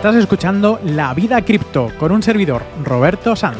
Estás escuchando La Vida Cripto con un servidor, Roberto Sanz.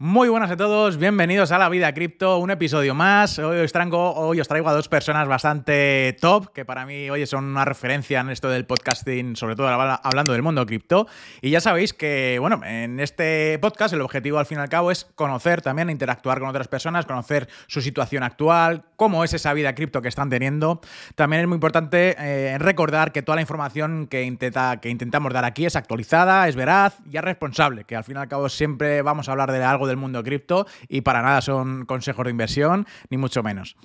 Muy buenas a todos, bienvenidos a La Vida Cripto, un episodio más. Hoy os, traigo, hoy os traigo a dos personas bastante top, que para mí hoy son una referencia en esto del podcasting, sobre todo hablando del mundo cripto. Y ya sabéis que, bueno, en este podcast el objetivo al fin y al cabo es conocer también, interactuar con otras personas, conocer su situación actual, cómo es esa vida cripto que están teniendo. También es muy importante eh, recordar que toda la información que, intenta, que intentamos dar aquí es actualizada, es veraz y es responsable, que al fin y al cabo siempre vamos a hablar de algo del mundo cripto y para nada son consejos de inversión, ni mucho menos.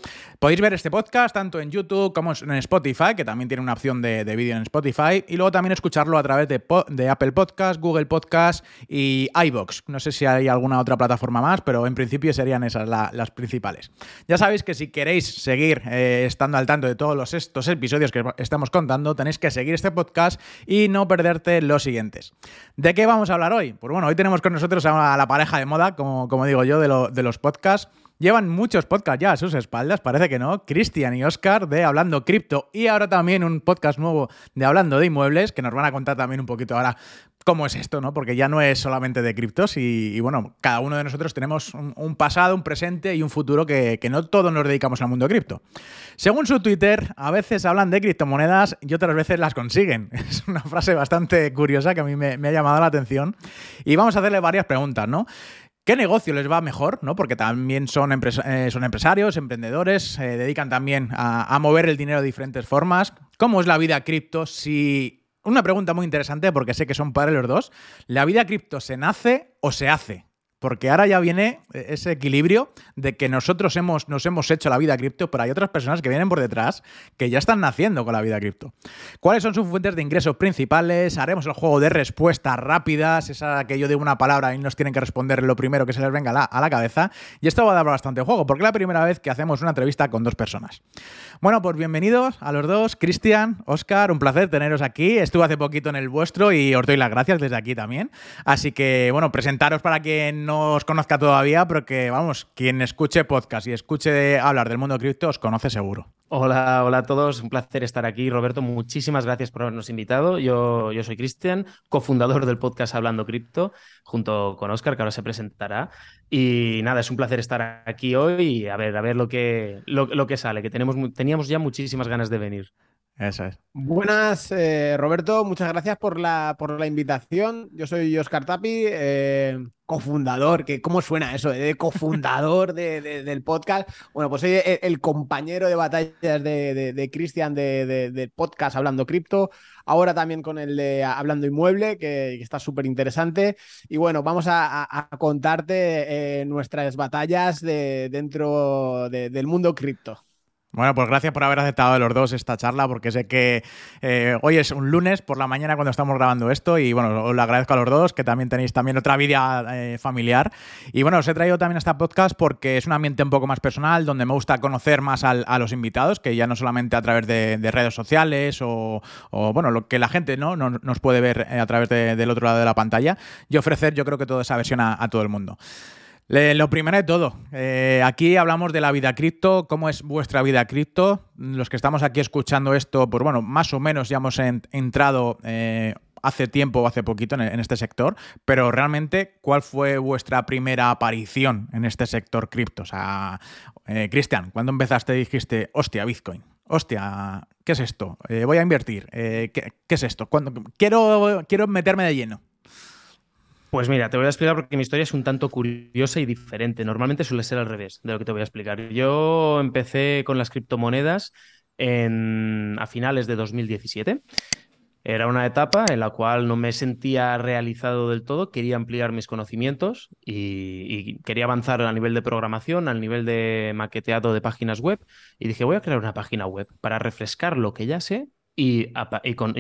Podéis ver este podcast tanto en YouTube como en Spotify, que también tiene una opción de, vídeo en Spotify, y luego también escucharlo a través de, Apple Podcast, Google Podcast y iBox. No sé si hay alguna otra plataforma más, pero en principio serían esas las principales. Ya sabéis que si queréis seguir eh, estando al tanto de todos los, estos episodios que estamos contando, tenéis que seguir este podcast y no perderte los siguientes. ¿De qué vamos a hablar hoy? Pues bueno, hoy tenemos con nosotros a la pareja de moda, como digo yo, de los podcasts. Llevan muchos podcasts ya a sus espaldas, parece que no. Cristian y Oscar de Hablando Cripto y ahora también un podcast nuevo de Hablando de Inmuebles que nos van a contar también un poquito ahora cómo es esto, ¿no? Porque ya no es solamente de criptos y, bueno, cada uno de nosotros tenemos un, pasado, un presente y un futuro que, no todos nos dedicamos al mundo cripto. Según su Twitter, a veces hablan de criptomonedas y otras veces las consiguen. Es una frase bastante curiosa que a mí me, me ha llamado la atención. Y vamos a hacerle varias preguntas, ¿no? ¿Qué negocio les va mejor? ¿no? Porque también son, eh, empresarios, emprendedores, se dedican también a, a, mover el dinero de diferentes formas. ¿Cómo es la vida cripto? Si. Una pregunta muy interesante, porque sé que son padres los dos. ¿La vida cripto se nace o se hace? Porque ahora ya viene ese equilibrio de que nosotros hemos, nos hemos hecho la vida cripto, pero hay otras personas que vienen por detrás que ya están naciendo con la vida cripto. ¿Cuáles son sus fuentes de ingresos principales? Haremos el juego de respuestas rápidas, esa que yo digo una palabra y nos tienen que responder lo primero que se les venga a la, cabeza. Y esto va a dar bastante juego, porque es la primera vez que hacemos una entrevista con dos personas. Bueno, pues bienvenidos a los dos. Cristian, Oscar, un placer teneros aquí. Estuve hace poquito en el vuestro y os doy las gracias desde aquí también. Así que, bueno, presentaros para quien no os conozca todavía, pero que, vamos, quien escuche podcast y escuche hablar del mundo cripto os conoce seguro. Hola, hola a todos, un placer estar aquí. Roberto, muchísimas gracias por habernos invitado. Yo, yo soy Cristian, cofundador del podcast Hablando Cripto, junto con Oscar, que ahora se presentará. Y nada, es un placer estar aquí hoy y a ver, a ver lo que, lo, que sale, que tenemos, teníamos ya muchísimas ganas de venir. Eso es. Buenas, eh, Roberto. Muchas gracias por la, por la invitación. Yo soy Oscar Tapi, eh, cofundador, que ¿cómo suena eso? De cofundador del podcast. Bueno, pues soy el, compañero de batallas de, Cristian del podcast Hablando Cripto. Ahora también con el de Hablando Inmueble, que, está súper interesante. Y bueno, vamos a, contarte eh, nuestras batallas dentro del mundo cripto. Bueno, pues gracias por haber aceptado los dos esta charla, porque sé que eh, hoy es un lunes por la mañana cuando estamos grabando esto y bueno, os lo agradezco a los dos, que también tenéis también otra vida eh, familiar. Y bueno, os he traído también esta podcast porque es un ambiente un poco más personal, donde me gusta conocer más a los invitados, que ya no solamente a través de, redes sociales o, bueno, lo que la gente ¿no? nos, puede ver eh, a través del otro lado de la pantalla y ofrecer yo creo que toda esa versión a todo el mundo lo primero de todo, eh, aquí hablamos de la vida cripto, cómo es vuestra vida cripto. Los que estamos aquí escuchando esto, pues bueno, más o menos ya hemos entrado eh, hace tiempo o hace poquito en, este sector, pero realmente, ¿cuál fue vuestra primera aparición en este sector cripto? O sea, eh, Cristian, ¿cuándo empezaste dijiste, hostia, Bitcoin? Hostia, ¿qué es esto? voy a invertir. ¿qué, es esto? quiero, quiero meterme de lleno. Pues mira, te voy a explicar porque mi historia es un tanto curiosa y diferente. Normalmente suele ser al revés de lo que te voy a explicar. Yo empecé con las criptomonedas a finales de 2017. Era una etapa en la cual no me sentía realizado del todo, quería ampliar mis conocimientos y, quería avanzar a nivel de programación, al nivel de maqueteado de páginas web y dije, voy a crear una página web para refrescar lo que ya sé y,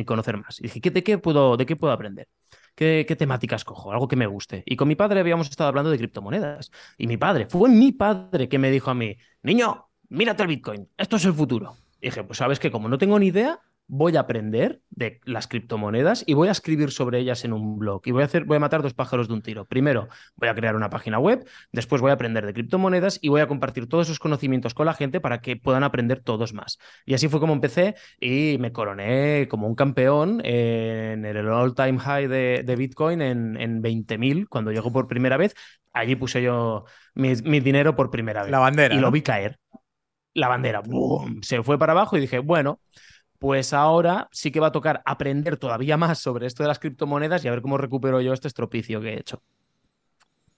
conocer más. Y dije, ¿de qué puedo, de qué puedo aprender? ¿Qué, ¿Qué, temáticas cojo? Algo que me guste. Y con mi padre habíamos estado hablando de criptomonedas. Y mi padre, fue mi padre que me dijo a mí, niño, mírate el Bitcoin, esto es el futuro. Y dije, pues sabes que como no tengo ni idea, voy a aprender de las criptomonedas y voy a escribir sobre ellas en un blog. Y voy a, hacer, voy a matar dos pájaros de un tiro. Primero, voy a crear una página web, después voy a aprender de criptomonedas y voy a compartir todos esos conocimientos con la gente para que puedan aprender todos más. Y así fue como empecé y me coroné como un campeón en el all-time high de, Bitcoin en, en 20.000 cuando llegó por primera vez. Allí puse yo mi, dinero por primera vez. La bandera. Y lo vi caer. La bandera, ¡boom! Se fue para abajo y dije, bueno, pues ahora sí que va a tocar aprender todavía más sobre esto de las criptomonedas y a ver cómo recupero yo este estropicio que he hecho.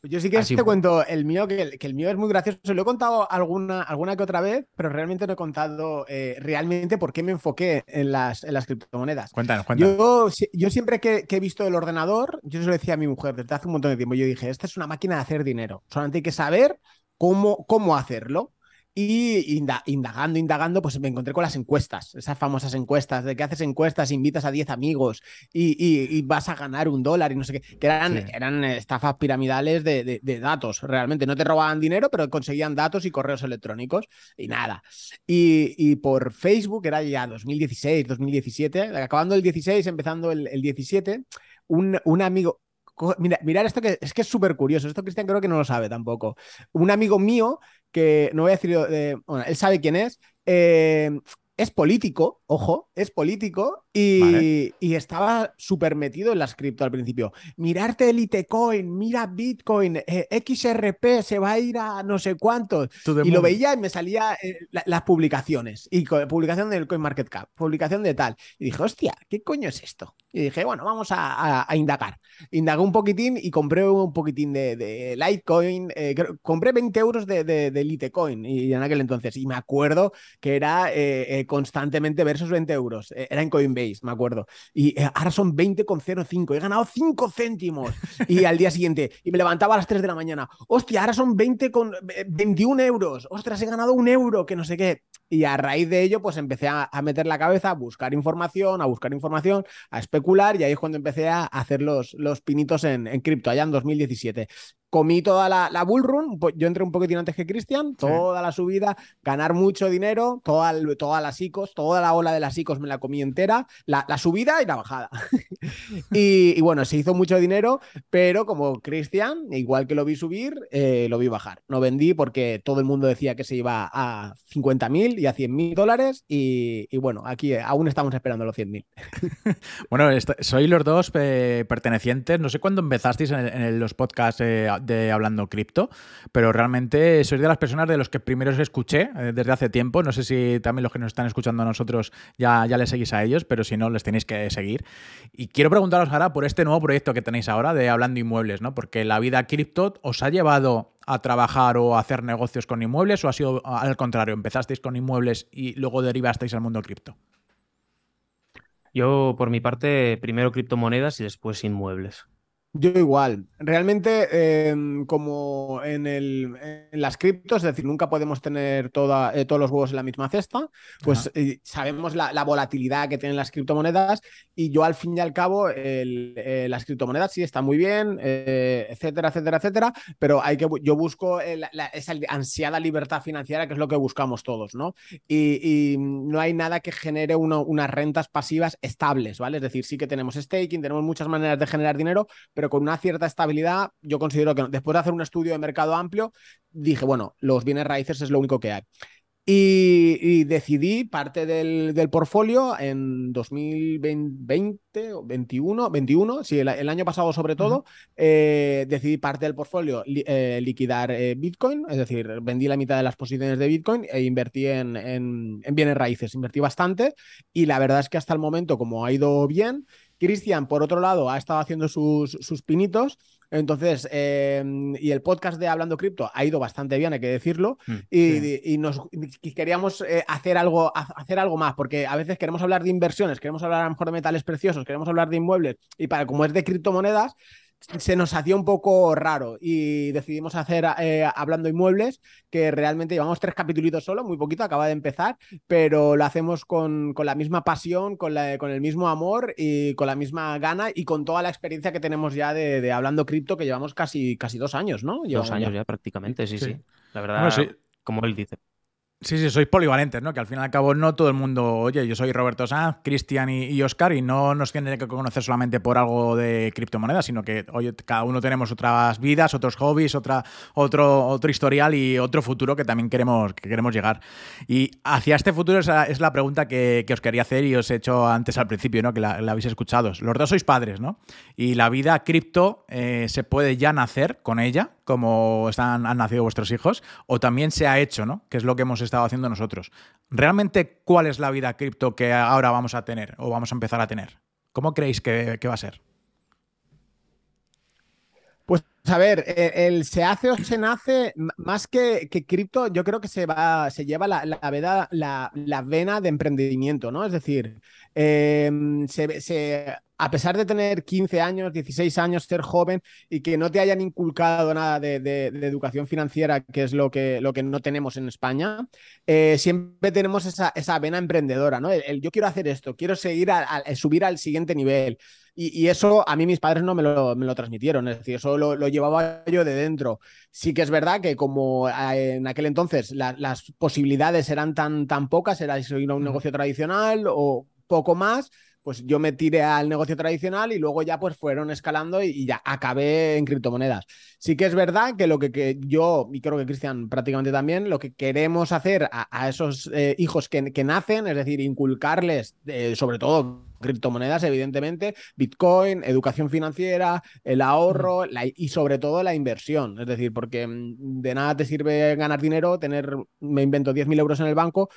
Yo sí que te cuento el mío, que el, mío es muy gracioso. Lo he contado alguna, alguna que otra vez, pero realmente no he contado eh, realmente por qué me enfoqué en las, en las criptomonedas. Cuéntanos, cuéntanos. Yo, yo siempre que, he visto el ordenador, yo se lo decía a mi mujer desde hace un montón de tiempo. Yo dije, esta es una máquina de hacer dinero. Solamente hay que saber cómo, cómo hacerlo. Y indagando, indagando, pues me encontré con las encuestas, esas famosas encuestas de que haces encuestas, invitas a 10 amigos y, vas a ganar un dólar y no sé qué, que eran, eran estafas piramidales de, datos, realmente. No te robaban dinero, pero conseguían datos y correos electrónicos y nada. Y, por Facebook, era ya 2016, 2017, acabando el 16, empezando el, 17, un, un amigo, Mira, mirar esto que es que es súper curioso. Esto Cristian creo que no lo sabe tampoco. Un amigo mío que no voy a decir, bueno, él sabe quién es, eh, es político, ojo, es político y, estaba súper metido en las cripto al principio. Mirarte el Coin, mira Bitcoin, eh, XRP se va a ir a no sé cuántos. Y lo veía y me salía eh, las publicaciones. Y publicación del CoinMarketCap, publicación de tal. Y dije, hostia, ¿qué coño es esto? Y dije, bueno, vamos a, indagar. Indagué un poquitín y compré un poquitín de, Litecoin. Eh, compré 20 euros de, de, Litecoin y en aquel entonces. Y me acuerdo que era constantemente versus 20 euros. era en Coinbase me acuerdo. Y eh, ahora son 20,05. He ganado 5 céntimos. Y al día siguiente, y me levantaba a las 3 de la mañana. Hostia, ahora son 20 con 21 eh, euros. Ostras, he ganado un euro, que no sé qué. Y a raíz de ello, pues empecé a, meter la cabeza, a buscar información, a buscar información, a especular. Y ahí es cuando empecé a hacer los, los pinitos en, en cripto, allá en 2017 comí toda la, la bull run, yo entré un poquitín antes que Cristian, toda la subida, ganar mucho dinero, toda, toda las ICOs, toda la ola de las ICOs me la comí entera, la, subida y la bajada. y, bueno, se hizo mucho dinero, pero como Cristian, igual que lo vi subir, eh, lo vi bajar. No vendí porque todo el mundo decía que se iba a 50.000 y a 100.000 dólares y, bueno, aquí aún estamos esperando los 100.000. bueno, soy los dos eh, pertenecientes, no sé cuándo empezasteis en, los podcasts eh, de Hablando Cripto, pero realmente sois de las personas de los que primero os escuché eh, desde hace tiempo. No sé si también los que nos están escuchando a nosotros ya, ya les seguís a ellos, pero si no, les tenéis que seguir. Y quiero preguntaros ahora por este nuevo proyecto que tenéis ahora de Hablando Inmuebles, ¿no? Porque la vida cripto os ha llevado a trabajar o a hacer negocios con inmuebles o ha sido al contrario, empezasteis con inmuebles y luego derivasteis al mundo cripto? Yo, por mi parte, primero criptomonedas y después inmuebles. Yo igual. Realmente, em, como en, el, en las criptos, es decir, nunca podemos tener toda, eh, todos los huevos en la misma cesta, pues eh, sabemos la, volatilidad que tienen las criptomonedas y yo al fin y al cabo, eh, las criptomonedas sí están muy bien, etcétera, etcétera, etcétera, pero hay que, yo busco esa ansiada libertad financiera que es lo que buscamos todos, ¿no? Y, no hay nada que genere unas rentas pasivas estables, ¿vale? Es decir, sí que tenemos staking, tenemos muchas maneras de generar dinero, pero con una cierta estabilidad, yo considero que después de hacer un estudio de mercado amplio, dije, bueno, los bienes raíces es lo único que hay. Y, decidí parte del, portfolio en 2020 o 21, 21, sí, el, año pasado sobre todo, eh, decidí parte del portfolio eh, liquidar eh, Bitcoin, es decir, vendí la mitad de las posiciones de Bitcoin e invertí en, en, bienes raíces, invertí bastante y la verdad es que hasta el momento, como ha ido bien, Cristian, por otro lado, ha estado haciendo sus, sus pinitos. Entonces, em, y el podcast de Hablando Cripto ha ido bastante bien, hay que decirlo. Mm, y, nos queríamos eh, hacer, algo, hacer algo más, porque a veces queremos hablar de inversiones, queremos hablar a lo mejor de metales preciosos, queremos hablar de inmuebles, y para como es de criptomonedas, se nos hacía un poco raro y decidimos hacer eh, Hablando Inmuebles, que realmente llevamos tres capítulos solo, muy poquito, acaba de empezar, pero lo hacemos con, con la misma pasión, con, la, con, el mismo amor y con la misma gana y con toda la experiencia que tenemos ya de, Hablando Cripto, que llevamos casi, casi dos años, ¿no? dos años ya. prácticamente, sí, sí. La verdad, como él dice. Sí, sí, sois polivalentes, ¿no? Que al fin y al cabo no todo el mundo, oye, yo soy Roberto Sanz, Cristian y, Oscar y no nos tiene que conocer solamente por algo de criptomonedas, sino que, oye, cada uno tenemos otras vidas, otros hobbies, otra, otro, otro historial y otro futuro que también queremos, que queremos llegar. Y hacia este futuro es la pregunta que, os quería hacer y os he hecho antes al principio, ¿no? Que la, habéis escuchado. Los dos sois padres, ¿no? Y la vida cripto eh, se puede ya nacer con ella, como están, han nacido vuestros hijos, o también se ha hecho, ¿no? Que es lo que hemos estado haciendo nosotros. ¿Realmente cuál es la vida cripto que ahora vamos a tener o vamos a empezar a tener? ¿Cómo creéis que, va a ser? Pues a ver, e, el, se hace o se nace, más que, cripto, yo creo que se va, se lleva la, la, la, vena de emprendimiento, ¿no? Es decir, em, se, se, a pesar de tener 15 años, 16 años, ser joven y que no te hayan inculcado nada de, educación financiera, que es lo que, lo que no tenemos en España, eh, siempre tenemos esa, esa, vena emprendedora, ¿no? El, yo quiero hacer esto, quiero seguir a, subir al siguiente nivel. Y, eso a mí mis padres no me lo, me lo transmitieron, es decir, eso lo, llevaba yo de dentro. Sí que es verdad que como eh, en aquel entonces las posibilidades eran tan, tan pocas, era un negocio tradicional o poco más, pues yo me tiré al negocio tradicional y luego ya pues fueron escalando y, ya acabé en criptomonedas. Sí que es verdad que lo que, yo, y creo que Cristian prácticamente también, lo que queremos hacer a, esos eh, hijos que, nacen, es decir, inculcarles eh, sobre todo criptomonedas, evidentemente, Bitcoin, educación financiera, el ahorro y sobre todo la inversión. Es decir, porque mm, de nada te sirve ganar dinero, tener, me invento 10.000 euros en el banco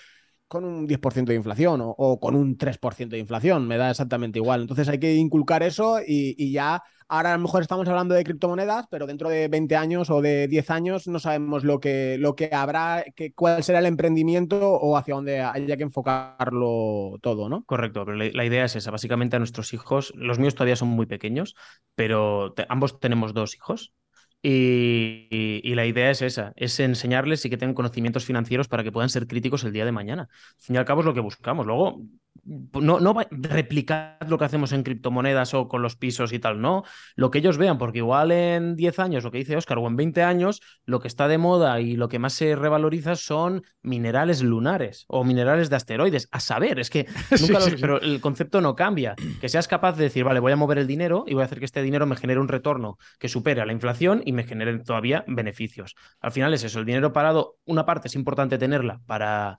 con un 10% de inflación o, con un 3% de inflación, me da exactamente igual. Entonces hay que inculcar eso y, ya, ahora a lo mejor estamos hablando de criptomonedas, pero dentro de 20 años o de 10 años no sabemos lo que, lo que habrá, que, cuál será el emprendimiento o hacia dónde haya que enfocarlo todo, ¿no? Correcto, pero la, idea es esa. Básicamente a nuestros hijos, los míos todavía son muy pequeños, pero ambos tenemos dos hijos. Y, la idea es esa, es enseñarles y que tengan conocimientos financieros para que puedan ser críticos el día de mañana. Al fin y al cabo es lo que buscamos. Luego, no, no replicar lo que hacemos en criptomonedas o con los pisos y tal, no. Lo que ellos vean, porque igual en 10 años, lo que dice Oscar, o en 20 años, lo que está de moda y lo que más se revaloriza son minerales lunares o minerales de asteroides. A saber, es que nunca los, pero el concepto no cambia. Que seas capaz de decir, vale, voy a mover el dinero y voy a hacer que este dinero me genere un retorno que supere a la inflación y me genere todavía beneficios. Al final es eso, el dinero parado, una parte es importante tenerla para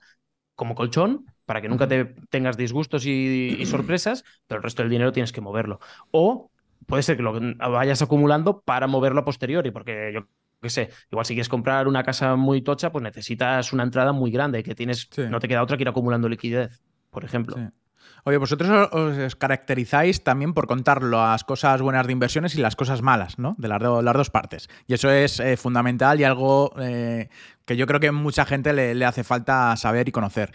como colchón, para que nunca te tengas disgustos y, sorpresas, pero el resto del dinero tienes que moverlo. O puede ser que lo vayas acumulando para moverlo a posteriori, porque yo qué sé, igual si quieres comprar una casa muy tocha, pues necesitas una entrada muy grande, que tienes, no te queda otra que ir acumulando liquidez, por ejemplo. Oye, vosotros os caracterizáis también por contar las cosas buenas de inversiones y las cosas malas, ¿no? De las, las dos partes. Y eso es eh, fundamental y algo eh, que yo creo que mucha gente le, le hace falta saber y conocer.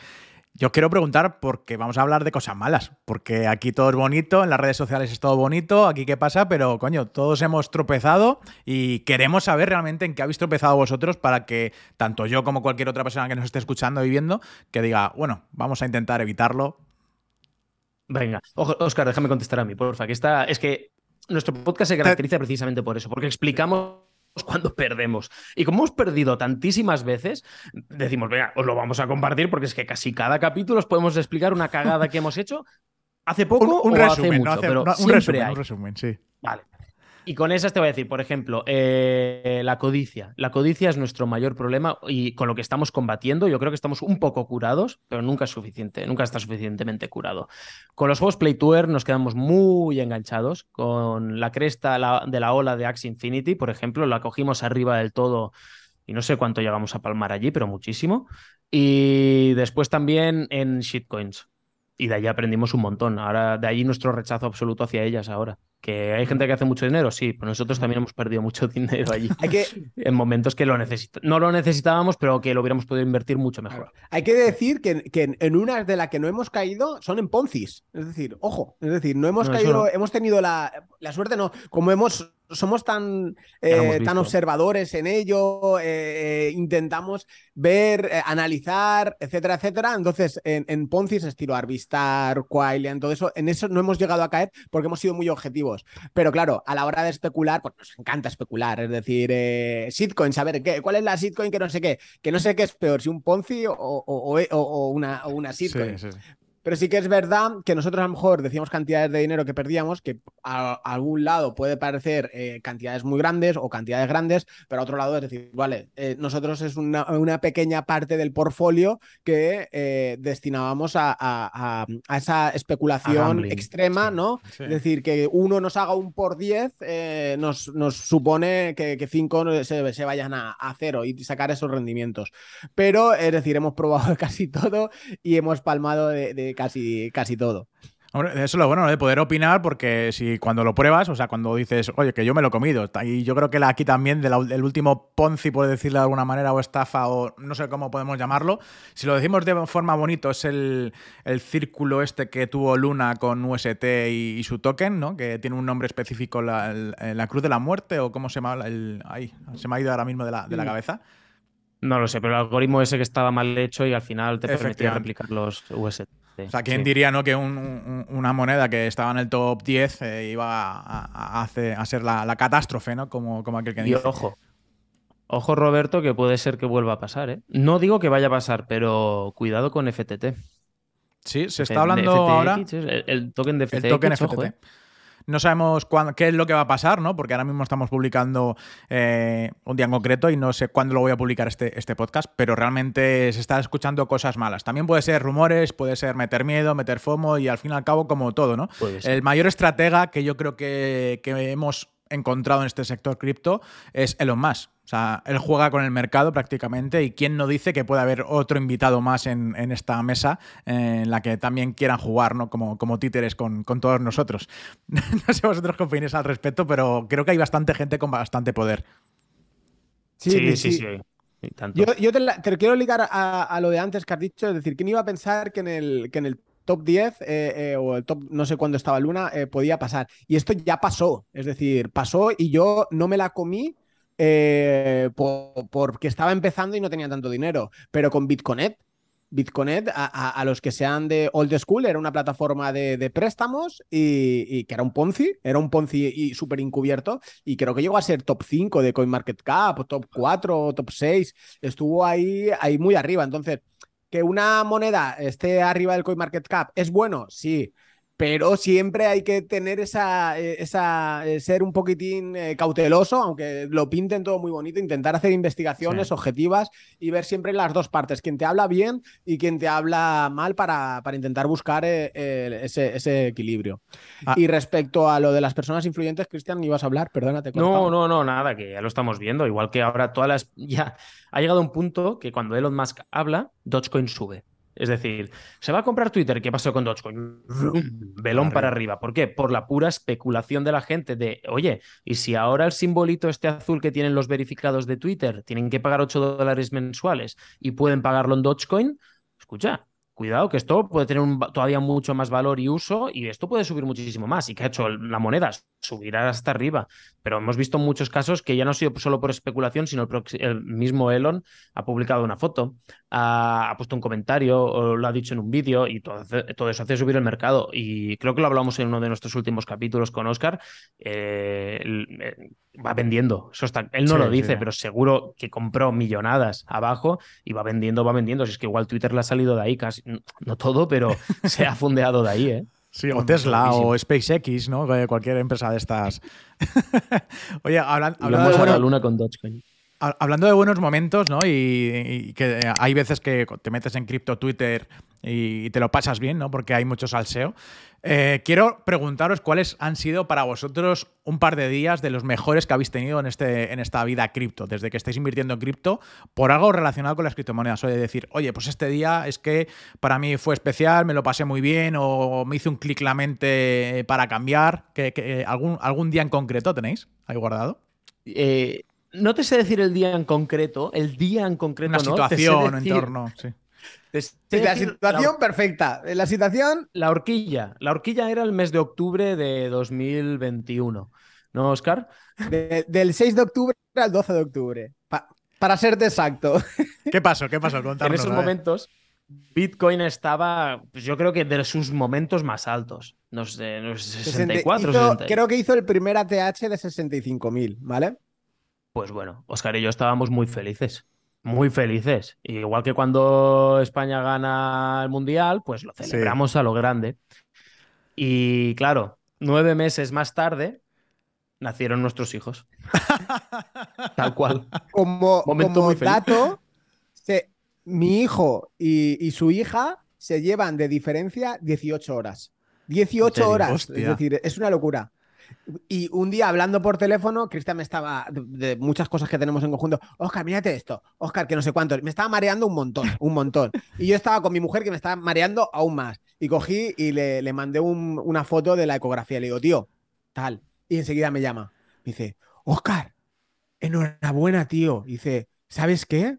Yo quiero preguntar porque vamos a hablar de cosas malas, porque aquí todo es bonito, en las redes sociales es todo bonito, aquí qué pasa, pero coño, todos hemos tropezado y queremos saber realmente en qué habéis tropezado vosotros para que tanto yo como cualquier otra persona que nos esté escuchando y viendo, que diga, bueno, vamos a intentar evitarlo. Venga, Oscar, déjame contestar a mí, porfa, que está, es que nuestro podcast se caracteriza precisamente por eso, porque explicamos cuando perdemos. Y como hemos perdido tantísimas veces, decimos, venga, os lo vamos a compartir porque es que casi cada capítulo os podemos explicar una cagada que hemos hecho hace poco un, o resumen, hace mucho, pero un resumen, un resumen, sí. Vale. Y con esas te voy a decir, por ejemplo, eh, la codicia. La codicia es nuestro mayor problema y con lo que estamos combatiendo. Yo creo que estamos un poco curados, pero nunca es suficiente, nunca está suficientemente curado. Con los juegos Play Tour nos quedamos muy enganchados. Con la cresta de la ola de Axie Infinity, por ejemplo, la cogimos arriba del todo y no sé cuánto llegamos a palmar allí, pero muchísimo. Y después también en shitcoins. Y de ahí aprendimos un montón. Ahora, de ahí nuestro rechazo absoluto hacia ellas ahora. Que hay gente que hace mucho dinero, sí, pero nosotros también hemos perdido mucho dinero allí. Hay que... En momentos que lo no lo necesitábamos, pero que lo hubiéramos podido invertir mucho mejor. Hay que decir que, que en una de las que no hemos caído son en Poncis. Es decir, ojo, es decir, no hemos caído, hemos tenido la, la suerte, no, como hemos somos tan, tan observadores en ello, intentamos ver, analizar, etcétera, etcétera. Entonces, en, en Ponzi, estilo Arvistar, Quailian, todo eso, en eso no hemos llegado a caer porque hemos sido muy objetivos. Pero claro, a la hora de especular, pues nos encanta especular, es decir, eh, shitcoin, saber qué, cuál es la shitcoin que no sé qué, que no sé qué es peor, si un Ponzi o, una, una shitcoin. Pero sí que es verdad que nosotros a lo mejor decíamos cantidades de dinero que perdíamos, que a, algún lado puede parecer eh, cantidades muy grandes o cantidades grandes, pero a otro lado es decir, vale, eh, nosotros es una, pequeña parte del portfolio que eh, destinábamos a, esa especulación extrema, ¿no? Es decir, que uno nos haga un por 10 nos, nos, supone que, que cinco se, se vayan a, cero y sacar esos rendimientos. Pero, es decir, hemos probado casi todo y hemos palmado de casi, casi todo. Hombre, eso es lo bueno de poder opinar, porque si cuando lo pruebas, o sea, cuando dices, oye, que yo me lo he comido, y yo creo que aquí también del último Ponzi, por decirlo de alguna manera, o estafa, o no sé cómo podemos llamarlo, si lo decimos de forma bonito, es el, círculo este que tuvo Luna con UST y, su token, ¿no? Que tiene un nombre específico, la, la Cruz de la Muerte, o cómo se llama, el, ahí, se me ha ido ahora mismo de la, de la cabeza. No lo sé, pero el algoritmo ese que estaba mal hecho y al final te permitía replicar los UST. o sea, ¿quién diría ¿no? que una moneda que estaba en el top 10 eh, iba a, a, ser la, catástrofe, ¿no? Como, como aquel que dice. Y ojo, ojo Roberto, que puede ser que vuelva a pasar. ¿eh? No digo que vaya a pasar, pero cuidado con FTT. Sí, se está hablando ahora. El, token de FTT. El token FTT. ¿eh? No sabemos qué es lo que va a pasar, ¿no? Porque ahora mismo estamos publicando eh, un día en concreto y no sé cuándo lo voy a publicar este, este podcast, pero realmente se está escuchando cosas malas. También puede ser rumores, puede ser meter miedo, meter FOMO y al fin y al cabo como todo, ¿no? El mayor estratega que yo creo que, que hemos encontrado en este sector cripto es Elon Musk. O sea, él juega con el mercado prácticamente y quién no dice que puede haber otro invitado más en, esta mesa en la que también quieran jugar, ¿no? Como, como títeres con, todos nosotros. no sé vosotros qué opináis al respecto, pero creo que hay bastante gente con bastante poder. Sí, sí, sí. Yo, te, quiero ligar a, lo de antes que has dicho, es decir, ¿quién iba a pensar que en el, que en el top 10 eh, eh, o el top, no sé cuándo estaba Luna, eh, podía pasar? Y esto ya pasó, es decir, pasó y yo no me la comí eh, porque estaba empezando y no tenía tanto dinero. Pero con Bitconet, Bitconet, a, los que sean de old school, era una plataforma de, préstamos y, que era un Ponzi, era un Ponzi y súper encubierto. Y creo que llegó a ser top 5 de CoinMarketCap, top 4, top 6. Estuvo ahí, ahí muy arriba. Entonces, que una moneda esté arriba del CoinMarketCap es bueno, sí pero siempre hay que tener esa, eh, esa eh, ser un poquitín eh, cauteloso, aunque lo pinten todo muy bonito, intentar hacer investigaciones objetivas y ver siempre las dos partes, quien te habla bien y quien te habla mal para, para intentar buscar ese, ese, equilibrio. Ah. Y respecto a lo de las personas influyentes, Cristian, ibas a hablar, perdónate. No, no, no, nada, que ya lo estamos viendo, igual que ahora todas las... Ya ha llegado un punto que cuando Elon Musk habla, Dogecoin sube. Es decir, ¿se va a comprar Twitter? ¿Qué pasó con Dogecoin? Velón para arriba. ¿Por qué? Por la pura especulación de la gente de, oye, y si ahora el simbolito este azul que tienen los verificados de Twitter tienen que pagar 8 dólares mensuales y pueden pagarlo en Dogecoin, escucha, cuidado que esto puede tener todavía mucho más valor y uso y esto puede subir muchísimo más. ¿Y que ha hecho la moneda? Subirá hasta arriba. Pero hemos visto muchos casos que ya no ha sido solo por especulación, sino el, mismo Elon ha publicado una foto, ha, puesto un comentario o lo ha dicho en un vídeo y todo, eso hace subir el mercado. Y creo que lo hablamos en uno de nuestros últimos capítulos con Oscar. Eh, va vendiendo. Eso está, él no lo dice, pero seguro que compró millonadas abajo y va vendiendo, va vendiendo. Si es que igual Twitter le ha salido de ahí casi, no todo, pero se ha fundeado de ahí, ¿eh? Sí, o Tesla o SpaceX, ¿no? Cualquier empresa de estas. Oye, hablando de la luna con Dogecoin. Hablando de buenos momentos, ¿no? Y, que hay veces que te metes en cripto Twitter y te lo pasas bien, ¿no? Porque hay mucho salseo. Eh, quiero preguntaros cuáles han sido para vosotros un par de días de los mejores que habéis tenido en, este, en esta vida cripto, desde que estáis invirtiendo en cripto, por algo relacionado con las criptomonedas. O de decir, oye, pues este día es que para mí fue especial, me lo pasé muy bien, o me hice un clic la mente para cambiar. Que, algún, ¿Algún día en concreto tenéis ahí guardado? Eh, no te sé decir el día en concreto, el día en concreto. Una situación, en entorno, sí la situación perfecta. La situación. La horquilla. La horquilla era el mes de octubre de 2021. ¿no, Oscar? del 6 de octubre al 12 de octubre. para serte exacto. ¿Qué pasó? ¿Qué pasó? en esos momentos, Bitcoin estaba, pues yo creo que de sus momentos más altos. No sé, no sé 64, Creo que hizo el primer ATH de 65.000, ¿vale? Pues bueno, Oscar y yo estábamos muy felices. Muy felices. Igual que cuando España gana el Mundial, pues lo celebramos a lo grande. Y claro, nueve meses más tarde nacieron nuestros hijos. Tal cual. Como, Momento dato, mi hijo y, su hija se llevan de diferencia 18 horas. 18 horas. Es decir, es una locura. Y un día hablando por teléfono, Cristian me estaba, de, muchas cosas que tenemos en conjunto, Oscar, mírate esto, Oscar, que no sé cuánto, me estaba mareando un montón, un montón. Y yo estaba con mi mujer que me estaba mareando aún más. Y cogí y le, mandé una foto de la ecografía. Le digo, tío, tal. Y enseguida me llama. dice, Oscar, enhorabuena, tío. dice, ¿sabes qué?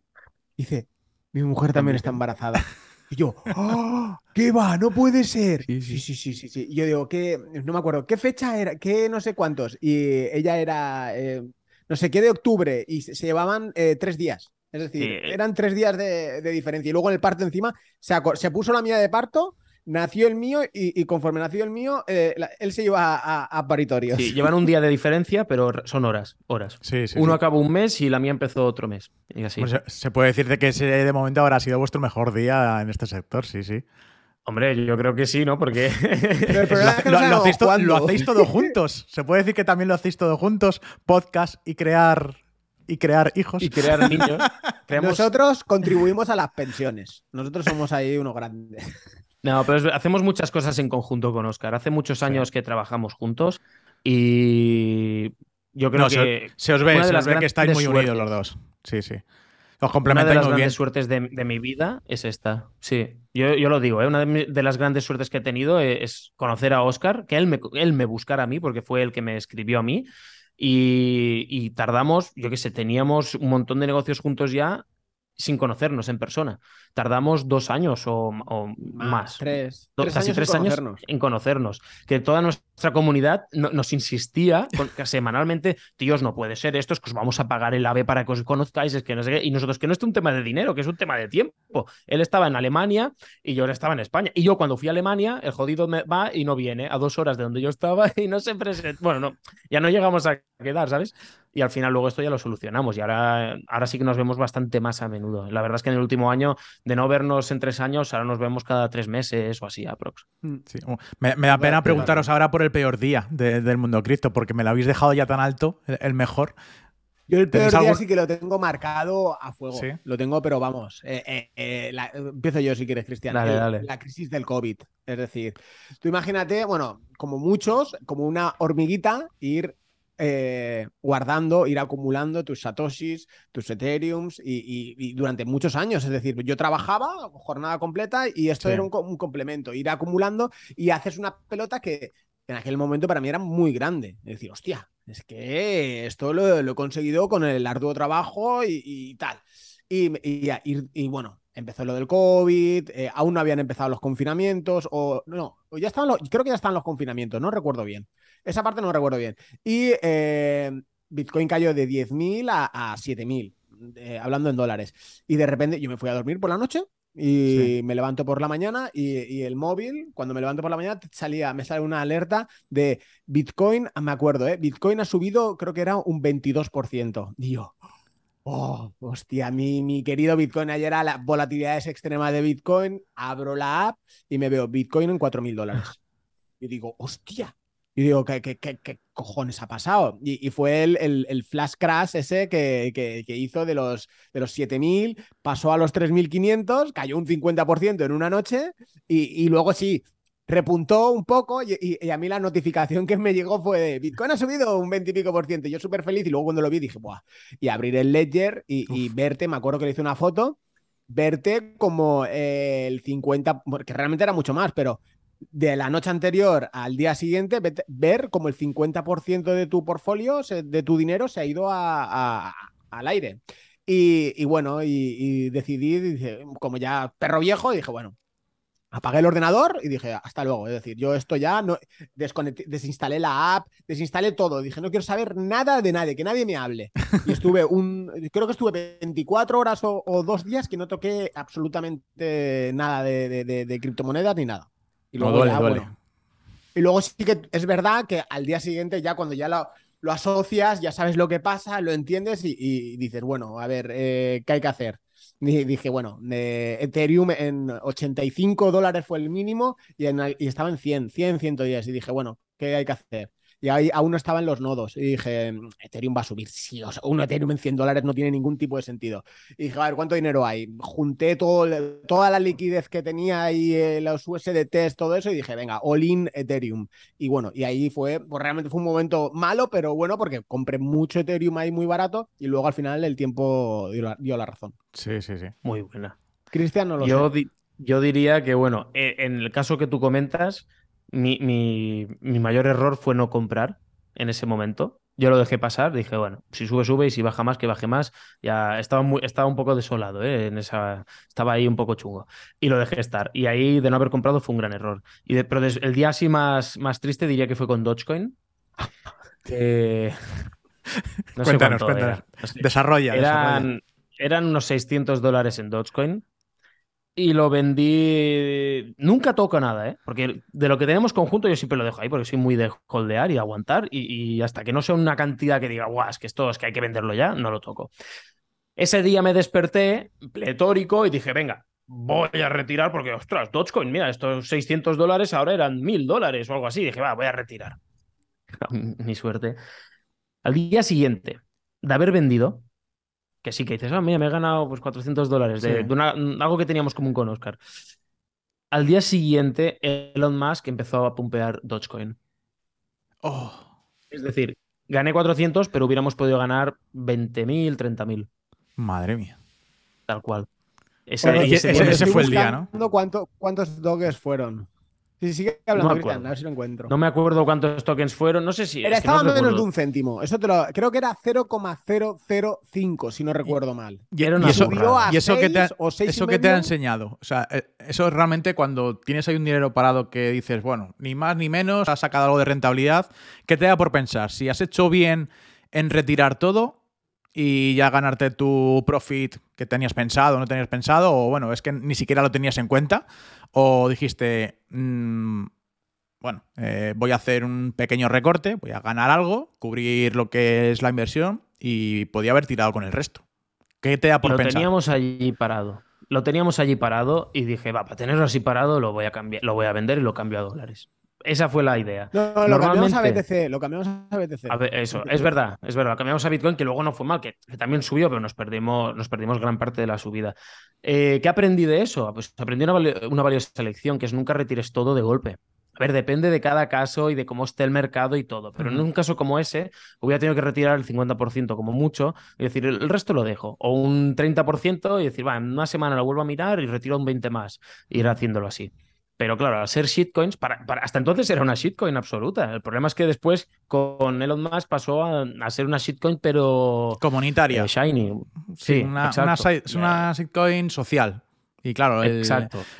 dice, mi mujer también está embarazada. Y yo, ¡oh! ¿Qué va? No puede ser. Sí, sí, sí, sí, sí. Y yo digo, ¿qué? No me acuerdo, ¿qué fecha era? ¿Qué no sé cuántos? Y ella era, eh, no sé qué, de octubre y se, llevaban eh, tres días. Es decir, eran tres días de, diferencia. Y luego en el parto encima se, se puso la mía de parto nació el mío y, conforme nació el mío, eh, él se iba a, paritorios. Sí, llevan un día de diferencia, pero son horas, horas. Sí, sí, Uno acabó un mes y la mía empezó otro mes. Y así. Pues se puede decir de que ese de momento habrá sido vuestro mejor día en este sector, sí, sí. Hombre, yo creo que sí, ¿no? Porque lo, hacéis todo juntos. Se puede decir que también lo hacéis todo juntos, podcast y crear y crear hijos. Y crear niños. Nosotros contribuimos a las pensiones. Nosotros somos ahí unos grandes. No, pero hacemos muchas cosas en conjunto con Oscar. Hace muchos años que trabajamos juntos y yo creo que. Se, os ve, se os ve que estáis muy unidos los dos. Sí, sí. Os complementáis Una de las grandes suertes de, mi vida es esta. Sí, yo, lo digo, ¿eh? una de, las grandes suertes que he tenido es conocer a Oscar, que él me, él me buscara a mí, porque fue el que me escribió a mí. Y, y tardamos, yo qué sé, teníamos un montón de negocios juntos ya sin conocernos en persona. Tardamos dos años o, más. Tres. casi tres años en conocernos. Que toda nuestra comunidad nos insistía semanalmente, tíos, no puede ser esto, es que os vamos a pagar el AVE para que os conozcáis, es que no sé qué. Y nosotros, que no es un tema de dinero, que es un tema de tiempo. Él estaba en Alemania y yo estaba en España. Y yo cuando fui a Alemania, el jodido me va y no viene a dos horas de donde yo estaba y no se presenta. Bueno, no, ya no llegamos a quedar, ¿sabes? Y al final luego esto ya lo solucionamos y ahora, ahora sí que nos vemos bastante más a menudo. La verdad es que en el último año, de no vernos en tres años, ahora nos vemos cada tres meses o así, aprox. Mm. Me, da pena preguntaros ahora por el peor día del mundo cripto, porque me lo habéis dejado ya tan alto, el, mejor. Yo el peor día sí que lo tengo marcado a fuego. Lo tengo, pero vamos. Eh, eh, eh, empiezo yo si quieres, Cristian. La crisis del COVID. Es decir, tú imagínate, bueno, como muchos, como una hormiguita, ir eh, guardando, ir acumulando tus satoshis, tus ethereums y, durante muchos años. Es decir, yo trabajaba jornada completa y esto era un, complemento, ir acumulando y haces una pelota que en aquel momento para mí era muy grande. Es decir, hostia, es que esto lo, he conseguido con el arduo trabajo y, tal. Y, bueno, empezó lo del COVID, eh, aún no habían empezado los confinamientos, o no, ya estaban los, creo que ya están los confinamientos, no recuerdo bien. Esa parte no recuerdo bien. Y eh, Bitcoin cayó de 10.000 a, a 7.000, eh, hablando en dólares. Y de repente yo me fui a dormir por la noche y me levanto por la mañana y, el móvil, cuando me levanto por la mañana, salía, me sale una alerta de Bitcoin, me acuerdo, ¿eh? Bitcoin ha subido, creo que era un 22%. Y yo, oh, hostia, mi, mi querido Bitcoin, ayer a la volatilidad es extrema de Bitcoin, abro la app y me veo Bitcoin en 4.000 dólares. Y digo, hostia, y digo, ¿qué, qué, qué, cojones ha pasado? Y, fue el, el, flash crash ese que, que, hizo de los, de los 7.000, pasó a los 3.500, cayó un 50% en una noche y, y, luego sí, repuntó un poco y, a mí la notificación que me llegó fue de Bitcoin ha subido un 20 y pico por ciento. Yo súper feliz y luego cuando lo vi dije, Buah. Y abrir el ledger y, verte, me acuerdo que le hice una foto, verte como el 50, que realmente era mucho más, pero de la noche anterior al día siguiente, ver como el 50% de tu portfolio, de tu dinero, se ha ido al aire. Y, bueno, y, decidí, como ya perro viejo, dije, bueno, apagué el ordenador y dije, hasta luego. Es decir, yo esto ya no desinstalé la app, desinstalé todo. Dije, no quiero saber nada de nadie, que nadie me hable. Y estuve un, creo que estuve 24 horas o, dos días que no toqué absolutamente nada de, criptomonedas ni nada. Y luego, y luego sí que es verdad que al día siguiente, ya cuando ya lo, lo asocias, ya sabes lo que pasa, lo entiendes y, dices, bueno, a ver, eh, ¿qué hay que hacer? Dije, bueno, Ethereum en 85 dólares fue el mínimo y, y estaba en 100, 100, 110. Y dije, bueno, ¿qué hay que hacer? Y ahí aún no estaban los nodos. Y dije, Ethereum va a subir, sí, o sea, un Ethereum en 100 dólares no tiene ningún tipo de sentido. Y dije, a ver, ¿cuánto dinero hay? Junté todo, toda la liquidez que tenía y eh, los USDTs, todo eso, y dije, venga, all in Ethereum. Y bueno, y ahí fue, pues realmente fue un momento malo, pero bueno, porque compré mucho Ethereum ahí muy barato y luego al final el tiempo dio la, razón. Sí, sí, sí. Muy buena. Cristian, no lo yo sé. yo diría que, bueno, e, en el caso que tú comentas, mi, mayor error fue no comprar en ese momento. Yo lo dejé pasar, dije, bueno, si sube, sube y si baja más, que baje más. Ya estaba, muy, estaba un poco desolado, ¿eh? en esa, estaba ahí un poco chungo. Y lo dejé estar. Y ahí de no haber comprado fue un gran error. Y pero el día así más, más triste diría que fue con Dogecoin. cuéntanos, cuéntanos. Desarrolla, eran, eran unos 600 dólares en Dogecoin y lo vendí. Nunca toco nada, ¿eh? Porque de lo que tenemos conjunto yo siempre lo dejo ahí porque soy muy de holdear y aguantar. Y, hasta que no sea una cantidad que diga, guau, es que esto es que hay que venderlo ya, no lo toco. Ese día me desperté pletórico y dije, venga, voy a retirar porque, ostras, Dogecoin, mira, estos 600 dólares ahora eran 1000 dólares o algo así. dije, va, voy a retirar. Mi suerte. Al día siguiente de haber vendido, que sí, que dices, ah, mira, me he ganado pues 400 dólares de, algo que teníamos común con Oscar. Al día siguiente, Elon Musk empezó a pumpear Dogecoin. Oh. Es decir, gané 400, pero hubiéramos podido ganar 20.000, 30.000. Madre mía. Tal cual. Ese, fue el día, ¿no? ¿Cuántos doges fueron? Sí, sigue hablando, no a ver si lo encuentro. No me acuerdo cuántos tokens fueron, no sé si. Era, estaba menos de un céntimo. Eso te lo, creo que era 0,005, si no recuerdo mal. Y, eso, y eso, que te, eso que te ha enseñado. O sea, eh, eso es realmente cuando tienes ahí un dinero parado que dices, bueno, ni más ni menos, has sacado algo de rentabilidad. ¿Qué te da por pensar? Si has hecho bien en retirar todo y ya ganarte tu profit que tenías pensado o no tenías pensado, o bueno, es que ni siquiera lo tenías en cuenta ¿O dijiste, mm, bueno, eh, voy a hacer un pequeño recorte, voy a ganar algo, cubrir lo que es la inversión y podía haber tirado con el resto? ¿Qué te da por lo pensar? Lo teníamos allí parado. Lo teníamos allí parado y dije, va, para tenerlo así parado lo voy a cambiar, lo voy a vender y lo cambio a dólares. Esa fue la idea. No, lo cambiamos a BTC, lo cambiamos a BTC. eso, es verdad, es verdad. Lo cambiamos a Bitcoin, que luego no fue mal, que, también subió, pero nos perdimos, nos perdimos gran parte de la subida. Eh, ¿Qué aprendí de eso? Pues aprendí una, una valiosa lección, que es nunca retires todo de golpe. A ver, depende de cada caso y de cómo esté el mercado y todo. Pero en un caso como ese, hubiera tenido que retirar el 50% como mucho y decir, el resto lo dejo. O un 30% y decir, va, en una semana lo vuelvo a mirar y retiro un 20 más. Y ir haciéndolo así. Pero claro, al ser shitcoins, para, hasta entonces era una shitcoin absoluta. El problema es que después con Elon Musk pasó a, ser una shitcoin, pero. Comunitaria. Eh, shiny. Sí, una, es una shitcoin social. Y claro,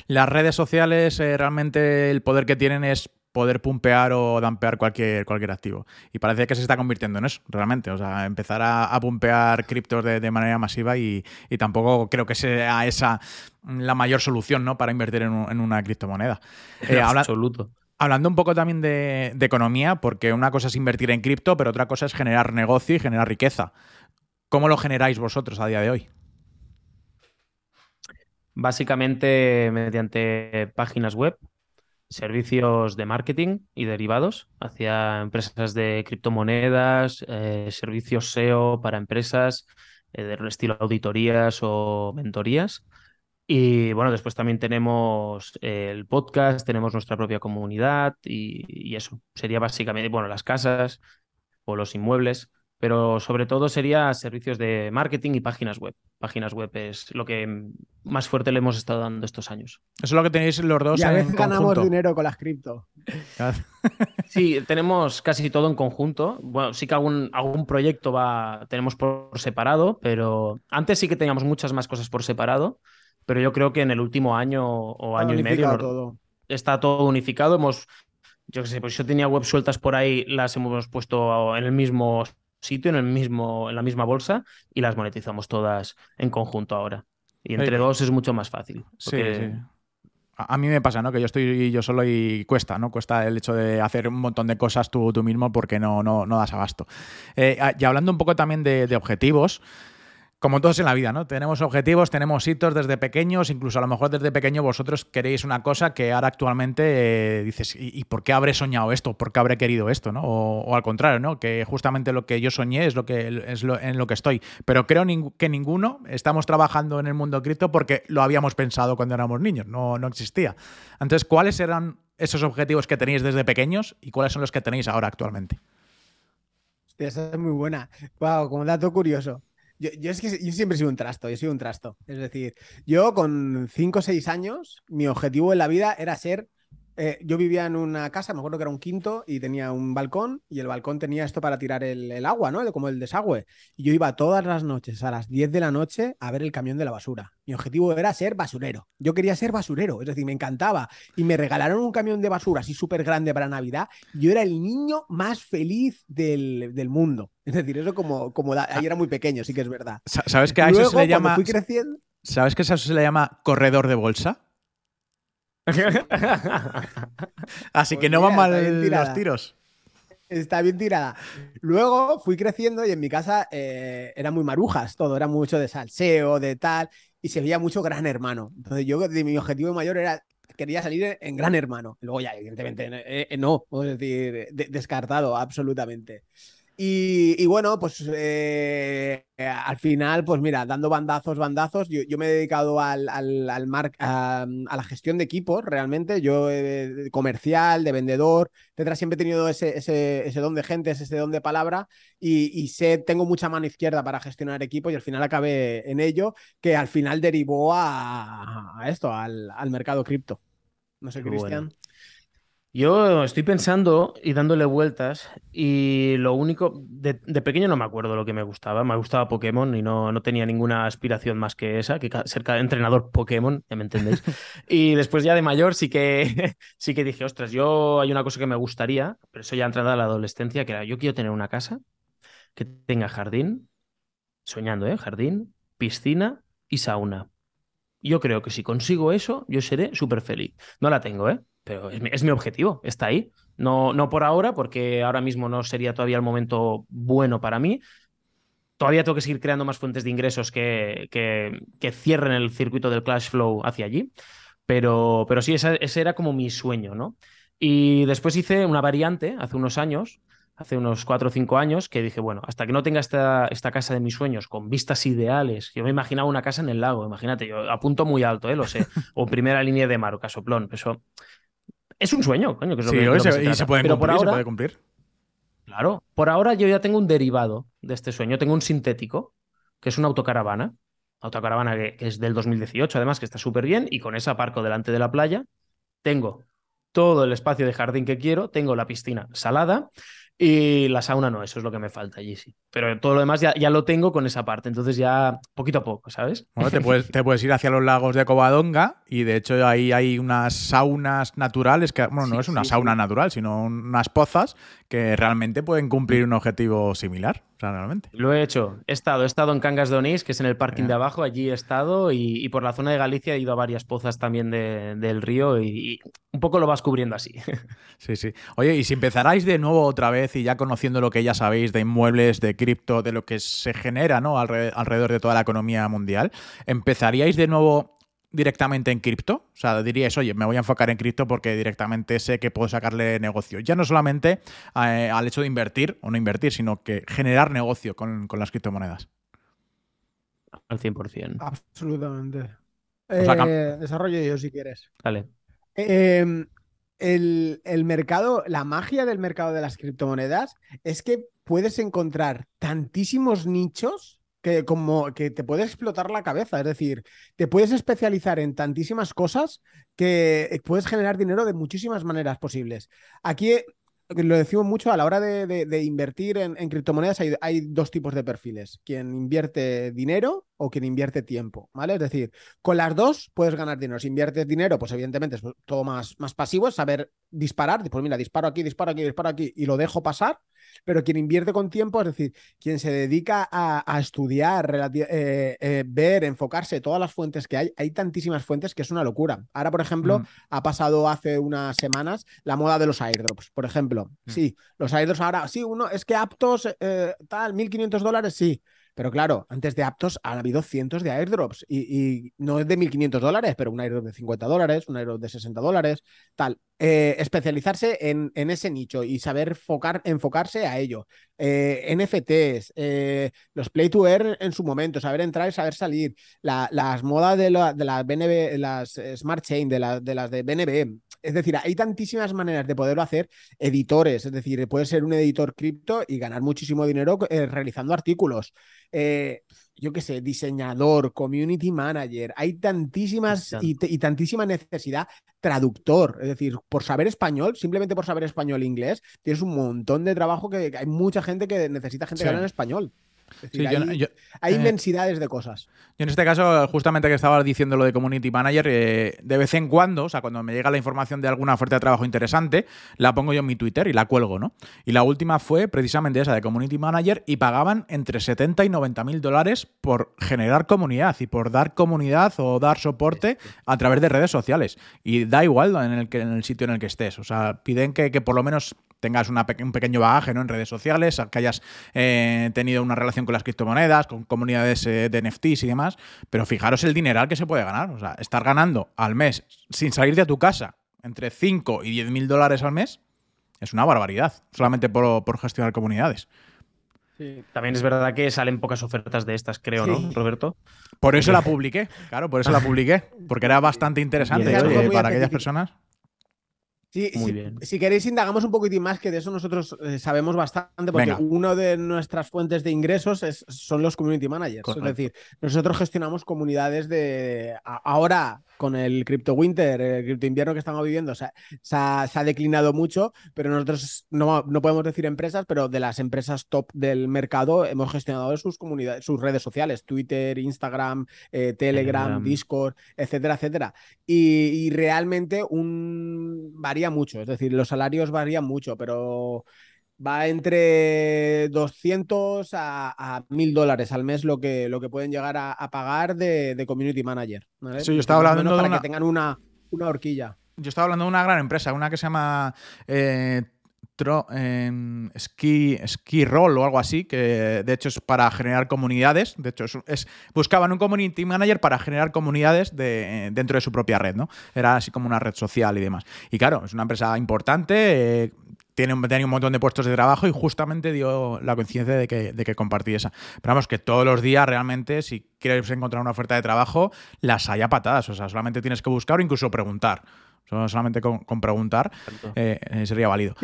las redes sociales eh, realmente el poder que tienen es poder pumpear o dampear cualquier, cualquier activo. Y parece que se está convirtiendo en eso, realmente. O sea, empezar a, pumpear criptos de, manera masiva y, tampoco creo que sea esa la mayor solución ¿no? para invertir en, una criptomoneda. Eh, absoluto. Hablando un poco también de, economía, porque una cosa es invertir en cripto, pero otra cosa es generar negocio y generar riqueza. ¿Cómo lo generáis vosotros a día de hoy? Básicamente mediante páginas web servicios de marketing y derivados hacia empresas de criptomonedas, eh, servicios SEO para empresas eh, de estilo auditorías o mentorías. Y bueno, después también tenemos el podcast, tenemos nuestra propia comunidad y, y eso sería básicamente, bueno, las casas o los inmuebles pero sobre todo sería servicios de marketing y páginas web. Páginas web es lo que más fuerte le hemos estado dando estos años. Eso es lo que tenéis los dos. Y a veces ganamos dinero con las cripto. sí, tenemos casi todo en conjunto. Bueno, sí que algún, algún proyecto va, tenemos por separado, pero antes sí que teníamos muchas más cosas por separado. pero yo creo que en el último año o año y medio todo. está todo unificado. Hemos, yo qué sé, pues yo tenía web sueltas por ahí, las hemos puesto en el mismo sitio, en el mismo, en la misma bolsa, y las monetizamos todas en conjunto ahora. Y entre Eh, dos es mucho más fácil. Sí, porque- sí. A a mí me pasa, ¿no? Que yo estoy yo solo y cuesta, ¿no? Cuesta el hecho de hacer un montón de cosas tú, tú mismo porque no, no, no das abasto. Eh, a- y hablando un poco también de, de objetivos, como todos en la vida, ¿no? Tenemos objetivos, tenemos hitos desde pequeños, incluso a lo mejor desde pequeño vosotros queréis una cosa que ahora actualmente eh, dices, ¿y, por qué habré soñado esto? ¿Por qué habré querido esto? ¿no? O, al contrario, ¿no? Que justamente lo que yo soñé es lo que es lo, en lo que estoy. Pero creo que ninguno estamos trabajando en el mundo cripto porque lo habíamos pensado cuando éramos niños, no, no existía. Entonces, ¿cuáles eran esos objetivos que tenéis desde pequeños y cuáles son los que tenéis ahora actualmente? Esa es muy buena. Wow, como dato curioso. Yo, yo es que yo siempre he sido un trasto, yo sido un trasto. Es decir, yo con 5 o 6 años, mi objetivo en la vida era ser. Eh, yo vivía en una casa, me acuerdo que era un quinto, y tenía un balcón, y el balcón tenía esto para tirar el, el agua, ¿no? Como el desagüe. Y yo iba todas las noches, a las 10 de la noche, a ver el camión de la basura. Mi objetivo era ser basurero. Yo quería ser basurero, es decir, me encantaba. Y me regalaron un camión de basura así súper grande para Navidad. Yo era el niño más feliz del, del mundo. Es decir, eso como, como da- ahí era muy pequeño, sí que es verdad. Sa- ¿Sabes que a eso Luego, se le llama... fui creciendo, ¿Sabes que eso se le llama corredor de bolsa? Así Pues que no mira, van mal los tiros. Está bien tirada. Luego fui creciendo y en mi casa eh, era muy marujas todo, era mucho de salseo, de tal, y se veía mucho Gran Hermano. Entonces yo, de mi objetivo mayor era, quería salir en Gran Hermano. Luego ya, evidentemente, eh, eh, no, es decir, de- descartado absolutamente. Y, y bueno, pues eh, al final, pues mira, dando bandazos, bandazos, yo, yo me he dedicado al, al, al mar- a, a la gestión de equipos, realmente, yo eh, comercial, de vendedor, etcétera, siempre he tenido ese, ese, ese don de gente, ese don de palabra y, y sé, tengo mucha mano izquierda para gestionar equipos y al final acabé en ello, que al final derivó a, a esto, al, al mercado cripto. No sé, Cristian. bueno. Yo estoy pensando y dándole vueltas y lo único, de, de pequeño no me acuerdo lo que me gustaba, me gustaba Pokémon y no, no tenía ninguna aspiración más que esa, que ser entrenador Pokémon, ya me entendéis. Y después ya de mayor sí que, sí que dije, ostras, yo hay una cosa que me gustaría, pero eso ya entrando a la adolescencia, que era, yo quiero tener una casa que tenga jardín, soñando, ¿eh? Jardín, piscina y sauna. Yo creo que si consigo eso, yo seré súper feliz. No la tengo, ¿eh? Pero es mi, es mi objetivo, está ahí. No, no por ahora, porque ahora mismo no sería todavía el momento bueno para mí. Todavía tengo que seguir creando más fuentes de ingresos que, que, que cierren el circuito del cash flow hacia allí. Pero, pero sí, esa- ese era como mi sueño, ¿no? Y después hice una variante hace unos años, hace unos cuatro o cinco años, que dije, bueno, hasta que no tenga esta, esta casa de mis sueños con vistas ideales, yo me imaginaba una casa en el lago, imagínate, yo apunto muy alto, ¿eh? lo sé, o primera línea de mar o casoplón, eso es un sueño, coño, que es lo Sí, que, lo que se, y se pueden Pero por cumplir, se ahora, puede cumplir. Claro, por ahora yo ya tengo un derivado de este sueño. Tengo un sintético, que es una autocaravana. Autocaravana que, que es del 2018, además, que está súper bien. Y con esa aparco delante de la playa. Tengo todo el espacio de jardín que quiero. Tengo la piscina salada. Y la sauna no, eso es lo que me falta allí, sí. Pero todo lo demás ya, ya lo tengo con esa parte. Entonces ya poquito a poco, ¿sabes? Bueno, te puedes, te puedes ir hacia los lagos de Covadonga y de hecho ahí hay unas saunas naturales que, bueno, no Sí, es una sí, sauna sí. natural, sino unas pozas que realmente pueden cumplir un objetivo similar, realmente. Lo he hecho. He estado, he estado en Cangas de Onís, que es en el parking de abajo. Allí he estado y, y por la zona de Galicia he ido a varias pozas también de- del río y, y un poco lo vas cubriendo así. Sí, sí. Oye, y si empezarais de nuevo otra vez y ya conociendo lo que ya sabéis de inmuebles, de cripto, de lo que se genera ¿no? Alre- alrededor de toda la economía mundial, ¿empezaríais de nuevo directamente en cripto? O sea, diríais, oye, me voy a enfocar en cripto porque directamente sé que puedo sacarle negocio. Ya no solamente eh, al hecho de invertir o no invertir, sino que generar negocio con, con las criptomonedas. Al 100%. Absolutamente. Eh, desarrollo yo si quieres. Vale. Eh, el, el mercado, la magia del mercado de las criptomonedas es que puedes encontrar tantísimos nichos que como que te puede explotar la cabeza. Es decir, te puedes especializar en tantísimas cosas que puedes generar dinero de muchísimas maneras posibles. Aquí lo decimos mucho a la hora de, invertir en, criptomonedas, hay, dos tipos de perfiles, quien invierte dinero o quien invierte tiempo, ¿vale? Es decir, con las dos puedes ganar dinero. Si inviertes dinero, pues evidentemente es todo más, más pasivo, es saber disparar, pues mira, disparo aquí, disparo aquí, disparo aquí y lo dejo pasar, pero quien invierte con tiempo, es decir, quien se dedica a, estudiar, eh, eh, ver, enfocarse, todas las fuentes que hay, hay tantísimas fuentes que es una locura. Ahora, por ejemplo, mm. ha pasado hace unas semanas la moda de los airdrops, por ejemplo. Mm. Sí, los airdrops ahora, sí, uno, es que aptos, eh, tal, 1.500 dólares, sí. Pero claro, antes de Aptos han habido cientos de airdrops y, no es de 1.500 dólares, pero un airdrop de 50 dólares, un airdrop de 60 dólares, tal. Eh, especializarse en, ese nicho y saber enfocarse a ello. Eh, NFTs, eh, los Play to Earn en su momento, saber entrar y saber salir, las modas de, de, las BNB, las Smart Chain, de, de las de BNB. Es decir, hay tantísimas maneras de poderlo hacer. Editores, es decir, puedes ser un editor cripto y ganar muchísimo dinero realizando artículos. Eh, yo qué sé, diseñador, community manager, hay tantísimas y, tantísima necesidad, traductor, es decir, por saber español, simplemente por saber español e inglés, tienes un montón de trabajo que, hay mucha gente que necesita gente que habla en español hay, eh, inmensidades de cosas. Yo en este caso, justamente que estaba diciendo lo de Community Manager, eh, de vez en cuando, o sea, cuando me llega la información de alguna oferta de trabajo interesante, la pongo yo en mi Twitter y la cuelgo, ¿no? Y la última fue precisamente esa de Community Manager y pagaban entre 70 y 90 mil dólares por generar comunidad y por dar comunidad o dar soporte a través de redes sociales. Y da igual en el, en el sitio en el que estés. O sea, piden que, que por lo menos tengas un pequeño bagaje ¿no? en redes sociales, que hayas eh, tenido una relación con las criptomonedas, con comunidades eh, de NFTs y demás, pero fijaros el dineral que se puede ganar. O sea, estar ganando al mes sin salir de tu casa entre 5 y 10 mil dólares al mes es una barbaridad, solamente por, gestionar comunidades. También es verdad que salen pocas ofertas de estas, creo, ¿no, Roberto? Por eso la publiqué, claro, por eso la publiqué, porque era bastante interesante para aquellas personas. Sí, si, queréis, indagamos un poquitín más, que de eso nosotros eh, sabemos bastante, porque una de nuestras fuentes de ingresos es, son los community managers. Es decir, nosotros gestionamos comunidades de. Ahora, con el Crypto Winter, el Crypto Invierno que estamos viviendo, se ha, declinado mucho, pero nosotros no, podemos decir empresas, pero de las empresas top del mercado hemos gestionado sus comunidades, sus redes sociales, Twitter, Instagram, eh, Telegram, Discord, etcétera, etcétera. Y, realmente un varía mucho, es decir, los salarios varían mucho, pero va entre 200 a, 1000 dólares al mes lo que, lo que pueden llegar a, pagar de, community manager. Sí, yo estaba hablando de para que tengan una, una horquilla. Yo estaba hablando de una gran empresa, una que se llama eh, Ski, Ski Roll o algo así, que de hecho es para generar comunidades. De hecho, es, buscaban un community manager para generar comunidades de, dentro de su propia red, ¿no? Era así como una red social y demás. Y claro, es una empresa importante. Eh, tiene, tenía un montón de puestos de trabajo y justamente dio la coincidencia de que, de que compartí esa. Pero vamos, que todos los días realmente, si quieres encontrar una oferta de trabajo, las haya patadas. O sea, solamente tienes que buscar o incluso preguntar. Solamente con, preguntar eh, eh, sería válido.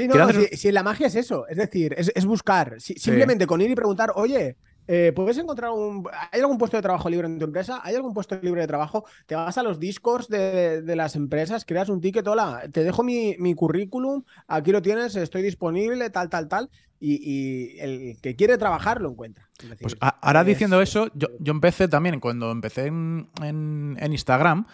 si, la magia es eso, es decir, es, buscar. simplemente con ir y preguntar, oye, eh, ¿Puedes encontrar un. ¿Hay algún puesto de trabajo libre en tu empresa? ¿Hay algún puesto libre de trabajo? Te vas a los discords de, las empresas, creas un ticket, hola, te dejo mi, currículum, aquí lo tienes, estoy disponible, tal, tal, tal. Y, el que quiere trabajar lo encuentra. pues ahora diciendo eso, yo, empecé también, cuando empecé en, en Instagram,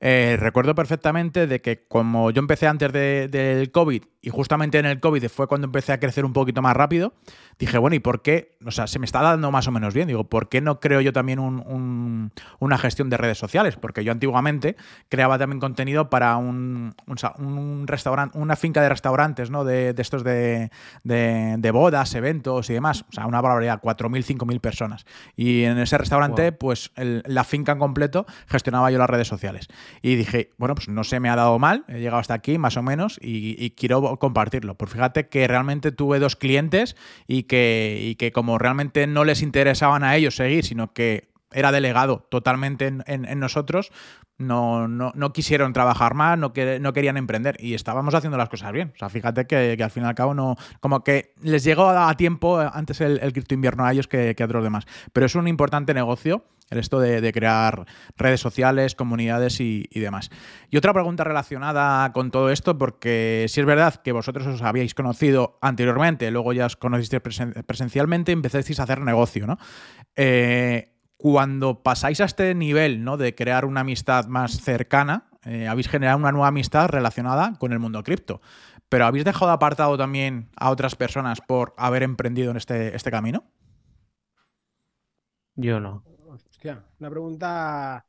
eh, recuerdo perfectamente de que como yo empecé antes del COVID y justamente en el COVID fue cuando empecé a crecer un poquito más rápido, dije, bueno, ¿y por qué? O sea, se me está dando más o menos bien. Digo, ¿por qué no creo yo también una gestión de redes sociales? Porque yo antiguamente creaba también contenido para un, restaurante, una finca de restaurantes, ¿no? De, estos de, bodas, eventos y demás. O sea, una barbaridad, 4.000, 5.000 personas. Y en ese restaurante, pues la finca en completo gestionaba yo las redes sociales. Y dije, bueno, pues no se me ha dado mal, he llegado hasta aquí más o menos y, quiero compartirlo. Pues fíjate que realmente tuve dos clientes y que, y que como realmente no les interesaban a ellos seguir, sino que era delegado totalmente en, nosotros, no, no, no, quisieron trabajar más, no, que, no querían emprender y estábamos haciendo las cosas bien. O sea, fíjate que, al fin y al cabo no, como que les llegó a tiempo antes el, el cripto invierno a ellos que, a otros demás. Pero es un importante negocio El esto de, crear redes sociales, comunidades y, demás. Y otra pregunta relacionada con todo esto, porque si es verdad que vosotros os habíais conocido anteriormente, luego ya os conocisteis presencialmente y empezasteis a hacer negocio, ¿no? Eh, cuando pasáis a este nivel, ¿no? De crear una amistad más cercana, eh, habéis generado una nueva amistad relacionada con el mundo cripto. Pero ¿habéis dejado apartado también a otras personas por haber emprendido en este, este camino? Yo no. Hostia, una pregunta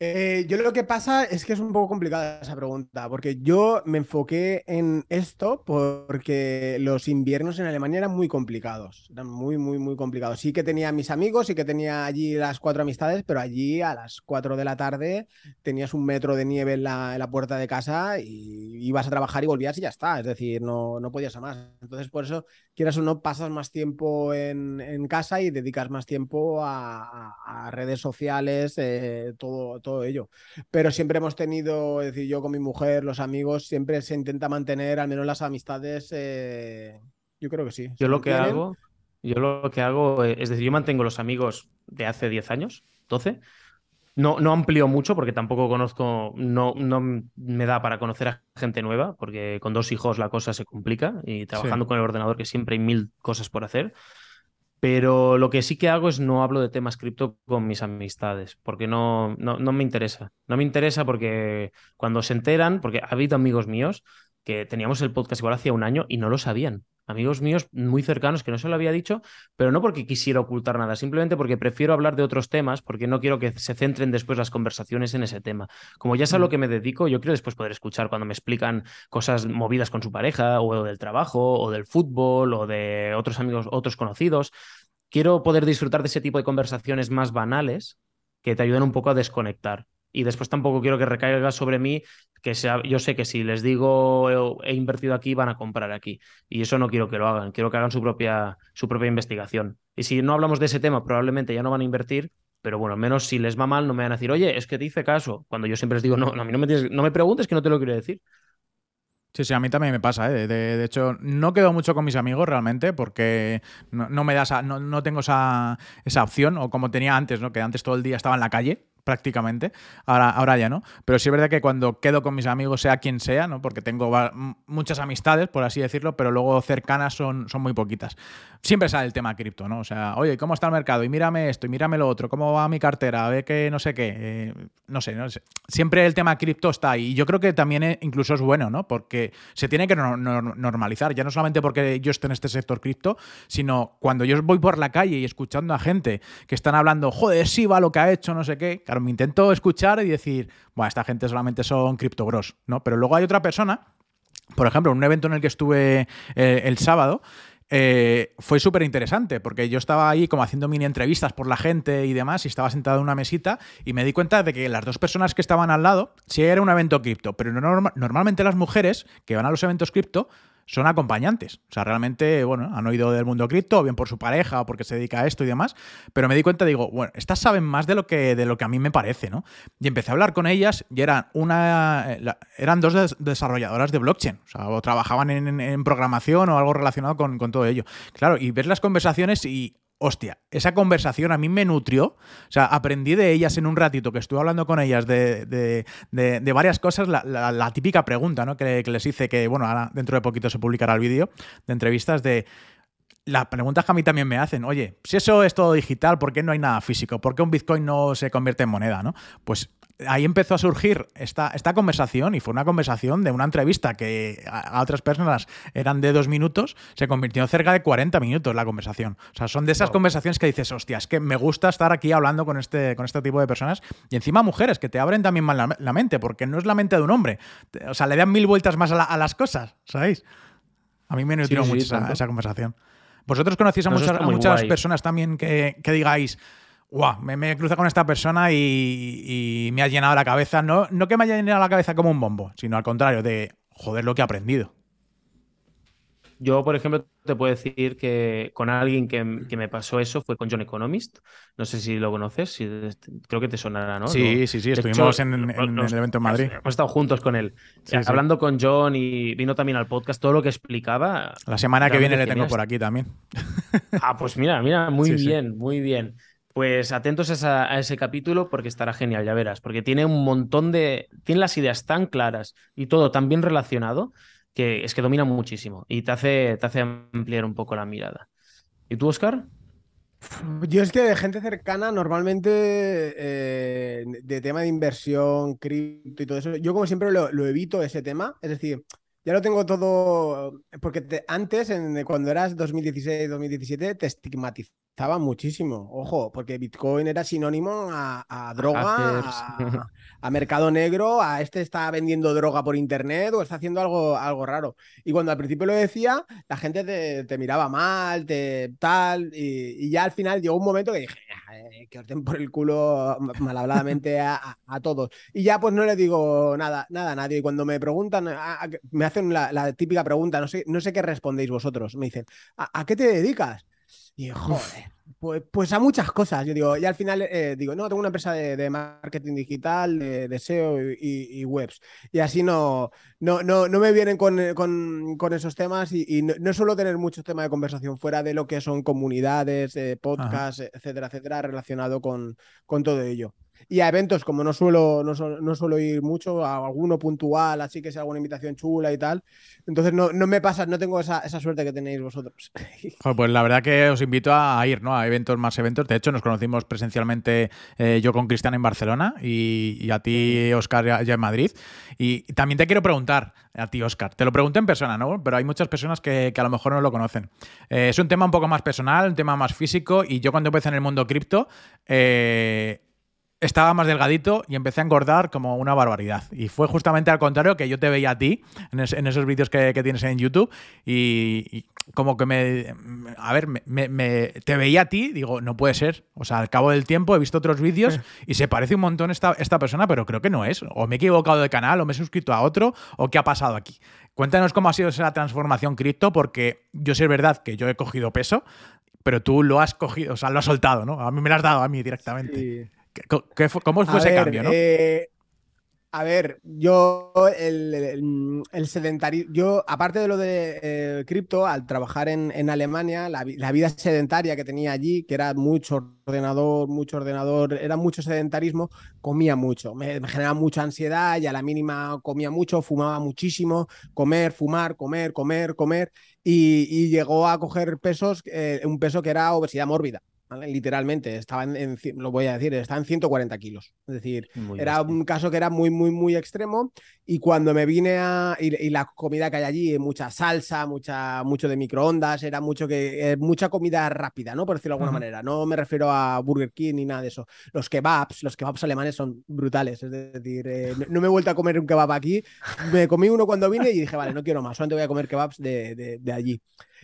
eh, yo lo que pasa es que es un poco complicada esa pregunta, porque yo me enfoqué en esto porque los inviernos en Alemania eran muy complicados, eran muy, muy, muy complicados. Sí que tenía mis amigos, sí que tenía allí las cuatro amistades, pero allí a las cuatro de la tarde tenías un metro de nieve en la, puerta de casa y ibas a trabajar y volvías y ya está, es decir, no, no podías a más. Entonces, por eso, quieras o no, pasas más tiempo en, casa y dedicas más tiempo a, redes sociales, eh, todo, todo ello. Pero siempre hemos tenido, es decir, yo con mi mujer, los amigos, siempre se intenta mantener al menos las amistades. Eh, yo creo que sí. Yo lo que hago, yo lo que hago, es decir, yo mantengo los amigos de hace 10 años, 12. No, no amplío mucho porque tampoco conozco, no, no me da para conocer a gente nueva, porque con dos hijos la cosa se complica y trabajando con el ordenador que siempre hay mil cosas por hacer. Pero lo que sí que hago es no hablo de temas cripto con mis amistades, porque no, no, no, me interesa. No me interesa porque cuando se enteran, porque ha habido amigos míos que teníamos el podcast igual hacía un año y no lo sabían amigos míos muy cercanos que no se lo había dicho, pero no porque quisiera ocultar nada, simplemente porque prefiero hablar de otros temas, porque no quiero que se centren después las conversaciones en ese tema. Como ya sé a lo mm. que me dedico, yo quiero después poder escuchar cuando me explican cosas movidas con su pareja, o del trabajo, o del fútbol, o de otros amigos, otros conocidos. Quiero poder disfrutar de ese tipo de conversaciones más banales que te ayuden un poco a desconectar y después tampoco quiero que recaiga sobre mí que sea, yo sé que si les digo he invertido aquí van a comprar aquí y eso no quiero que lo hagan, quiero que hagan su propia, su propia investigación. Y si no hablamos de ese tema, probablemente ya no van a invertir, pero bueno, menos si les va mal no me van a decir, oye, es que te hice caso, cuando yo siempre les digo, no, mí no me, no me preguntes que no te lo quiero decir. Sí, sí, a mí también me pasa. ¿eh? De, hecho, no quedo mucho con mis amigos realmente porque no, me da no, no, tengo esa, esa, opción o como tenía antes, ¿no? que antes todo el día estaba en la calle prácticamente. Ahora, ahora ya no. Pero sí es verdad que cuando quedo con mis amigos, sea quien sea, ¿no? porque tengo muchas amistades, por así decirlo, pero luego cercanas son, son muy poquitas. Siempre sale el tema cripto, ¿no? O sea, oye, ¿cómo está el mercado? Y mírame esto, y mírame lo otro, ¿cómo va mi cartera? Ve que no sé qué. Eh, no, sé, no, sé, Siempre el tema cripto está ahí. Y yo creo que también eh, incluso es bueno, ¿no? Porque se tiene que normalizar, ya no solamente porque yo esté en este sector cripto, sino cuando yo voy por la calle y escuchando a gente que están hablando, joder, sí va lo que ha hecho, no sé qué me intento escuchar y decir, bueno, esta gente solamente son criptobros, ¿no? Pero luego hay otra persona, por ejemplo, en un evento en el que estuve eh, el sábado, eh, fue súper interesante porque yo estaba ahí como haciendo mini entrevistas por la gente y demás y estaba sentado en una mesita y me di cuenta de que las dos personas que estaban al lado, sí era un evento cripto, pero normalmente las mujeres que van a los eventos cripto son acompañantes. O sea, realmente, bueno, han oído del mundo cripto, o bien por su pareja, o porque se dedica a esto y demás, pero me di cuenta, digo, bueno, estas saben más de lo que, de lo que a mí me parece, ¿no? Y empecé a hablar con ellas y eran una, eran dos desarrolladoras de blockchain, o sea, o trabajaban en, programación o algo relacionado con, con todo ello. Claro, y ves las conversaciones y hostia, esa conversación a mí me nutrió. O sea, aprendí de ellas en un ratito que estuve hablando con ellas de, varias cosas. La, típica pregunta ¿no? que, les hice, que bueno, ahora dentro de poquito se publicará el vídeo de entrevistas de. La pregunta que a mí también me hacen, oye, si eso es todo digital, ¿por qué no hay nada físico? ¿Por qué un Bitcoin no se convierte en moneda? ¿no? Pues ahí empezó a surgir esta, esta conversación y fue una conversación de una entrevista que a, otras personas eran de dos minutos, se convirtió en cerca de 40 minutos la conversación. O sea, son de esas conversaciones que dices, hostia, es que me gusta estar aquí hablando con este, con este tipo de personas y encima mujeres que te abren también mal la, mente, porque no es la mente de un hombre. O sea, le dan mil vueltas más a, las cosas, ¿sabéis? A mí me nutrió mucho esa, conversación. ¿Vosotros conocéis a muchas, muchas personas también que, que digáis, guau, me, me cruza con esta persona y, me ha llenado la cabeza. No, no que me haya llenado la cabeza como un bombo, sino al contrario, de joder lo que he aprendido. Yo, por ejemplo, te puedo decir que con alguien que, me pasó eso fue con John Economist. No sé si lo conoces, creo que te sonará, ¿no? Sí, sí, sí, estuvimos en, el evento en Madrid. Hemos estado juntos con él. hablando con John y vino también al podcast, todo lo que explicaba. La semana que viene le tengo por aquí también. Ah, pues mira, mira, muy bien, muy bien. Pues atentos a, ese capítulo porque estará genial, ya verás, porque tiene un montón de... Tiene las ideas tan claras y todo tan bien relacionado que es que domina muchísimo y te hace, te hace ampliar un poco la mirada. ¿Y tú, Oscar? Yo es que de gente cercana, normalmente eh, de tema de inversión, cripto y todo eso, yo como siempre lo, evito ese tema. Es decir, ya lo tengo todo, porque antes, cuando eras 2016, 2017, te estigmatizaba estaba muchísimo, ojo, porque Bitcoin era sinónimo a, droga, a, mercado negro, a este está vendiendo droga por internet o está haciendo algo, algo raro. Y cuando al principio lo decía, la gente te, miraba mal, te tal, y, ya al final llegó un momento que dije, eh, que os den por el culo malhabladamente a, todos. Y ya pues no le digo nada, nada a nadie. Y cuando me preguntan, me hacen la, típica pregunta, no sé, no sé qué respondéis vosotros, me dicen, ¿a qué te dedicas? Y joder, pues, pues a muchas cosas. Yo digo, y al final eh, digo, no, tengo una empresa de, marketing digital, de, SEO y, webs. Y así no, no, no, no me vienen con, esos temas y, no, suelo tener muchos temas de conversación fuera de lo que son comunidades, eh, podcasts, etcétera, etcétera, relacionado con, con todo ello. Y a eventos, como no suelo, no, no, suelo ir mucho, a alguno puntual, así que sea alguna invitación chula y tal. Entonces no, no me pasa, no tengo esa, esa suerte que tenéis vosotros. pues la verdad que os invito a ir, ¿no? A eventos, más eventos. De hecho, nos conocimos presencialmente eh, yo con Cristian en Barcelona y, a ti, Oscar, ya, en Madrid. Y también te quiero preguntar, a ti, Oscar, te lo pregunté en persona, ¿no? Pero hay muchas personas que, a lo mejor no lo conocen. Eh, es un tema un poco más personal, un tema más físico y yo cuando empecé en el mundo cripto, eh, estaba más delgadito y empecé a engordar como una barbaridad. Y fue justamente al contrario que yo te veía a ti en, esos vídeos que, tienes en YouTube y, como que me... A ver, me, te veía a ti, digo, no puede ser. O sea, al cabo del tiempo he visto otros vídeos y se parece un montón esta, esta persona, pero creo que no es. O me he equivocado de canal o me he suscrito a otro o qué ha pasado aquí. Cuéntanos cómo ha sido esa transformación cripto, porque yo sé verdad que yo he cogido peso, pero tú lo has cogido, o sea, lo has soltado, ¿no? A mí me lo has dado a mí directamente. Sí. ¿Cómo fue ese cambio, no? Eh, a ver, yo el, sedentarismo, yo aparte de lo de eh, cripto, al trabajar en, Alemania, la, vida sedentaria que tenía allí, que era mucho ordenador, mucho ordenador, era mucho sedentarismo, comía mucho, me, generaba mucha ansiedad y a la mínima comía mucho, fumaba muchísimo, comer, fumar, comer, comer, comer, y, llegó a coger pesos, eh, un peso que era obesidad mórbida. Literalmente, estaba en, lo voy a decir, en 140 kilos. Es decir, era un caso que era muy, muy, muy extremo. Y cuando me vine a. Y, la comida que hay allí, mucha salsa, mucha, mucho de microondas, era mucho que. Eh, mucha comida rápida, ¿no? Por decirlo de alguna manera. No me refiero a Burger King ni nada de eso. Los kebabs, los kebabs alemanes son brutales. Es decir, eh, no, me he vuelto a comer un kebab aquí. Me comí uno cuando vine y dije, vale, no quiero más, solamente voy a comer kebabs de, de allí.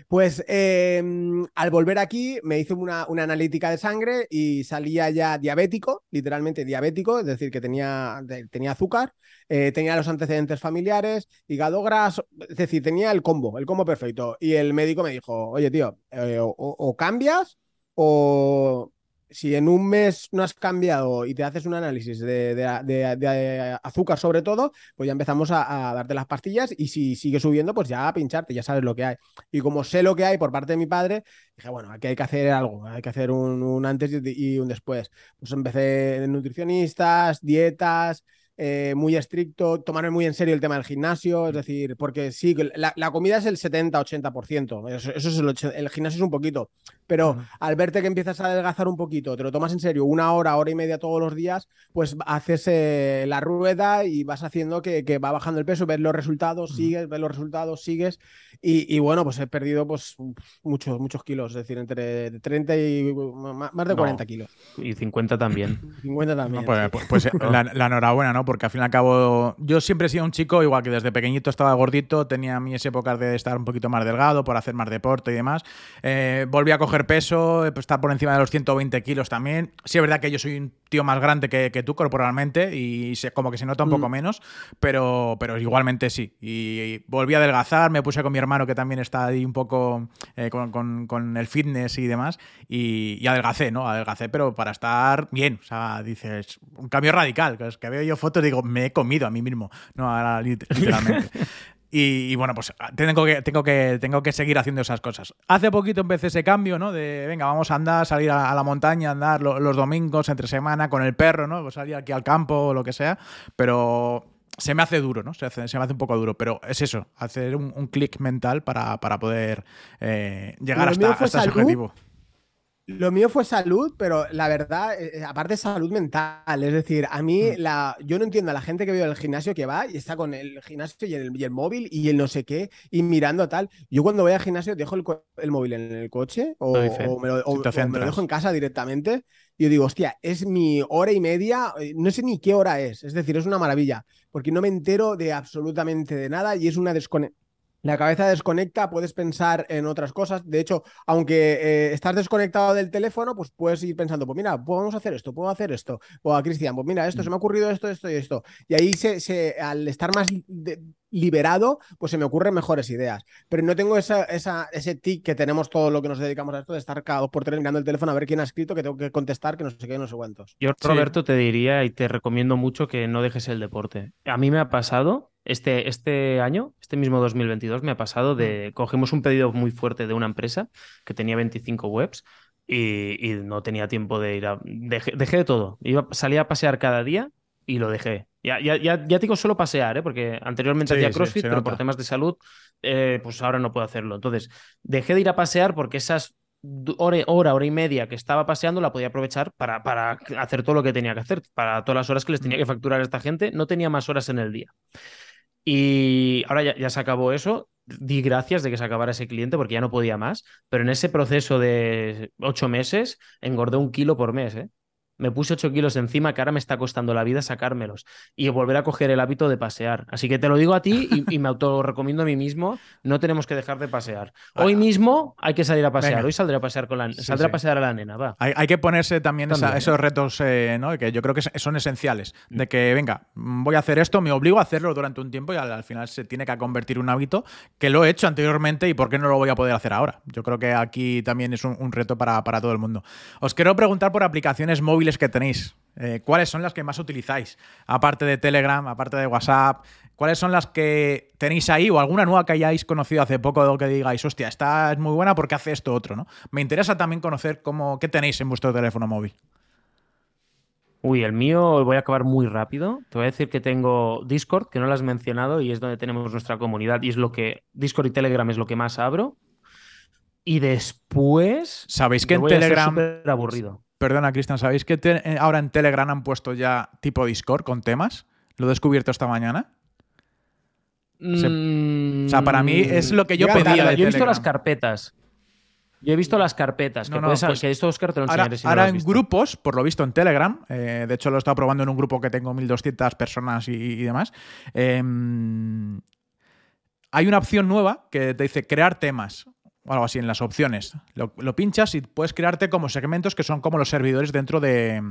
Pues em, al volver aquí me hice una, analítica de sangre y salía ya diabético, literalmente diabético, es decir, que tenía, tenía azúcar, eh, tenía los antecedentes familiares, hígado graso, es decir, tenía el combo, el combo perfecto. Y el médico me dijo, oye tío, eh, o cambias o si en un mes no has cambiado y te haces un análisis de, azúcar sobre todo, pues ya empezamos a, darte las pastillas y si sigue subiendo, pues ya a pincharte, ya sabes lo que hay. Y como sé lo que hay por parte de mi padre, dije, bueno, aquí hay que hacer algo, hay que hacer un, antes y un después. Pues empecé en nutricionistas, dietas, eh, muy estricto, tomarme muy en serio el tema del gimnasio, es decir, porque sí, la, la comida es el 70-80%, eso, eso, es el, el, gimnasio es un poquito, pero al verte que empiezas a adelgazar un poquito, te lo tomas en serio una hora, hora y media todos los días, pues haces eh, la rueda y vas haciendo que, que, va bajando el peso, ves los resultados, sigues, ves los resultados, sigues, y, y, bueno, pues he perdido pues muchos, muchos kilos, es decir, entre 30 y más de 40 kilos. Y 50 también. 50 también. pues, pues, pues la, la enhorabuena, ¿no? Porque al fin y al cabo yo siempre he sido un chico, igual que desde pequeñito estaba gordito, tenía mis épocas de estar un poquito más delgado por hacer más deporte y demás. Eh, volví a coger peso, estar por encima de los 120 kilos también. Sí es verdad que yo soy un tío más grande que, tú corporalmente y como que se nota un poco mm. menos, pero, pero igualmente sí. Y, volví a adelgazar, me puse con mi hermano que también está ahí un poco eh, con, el fitness y demás, y, y, adelgacé, ¿no? Adelgacé, pero para estar bien. O sea, dices, un cambio radical, que es que veo yo fotos digo, me he comido a mí mismo, no, literalmente. Y, bueno, pues ah, tengo que, tengo, que, tengo que seguir haciendo esas cosas. Hace poquito empecé ese cambio, ¿no? De, venga, vamos a andar, salir a, la montaña, andar los domingos, entre semana, con el perro, ¿no? Pues salir aquí al campo o lo que sea. Pero se me hace duro, ¿no? Se, hace, se, me hace un poco duro, pero es eso, hacer un, clic mental para, poder eh, llegar hasta, hasta ese objetivo. Lo mío fue salud, pero la verdad, eh, eh, aparte salud mental. Es decir, a mí, mm. la, yo no entiendo a la gente que veo el gimnasio que va y está con el gimnasio y el, móvil y el no sé qué y mirando tal. Yo cuando voy al gimnasio dejo el, móvil en el coche o, me lo, dejo en casa directamente. Y yo digo, hostia, es mi hora y media, eh, no sé ni qué hora es. Es decir, es una maravilla, porque no me entero de absolutamente de nada y es una desconexión la cabeza desconecta, puedes pensar en otras cosas. De hecho, aunque eh, estás desconectado del teléfono, pues puedes ir pensando, pues mira, podemos hacer esto, puedo hacer esto. O a Cristian, pues mira, esto, se me ha ocurrido esto, esto y esto. Y ahí se, al estar más liberado, pues se me ocurren mejores ideas. Pero no tengo esa, ese tic que tenemos todo lo que nos dedicamos a esto de estar cada dos por tres mirando el teléfono a ver quién ha escrito, que tengo que contestar, que no sé qué, no sé cuántos. Yo, Roberto, te diría y te recomiendo mucho que no dejes el deporte. A mí me ha pasado este, este año, este mismo 2022, me ha pasado de. Cogimos un pedido muy fuerte de una empresa que tenía 25 webs y, no tenía tiempo de ir a. Dejé, de todo. Iba, salía a pasear cada día y lo dejé. Ya, ya, ya, ya digo solo pasear, ¿eh? porque anteriormente hacía CrossFit, pero por temas de salud, eh, pues ahora no puedo hacerlo. Entonces, dejé de ir a pasear porque esas hora, hora, hora y media que estaba paseando la podía aprovechar para, para hacer todo lo que tenía que hacer, para todas las horas que les tenía mm. que facturar a esta gente. No tenía más horas en el día. Y ahora ya, se acabó eso. Di gracias de que se acabara ese cliente porque ya no podía más. Pero en ese proceso de ocho meses engordé un kilo por mes. ¿eh? Me puse 8 kilos encima que ahora me está costando la vida sacármelos y volver a coger el hábito de pasear. Así que te lo digo a ti y, me auto recomiendo a mí mismo, no tenemos que dejar de pasear. Hoy mismo hay que salir a pasear, hoy saldré a pasear con la a pasear a la nena, va. Hay, que ponerse también, esos retos, eh, ¿no? que yo creo que son esenciales, de que venga, voy a hacer esto, me obligo a hacerlo durante un tiempo y al, final se tiene que convertir en un hábito que lo he hecho anteriormente y por qué no lo voy a poder hacer ahora. Yo creo que aquí también es un, reto para, para todo el mundo. Os quiero preguntar por aplicaciones móviles que tenéis. Eh, ¿Cuáles son las que más utilizáis? Aparte de Telegram, aparte de WhatsApp, ¿cuáles son las que tenéis ahí o alguna nueva que hayáis conocido hace poco o que digáis, hostia, esta es muy buena porque hace esto otro, ¿no? Me interesa también conocer cómo, qué tenéis en vuestro teléfono móvil. Uy, el mío voy a acabar muy rápido. Te voy a decir que tengo Discord, que no lo has mencionado, y es donde tenemos nuestra comunidad, y es lo que Discord y Telegram es lo que más abro. Y después. Sabéis que en Telegram. aburrido. Perdona, Cristian, ¿sabéis que eh, ahora en Telegram han puesto ya tipo Discord con temas? Lo he descubierto esta mañana. O sea, para mí es lo que yo pedía. yo he visto las carpetas. Yo he visto las carpetas. que, pues que esto Oscar te lo ahora, ahora en grupos, por lo visto en Telegram, eh, de hecho lo he estado probando en un grupo que tengo 1200 personas y, demás. Em, hay una opción nueva que te dice crear temas o algo así en las opciones. Lo, pinchas y puedes crearte como segmentos que son como los servidores dentro de,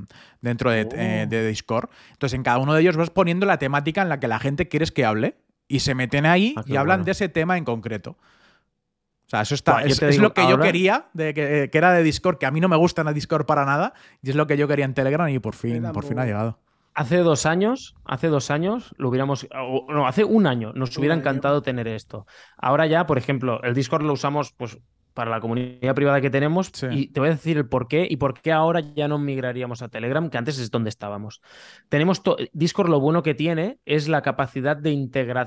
dentro de, eh, oh. Discord. Entonces, en cada uno de ellos vas poniendo la temática en la que la gente quieres que hable y se meten ahí ah, y hablan de ese tema en concreto. O sea, eso está. es, lo que yo quería, de que, era de Discord, que a mí no me gusta en Discord para nada, y es lo que yo quería en Telegram y por fin, por fin ha llegado. Hace dos años, hace dos años, lo hubiéramos, no, hace un año nos hubiera encantado tener esto. Ahora ya, por ejemplo, el Discord lo usamos, pues para la comunidad privada que tenemos y te voy a decir el por qué y por qué ahora ya no migraríamos a Telegram, que antes es donde estábamos. Tenemos Discord lo bueno que tiene es la capacidad de,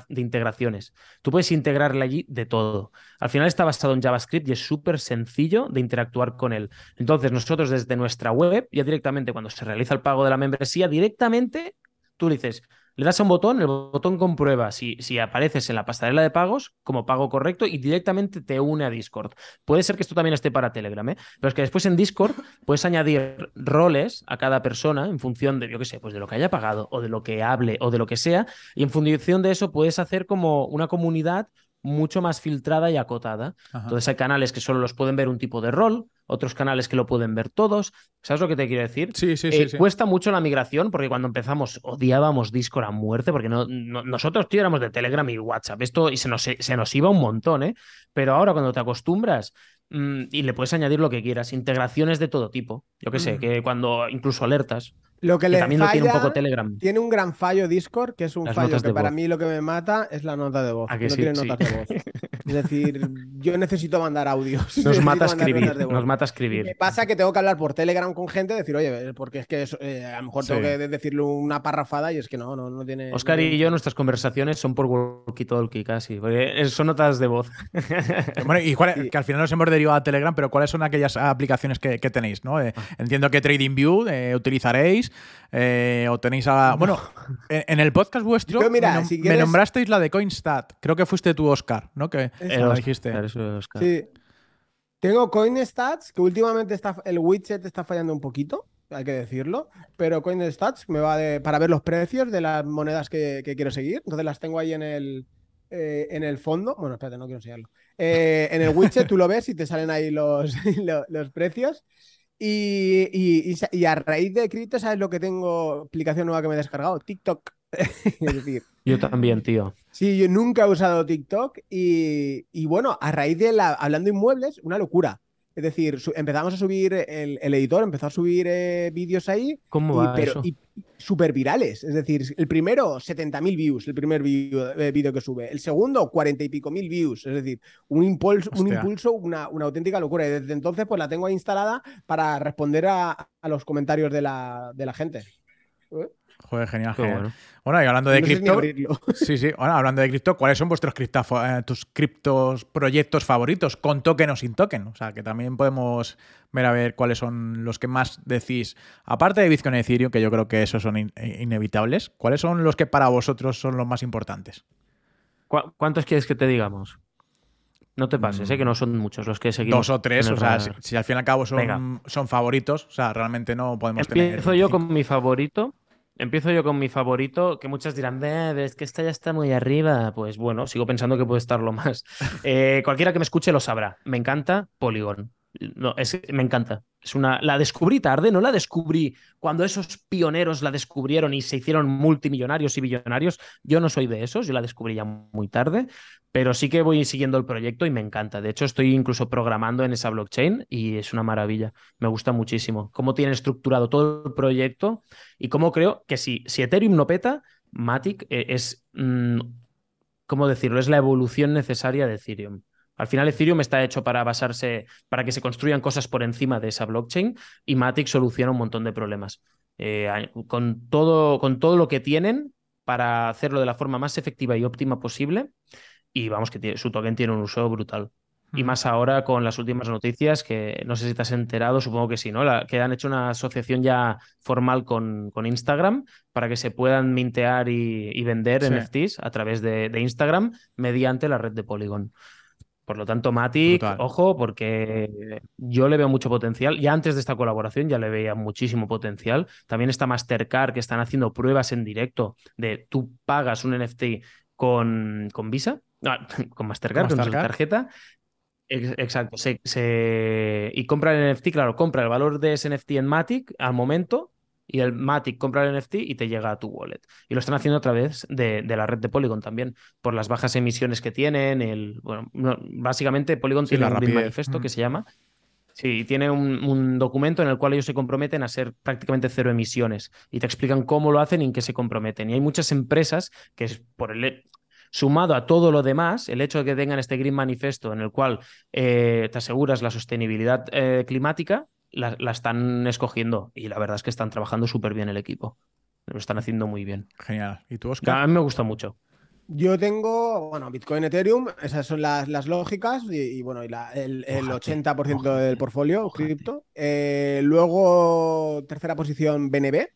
de integraciones. Tú puedes integrarle allí de todo. Al final está basado en JavaScript y es súper sencillo de interactuar con él. Entonces nosotros desde nuestra web, ya directamente cuando se realiza el pago de la membresía, directamente tú le dices, le das a un botón, el botón comprueba si, si apareces en la pasarela de pagos como pago correcto y directamente te une a Discord. Puede ser que esto también esté para Telegram, ¿eh? pero es que después en Discord puedes añadir roles a cada persona en función de, yo qué sé, pues de lo que haya pagado o de lo que hable o de lo que sea. Y en función de eso puedes hacer como una comunidad mucho más filtrada y acotada. Entonces hay canales que solo los pueden ver un tipo de rol, otros canales que lo pueden ver todos. ¿Sabes lo que te quiero decir? Sí, sí, Eh, sí. Cuesta mucho la migración porque cuando empezamos odiábamos Discord a muerte porque no, no- nosotros, tío, éramos de Telegram y WhatsApp. Esto y se nos, se nos iba un montón, ¿eh? Pero ahora cuando te acostumbras mm, y le puedes añadir lo que quieras, integraciones de todo tipo. Yo qué sé, Mm. que cuando incluso alertas, Lo que que le también lo tiene un poco Telegram. Tiene un gran fallo Discord, que es un Las fallo que para voz. mí lo que me mata es la nota de voz. ¿A que que no sí? tiene Sí. notas de voz. Es decir, yo necesito mandar audios. Nos mata escribir, nos mata escribir. Me pasa que tengo que hablar por Telegram con gente, decir, oye, porque es que eh, a lo mejor tengo que decirle una parrafada y es que no, no, no tiene. Oscar no y yo, nuestras conversaciones son por walkie-talkie casi, porque son notas de voz. Bueno, y cuál- Sí. que al final nos hemos derivado a Telegram, pero ¿cuáles son aquellas aplicaciones que, que tenéis? ¿no? Eh, entiendo que TradingView eh, utilizaréis, eh, o tenéis a. Bueno, en, en el podcast vuestro Yo, mira, me, nom- si me quieres- nombrasteis la de Coinstat. Creo que fuiste tú, Oscar, ¿no? Que El lo Oscar, dijiste. Oscar. Sí. Tengo CoinStats, que últimamente está, el widget está fallando un poquito, hay que decirlo, pero CoinStats me va de- para ver los precios de las monedas que, que quiero seguir. Entonces las tengo ahí en el, eh, en el fondo. Bueno, espérate, no quiero enseñarlo. Eh, en el widget tú lo ves y te salen ahí los, lo- los precios. Y, y- a raíz de cripto, ¿sabes lo que tengo? Aplicación nueva que me he descargado, TikTok. es decir, Yo también, tío. Sí, yo nunca he usado TikTok y, y bueno, a raíz de la, hablando inmuebles, una locura. Es decir, empezamos a subir, el, el editor empezó a subir eh, vídeos ahí, ¿Cómo y, va pero eso? y súper virales. Es decir, el primero, 70.000 views, el primer vídeo eh, vídeo que sube. El segundo, 40 y pico mil views. Es decir, un impulso, un impulso una, una auténtica locura. Y desde entonces, pues la tengo ahí instalada para responder a, a los comentarios de la, de la gente. Joder, genial, genial. bueno. Bueno, y hablando de No cripto. Sí, sí. Ahora, hablando de cripto, ¿cuáles son vuestros criptafo- eh, tus criptos proyectos favoritos? ¿Con token o sin token? O sea, que también podemos ver a ver cuáles son los que más decís. Aparte de Bitcoin y Ethereum, que yo creo que esos son in- eh, inevitables, ¿cuáles son los que para vosotros son los más importantes? ¿Cu- ¿Cuántos quieres que te digamos? No te pases, ¿eh? que no son muchos los que seguimos. Dos o tres, o sea, si, al fin y al cabo son, son favoritos, o sea, realmente no podemos tener. Empiezo yo cinco. con mi favorito. Empiezo yo con mi favorito, que muchas dirán, "Ve, ves que esta ya está muy arriba. Pues bueno, sigo pensando que puede estarlo más. Eh, cualquiera que me escuche lo sabrá. Me encanta Polygon. No, es, me encanta. Es una, la descubrí tarde, no la descubrí cuando esos pioneros la descubrieron y se hicieron multimillonarios y billonarios. Yo no soy de esos, yo la descubrí ya muy tarde, pero sí que voy siguiendo el proyecto y me encanta. De hecho, estoy incluso programando en esa blockchain y es una maravilla. Me gusta muchísimo cómo tienen estructurado todo el proyecto y cómo creo que si, si Ethereum no peta, Matic eh, es, mm, ¿cómo decirlo? Es la evolución necesaria de Ethereum. Al final, Ethereum está hecho para basarse, para que se construyan cosas por encima de esa blockchain y Matic soluciona un montón de problemas. Eh, con, todo, con todo lo que tienen para hacerlo de la forma más efectiva y óptima posible. Y vamos, que tiene- su token tiene un uso brutal. Y Mm. más ahora con las últimas noticias, que no sé si te has enterado, supongo que sí, ¿no? La- que han hecho una asociación ya formal con, con Instagram para que se puedan mintear y, y vender Sí. NFTs a través de, de Instagram mediante la red de Polygon. Por lo tanto, Matic, Brutal. ojo, porque yo le veo mucho potencial. Ya antes de esta colaboración ya le veía muchísimo potencial. También está Mastercard, que están haciendo pruebas en directo de tú pagas un NFT con, con Visa, con Mastercard, con su Mastercard. tarjeta. Ex- Exacto. Se, se- Y compra el NFT, claro, compra el valor de ese NFT en Matic al momento y el Matic compra el NFT y te llega a tu wallet. Y lo están haciendo a través de, de la red de Polygon también, por las bajas emisiones que tienen. El, bueno, no, básicamente Polygon Sí, tiene un Green rapidez. manifesto que Mm. se llama. Sí, tiene un, un documento en el cual ellos se comprometen a ser prácticamente cero emisiones y te explican cómo lo hacen y en qué se comprometen. Y hay muchas empresas que por el, sumado a todo lo demás, el hecho de que tengan este Green Manifesto en el cual eh, te aseguras la sostenibilidad eh, climática, la, la están escogiendo y la verdad es que están trabajando súper bien el equipo. Lo están haciendo muy bien. Genial. ¿Y tú, Oscar? A mí me gusta mucho. Yo tengo, bueno, Bitcoin, Ethereum, esas son las, las lógicas y, y, bueno, y la- el, el Mójate, 80% mójate, del portfolio cripto. Eh, luego, tercera posición, BNB,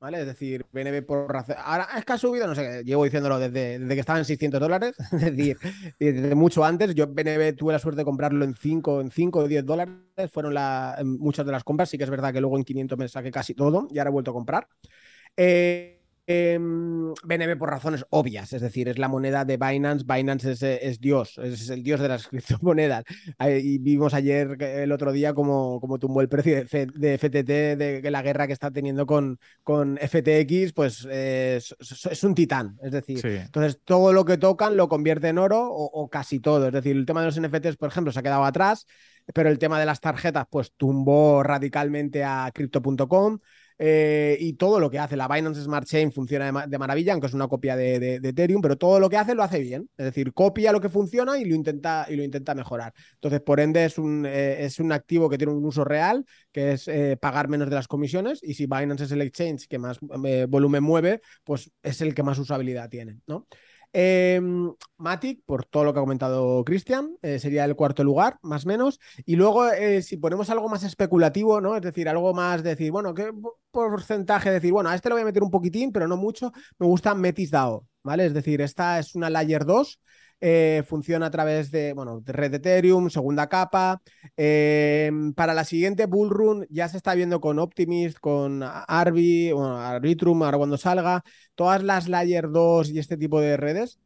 ¿vale? Es decir, BNB por razón... Ahora es que ha subido, no sé, llevo diciéndolo desde, desde que estaba en 600 dólares, es decir, desde mucho antes. Yo BNB tuve la suerte de comprarlo en 5, en 5 o 10 dólares, fueron la- muchas de las compras, sí que es verdad que luego en 500 me saqué casi todo y ahora he vuelto a comprar. Eh, BNB por razones obvias, es decir, es la moneda de Binance. Binance es, es Dios, es el Dios de las criptomonedas. Y vimos ayer, el otro día, como tumbó el precio de, FTT, de la guerra que está teniendo con, con FTX, pues es, un titán. Es decir, entonces todo lo que tocan lo convierte en oro o, o casi todo. Es decir, el tema de los NFTs, por ejemplo, se ha quedado atrás pero el tema de las tarjetas pues tumbó radicalmente a crypto.com. Eh, y todo lo que hace la Binance Smart Chain funciona de, maravilla, aunque es una copia de, Ethereum, pero todo lo que hace lo hace bien. Es decir, copia lo que funciona y lo intenta, y lo intenta mejorar. Entonces, por ende, es un, eh, es un activo que tiene un uso real, que es eh, pagar menos de las comisiones. Y si Binance es el exchange que más volumen mueve, pues es el que más usabilidad tiene, ¿no? Em, Matic, por todo lo que ha comentado Cristian, eh, sería el cuarto lugar, más o menos. Y luego, eh, si ponemos algo más especulativo, ¿no? Es decir, algo más decir, bueno, ¿qué porcentaje? Decir, bueno, a este le voy a meter un poquitín, pero no mucho. Me gusta Metis DAO, ¿vale? Es decir, esta es una Layer 2 eh, funciona a través de, bueno, de red Ethereum, segunda capa. Eh, para la siguiente Bullrun ya se está viendo con Optimist, con Arbi, bueno, Arbitrum, ahora cuando salga. Todas las Layer 2 y este tipo de redes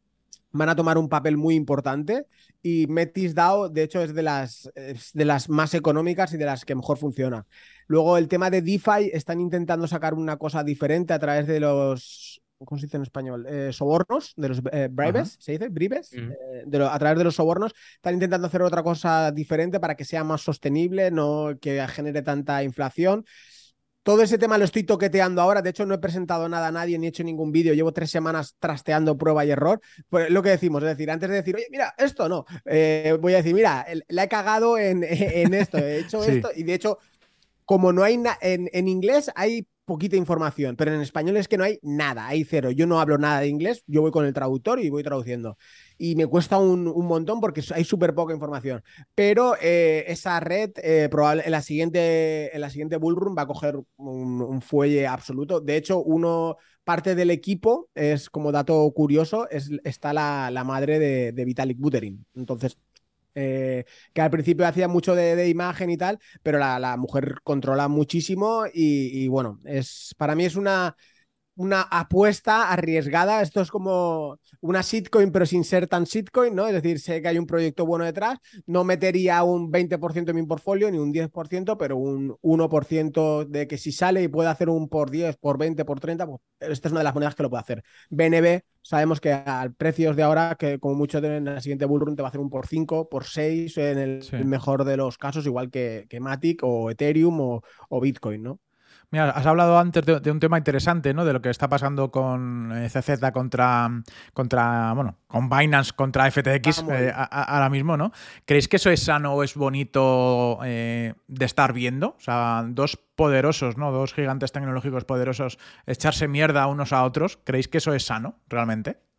van a tomar un papel muy importante y Metis DAO, de hecho, es de las, de las más económicas y de las que mejor funciona. Luego, el tema de DeFi, están intentando sacar una cosa diferente a través de los ¿cómo se dice en español? Eh, sobornos, de los eh, bribes, ¿se dice? ¿Bribes? Eh, a través de los sobornos, están intentando hacer otra cosa diferente para que sea más sostenible, no que genere tanta inflación. Todo ese tema lo estoy toqueteando ahora. De hecho, no he presentado nada a nadie ni he hecho ningún vídeo. Llevo tres semanas trasteando prueba y error. Pues lo que decimos, es decir, antes de decir, oye, mira, esto no, voy a decir, mira, la he cagado en, esto, he hecho esto. Y de hecho, como no hay en, en, inglés, hay poquita información, pero en español es que no hay nada, hay cero. Yo no hablo nada de inglés, yo voy con el traductor y voy traduciendo. Y me cuesta un, montón porque hay súper poca información. Pero eh, esa red, eh, probable, en la siguiente, en la siguiente Bullrun va a coger un, fuelle absoluto. De hecho, uno, parte del equipo, es como dato curioso, es, está la, madre de, de Vitalik Buterin. Entonces, eh, que al principio hacía mucho de, imagen y tal, pero la, mujer controla muchísimo y, bueno, es, para mí es una, una apuesta arriesgada. Esto es como una shitcoin, pero sin ser tan shitcoin, ¿no? Es decir, sé que hay un proyecto bueno detrás. No metería un 20% en mi portfolio ni un 10%, pero un 1% de que si sale y puede hacer un por 10, por 20, por 30, pues esta es una de las monedas que lo puede hacer. BNB, sabemos que al precios de ahora, que como mucho en la siguiente bullrun te va a hacer un por 5, por 6, en el, mejor de los casos, igual que, que Matic o Ethereum o, o Bitcoin, ¿no? Mira, has hablado antes de, un tema interesante, ¿no? De lo que está pasando con eh, CZ contra, contra bueno, con Binance contra FTX eh, ahora mismo, ¿no? ¿Creéis que eso es sano o es bonito eh, de estar viendo? O sea, dos poderosos, ¿no? Dos gigantes tecnológicos poderosos echarse mierda unos a otros. ¿Creéis que eso es sano realmente?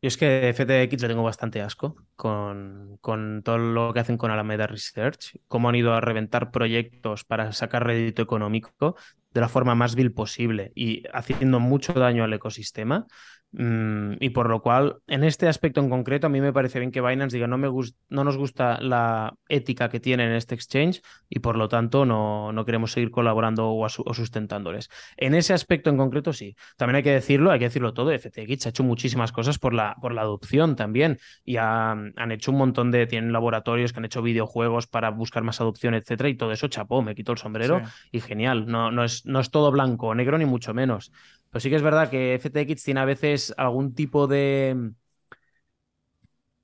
Yo es que FTX le tengo bastante asco con, con, todo lo que hacen con Alameda Research, cómo han ido a reventar proyectos para sacar rédito económico de la forma más vil posible y haciendo mucho daño al ecosistema. Mm, y por lo cual, en este aspecto en concreto, a mí me parece bien que Binance diga no, me no nos gusta la ética que tiene en este exchange y por lo tanto no, no queremos seguir colaborando o, sustentándoles. En ese aspecto en concreto, sí. También hay que decirlo, hay que decirlo todo. FTX ha hecho muchísimas cosas por la, por la adopción también y han hecho un montón de, tienen laboratorios que han hecho videojuegos para buscar más adopción, etcétera, y todo eso chapó, me quito el sombrero y genial. No, no, es, no es todo blanco o negro ni mucho menos. Pero sí que es verdad que FTX tiene a veces algún tipo de,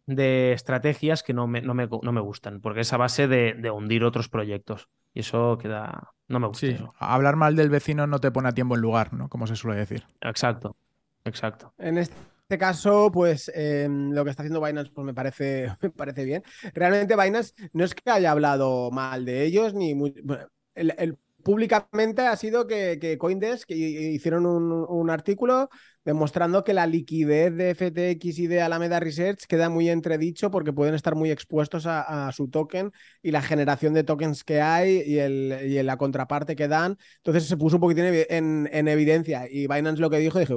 de estrategias que no me, no me, no me gustan, porque es a base de, hundir otros proyectos. Y eso queda. No me gusta. Sí, hablar mal del vecino no te pone a tiempo en lugar, ¿no? Como se suele decir. Exacto, exacto. En este caso, pues em, lo que está haciendo Binance pues, me, parece, me parece bien. Realmente Binance no es que haya hablado mal de ellos, ni muy... el, públicamente ha sido que, que Coindesk hicieron un, artículo demostrando que la liquidez de FTX y de Alameda Research queda muy entredicho porque pueden estar muy expuestos a, su token y la generación de tokens que hay y, el, y la contraparte que dan. Entonces se puso un poquitín en, en evidencia y Binance lo que dijo, dije,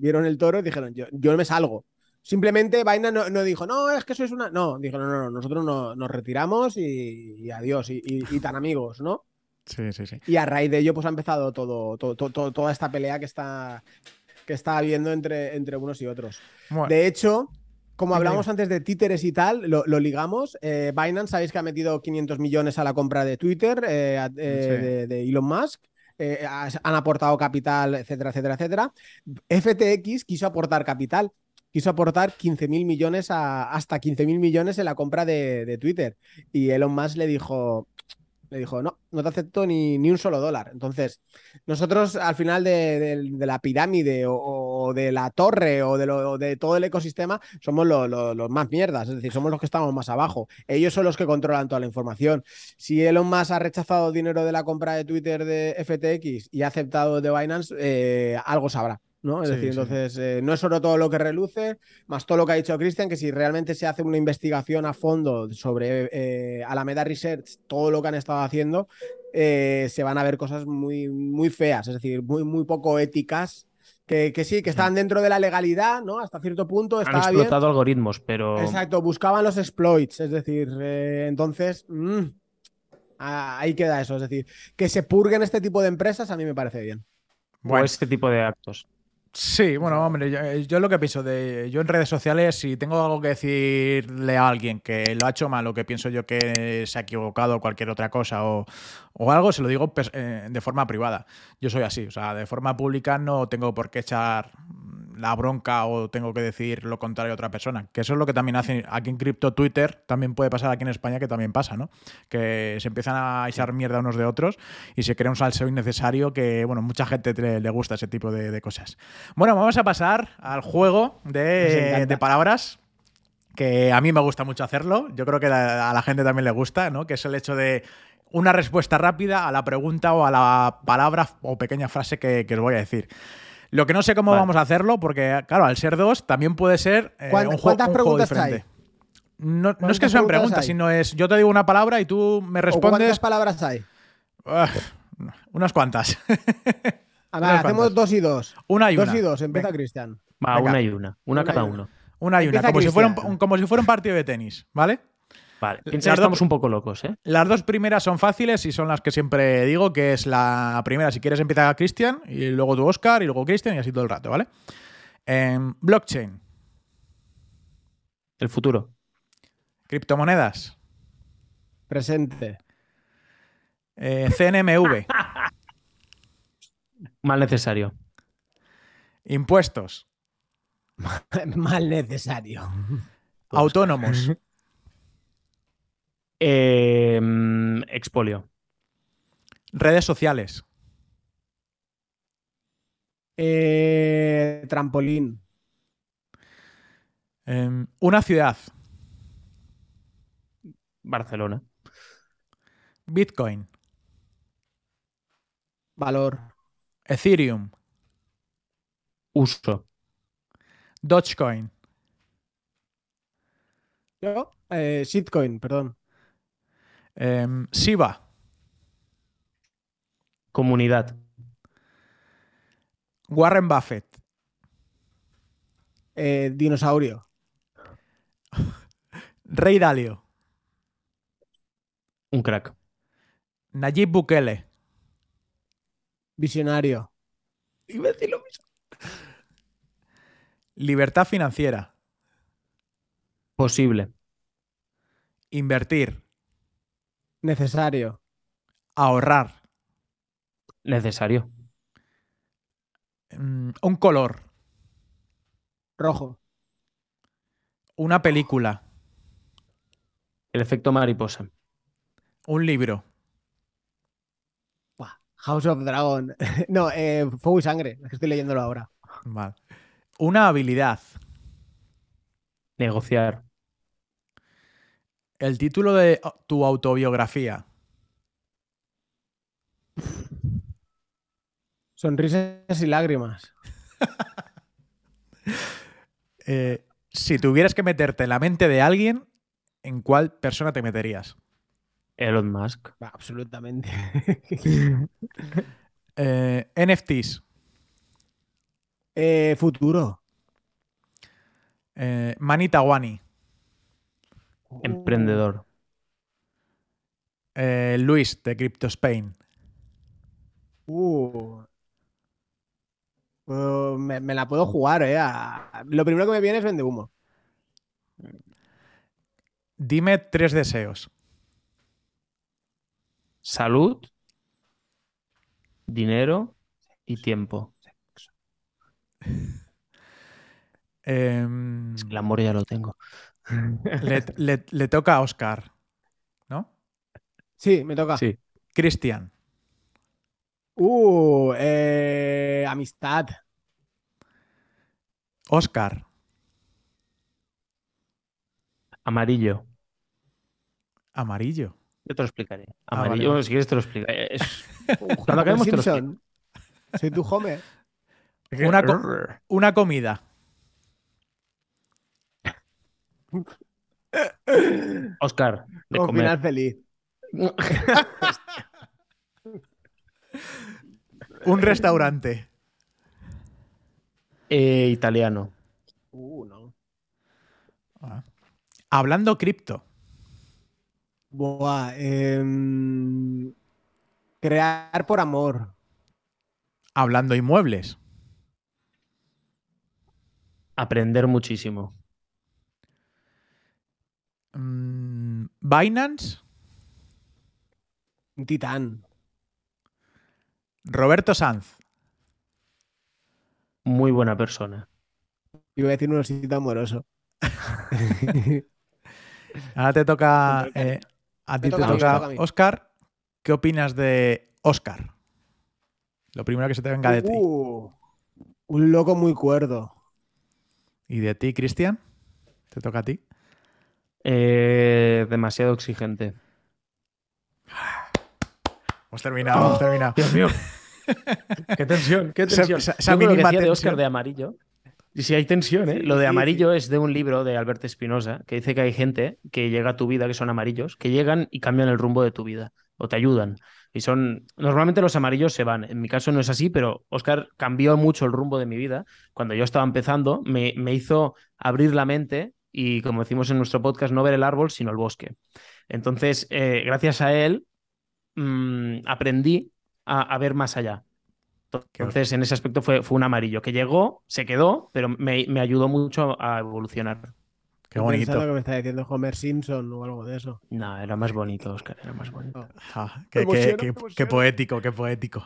vieron el toro y dijeron, yo, yo me salgo. Simplemente Binance no, dijo, no, es que sois una... No, dijo, no, no, no nosotros no, nos retiramos y, adiós y, y tan amigos, ¿no? Sí, sí, sí. Y a raíz de ello, pues ha empezado todo, todo- todo- toda esta pelea que está, que está habiendo entre, entre unos y otros. Bueno, De hecho, como hablamos antes de títeres y tal, lo, lo ligamos. Eh, Binance, sabéis que ha metido 500 millones a la compra de Twitter, eh, a- eh, Sí. de, de Elon Musk. han aportado capital, etcétera, etcétera, etcétera. FTX quiso aportar capital. Quiso aportar 15.000 millones a, hasta 15.000 millones en la compra de, de Twitter. Y Elon Musk le dijo, le dijo, no, no te acepto ni, ni un solo dólar. Entonces, nosotros al final de, de- la pirámide o, de la torre o de, lo- de todo el ecosistema somos lo- lo- los más mierdas, es decir, somos los que estamos más abajo. Ellos son los que controlan toda la información. Si Elon Musk ha rechazado dinero de la compra de Twitter de FTX y ha aceptado de Binance, eh, algo sabrá. ¿No? Es Sí, decir, sí. entonces eh, no es solo todo lo que reluce, más todo lo que ha dicho Cristian, que si realmente se hace una investigación a fondo sobre eh, Alameda Research, todo lo que han estado haciendo, eh, se van a ver cosas muy, muy feas, es decir, muy, muy poco éticas, que, que sí, que estaban dentro de la legalidad, ¿no? Hasta cierto punto Han estaba bien. explotado algoritmos, pero Exacto, buscaban los exploits, es decir, eh, entonces, mm, ah, ahí queda eso, es decir, que se purguen este tipo de empresas a mí me parece bien. o bueno. este tipo de actos. Sí, bueno, hombre, yo, yo lo que pienso de. Yo en redes sociales, si tengo algo que decirle a alguien que lo ha hecho mal o que pienso yo que se ha equivocado o cualquier otra cosa o, o algo, se lo digo eh, de forma privada. Yo soy así, o sea, de forma pública no tengo por qué echar la bronca o tengo que decir lo contrario a otra persona. Que eso es lo que también hacen aquí en cripto Twitter, también puede pasar aquí en España, que también pasa, ¿no? Que se empiezan a echar mierda unos de otros y se crea un salseo innecesario que, bueno, mucha gente le, le gusta ese tipo de, de cosas. Bueno, vamos a pasar al juego de, de palabras que a mí me gusta mucho hacerlo, yo creo que a la gente también le gusta, ¿no? Que es el hecho de una respuesta rápida a la pregunta o a la palabra o pequeña frase que, que os voy a decir. Lo que no sé cómo Vale. vamos a hacerlo, porque, claro, al ser dos también puede ser eh, ¿Cuán- un, cuántas un juego preguntas diferente. No, no es ¿Cuántas que sean preguntas preguntas, hay? sino es yo te digo una palabra y tú me ¿O respondes ¿Cuántas palabras hay? Ah, unas cuantas. A ver, hacemos cuantas. dos y dos. Una y dos una. y dos, empieza. Cristian. Va, Venga. una y una. Una, Una y cada una. uno. Una y una, como si, fuera un- como si fuera un partido de tenis, ¿vale? Vale, piensa que estamos un poco locos, ¿eh? Las dos primeras son fáciles y son las que siempre digo, que es la primera, si quieres empieza Cristian, y luego tú Oscar, y luego Cristian, y así todo el rato, ¿vale? Em, blockchain, El futuro. criptomonedas, Presente. eh, CNMV, Mal necesario. impuestos, Mal necesario. autónomos, Eh, mm, expolio. redes sociales, Eh, trampolín. em, una ciudad, Barcelona. Bitcoin, Valor. Ethereum, Uso. Dogecoin, Yo, eh, shitcoin, perdón. Em, Shiba, Comunidad. Warren Buffett, Eh, dinosaurio. Rey Dalio, Un crack. Nayib Bukele, Visionario. Iba a decir lo mismo. libertad financiera, Posible. invertir, Necesario. ahorrar, Necesario. mm, un color, Rojo. una película, El efecto mariposa. un libro, Buah, House of Dragon. no, eh, Fuego y Sangre. Es que estoy leyéndolo ahora. Vale. Una habilidad. Negociar. El título de tu autobiografía. Sonrisas y lágrimas. Eh, si tuvieras que meterte en la mente de alguien, ¿en cuál persona te meterías? Elon Musk. Absolutamente. Eh, NFTs. Eh, futuro. Eh, Manita Wani. Emprendedor. Eh, Luis de Crypto Spain. Uh. Uh, me, me la puedo jugar, ¿eh? A- Lo primero que me viene es vende humo. Dime tres deseos. Salud, dinero y tiempo. Em, Es que el amor ya lo tengo. le, le- le toca a Oscar, ¿no? Sí, me toca. Sí. Cristian. Uh, eh, amistad. Oscar. Amarillo. Amarillo. Yo te lo explicaré. Ah, vale, Amarillo, si quieres te lo explicaré. Es- Homer Cuando acabemos te lo. Soy tu Homer. Una, co- una comida. Oscar, de Con comer. final feliz. Un restaurante. Eh, italiano. Uh, no. Ah. Hablando cripto. Buah, em, crear por amor. Hablando inmuebles. Aprender muchísimo. Mm, Binance. Un titán. Roberto Sanz. Muy buena persona. Iba a decir un osito amoroso. Ahora te toca. Eh, a ti te toca. Oscar. ¿Qué opinas de Oscar? Lo primero que se te venga de ti. Uh, un loco muy cuerdo. ¿Y de ti, Cristian? ¿Te toca a ti? Eh, demasiado exigente. Hemos terminado, hemos terminado. Dios mío. qué tensión, qué tensión. esa- esa Yo que decía de. Oscar de amarillo. Y si hay tensión, ¿eh? Sí, Lo de sí, amarillo es de un libro de Alberto Espinosa que dice que hay gente que llega a tu vida que son amarillos, que llegan y cambian el rumbo de tu vida o te ayudan. Y son. Normalmente los amarillos se van. En mi caso no es así, pero Oscar cambió mucho el rumbo de mi vida. Cuando yo estaba empezando, me, me hizo abrir la mente y, como decimos en nuestro podcast, no ver el árbol, sino el bosque. Entonces, eh, gracias a él, mm, aprendí a, a ver más allá. Entonces, en ese aspecto fue, fue un amarillo que llegó, se quedó, pero me, me ayudó mucho a evolucionar. Qué Estoy pensando bonito. que me está diciendo Homer Simpson o algo de eso. No, era más bonito, Oscar, era más bonito. Ah, qué, poético, qué poético.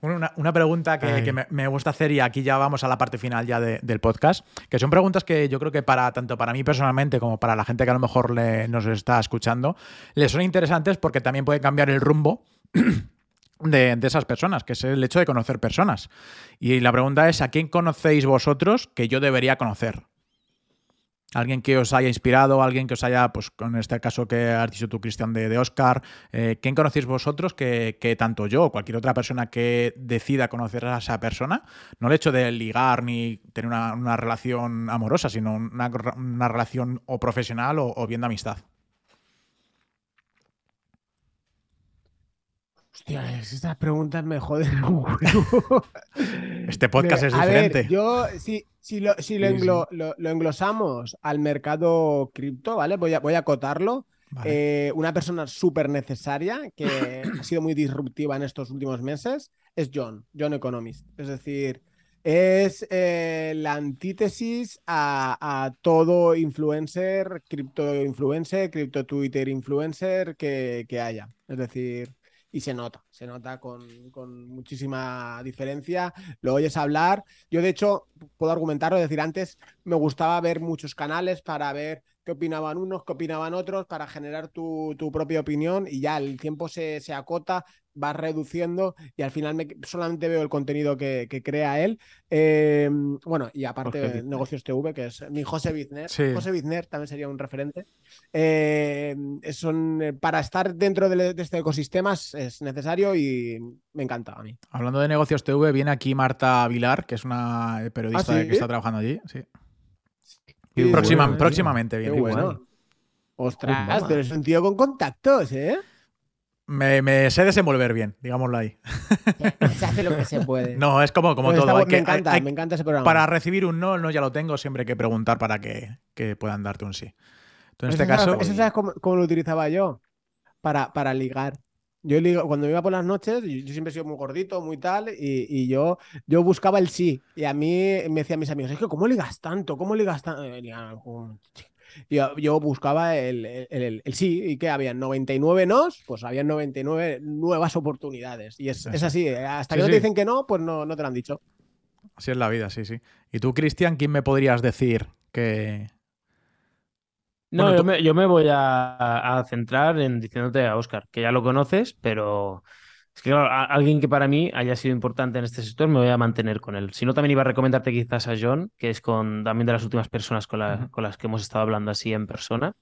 Una, una pregunta que, me, me gusta hacer, y aquí ya vamos a la parte final ya de- del podcast, que son preguntas que yo creo que para tanto para mí personalmente como para la gente que a lo mejor le- nos está escuchando, les son interesantes porque también puede cambiar el rumbo de, de esas personas, que es el hecho de conocer personas. Y la pregunta es, ¿a quién conocéis vosotros que yo debería conocer? Alguien que os haya inspirado, alguien que os haya, pues con este caso que has dicho tú, Cristian, de, de Oscar, eh, ¿quién conocéis vosotros que, que tanto yo o cualquier otra persona que decida conocer a esa persona, no el hecho de ligar ni tener una, una relación amorosa, sino una, una relación o profesional o, o bien de amistad? Hostia, es- estas preguntas me joden un. Este podcast es A diferente. ver, yo, si, si, lo, si lo, Sí, sí. englo- lo- lo englosamos al mercado cripto, ¿vale? Voy a, voy a acotarlo. Vale. Eh, una persona súper necesaria que ha sido muy disruptiva en estos últimos meses es John, John Economist. Es decir, es eh, la antítesis a, a todo influencer, cripto influencer, cripto Twitter influencer que, que haya. Es decir, y se nota, se nota con, con muchísima diferencia. Lo oyes hablar. Yo, de hecho, puedo argumentarlo, decir, antes me gustaba ver muchos canales para ver qué opinaban unos, qué opinaban otros, para generar tu, tu propia opinión y ya el tiempo se, se acota, vas reduciendo y al final me- solamente veo el contenido que, que crea él. Eh, bueno, y aparte. Negocios TV, que es mi José Bizner. Sí. José Bizner también sería un referente. Eh, son, eh, para estar dentro de, de este ecosistema es, es necesario y me encanta a mí. Hablando de negocios TV, viene aquí Marta Vilar, que es una periodista ¿Ah, sí? que está trabajando allí. Sí. Qué Próxima- bueno, próximamente Qué viene. bueno. Ostras, pero es un tío con contactos, ¿eh? Me, me sé desenvolver bien, digámoslo ahí. Se hace lo que se puede. No, es como, como Pues todo. está- hay que- me encanta, hay- me encanta ese programa. para recibir un no, el no ya lo tengo, siempre hay que preguntar para que, que puedan darte un sí. En este Eso sabes- caso, ¿Eso sabes cómo, cómo lo utilizaba yo? Para, para ligar. Yo cuando iba por las noches, yo, siempre he sido muy gordito, muy tal, y, yo, yo buscaba el sí. Y a mí me decían mis amigos, es que ¿cómo ligas tanto? ¿Cómo ligas tanto? Yo, yo, buscaba el, el, sí, y que había 99 nos, pues había 99 nuevas oportunidades. Y es, es así, eh, hasta que no te dicen que no, pues no, no te lo han dicho. Así es la vida, sí, sí. ¿Y tú, Cristian, quién me podrías decir que, no, yo, me, voy a, centrar en diciéndote a Oscar, que ya lo conoces, pero es que alguien que para mí haya sido importante en este sector, me voy a mantener con él. Si no, también iba a recomendarte quizás a John, que es con también de las últimas personas con, con las que hemos estado hablando así en persona.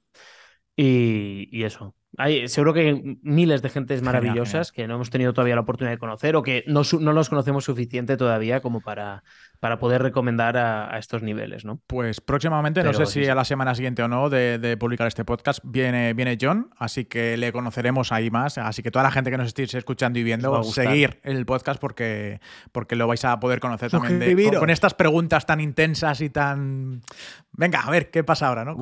Y, eso. Hay, seguro que hay miles de gentes maravillosas que no hemos tenido todavía la oportunidad de conocer o que no, no los conocemos suficiente todavía como para, para poder recomendar a, estos niveles, ¿no? Pues próximamente, no sé si a la semana siguiente o no de, publicar este podcast, viene, viene John, así que le conoceremos ahí más. Así que toda la gente que nos estéis escuchando y viendo, seguir el podcast porque, porque lo vais a poder conocer también con, estas preguntas tan intensas y tan... Venga, a ver qué pasa ahora, ¿no?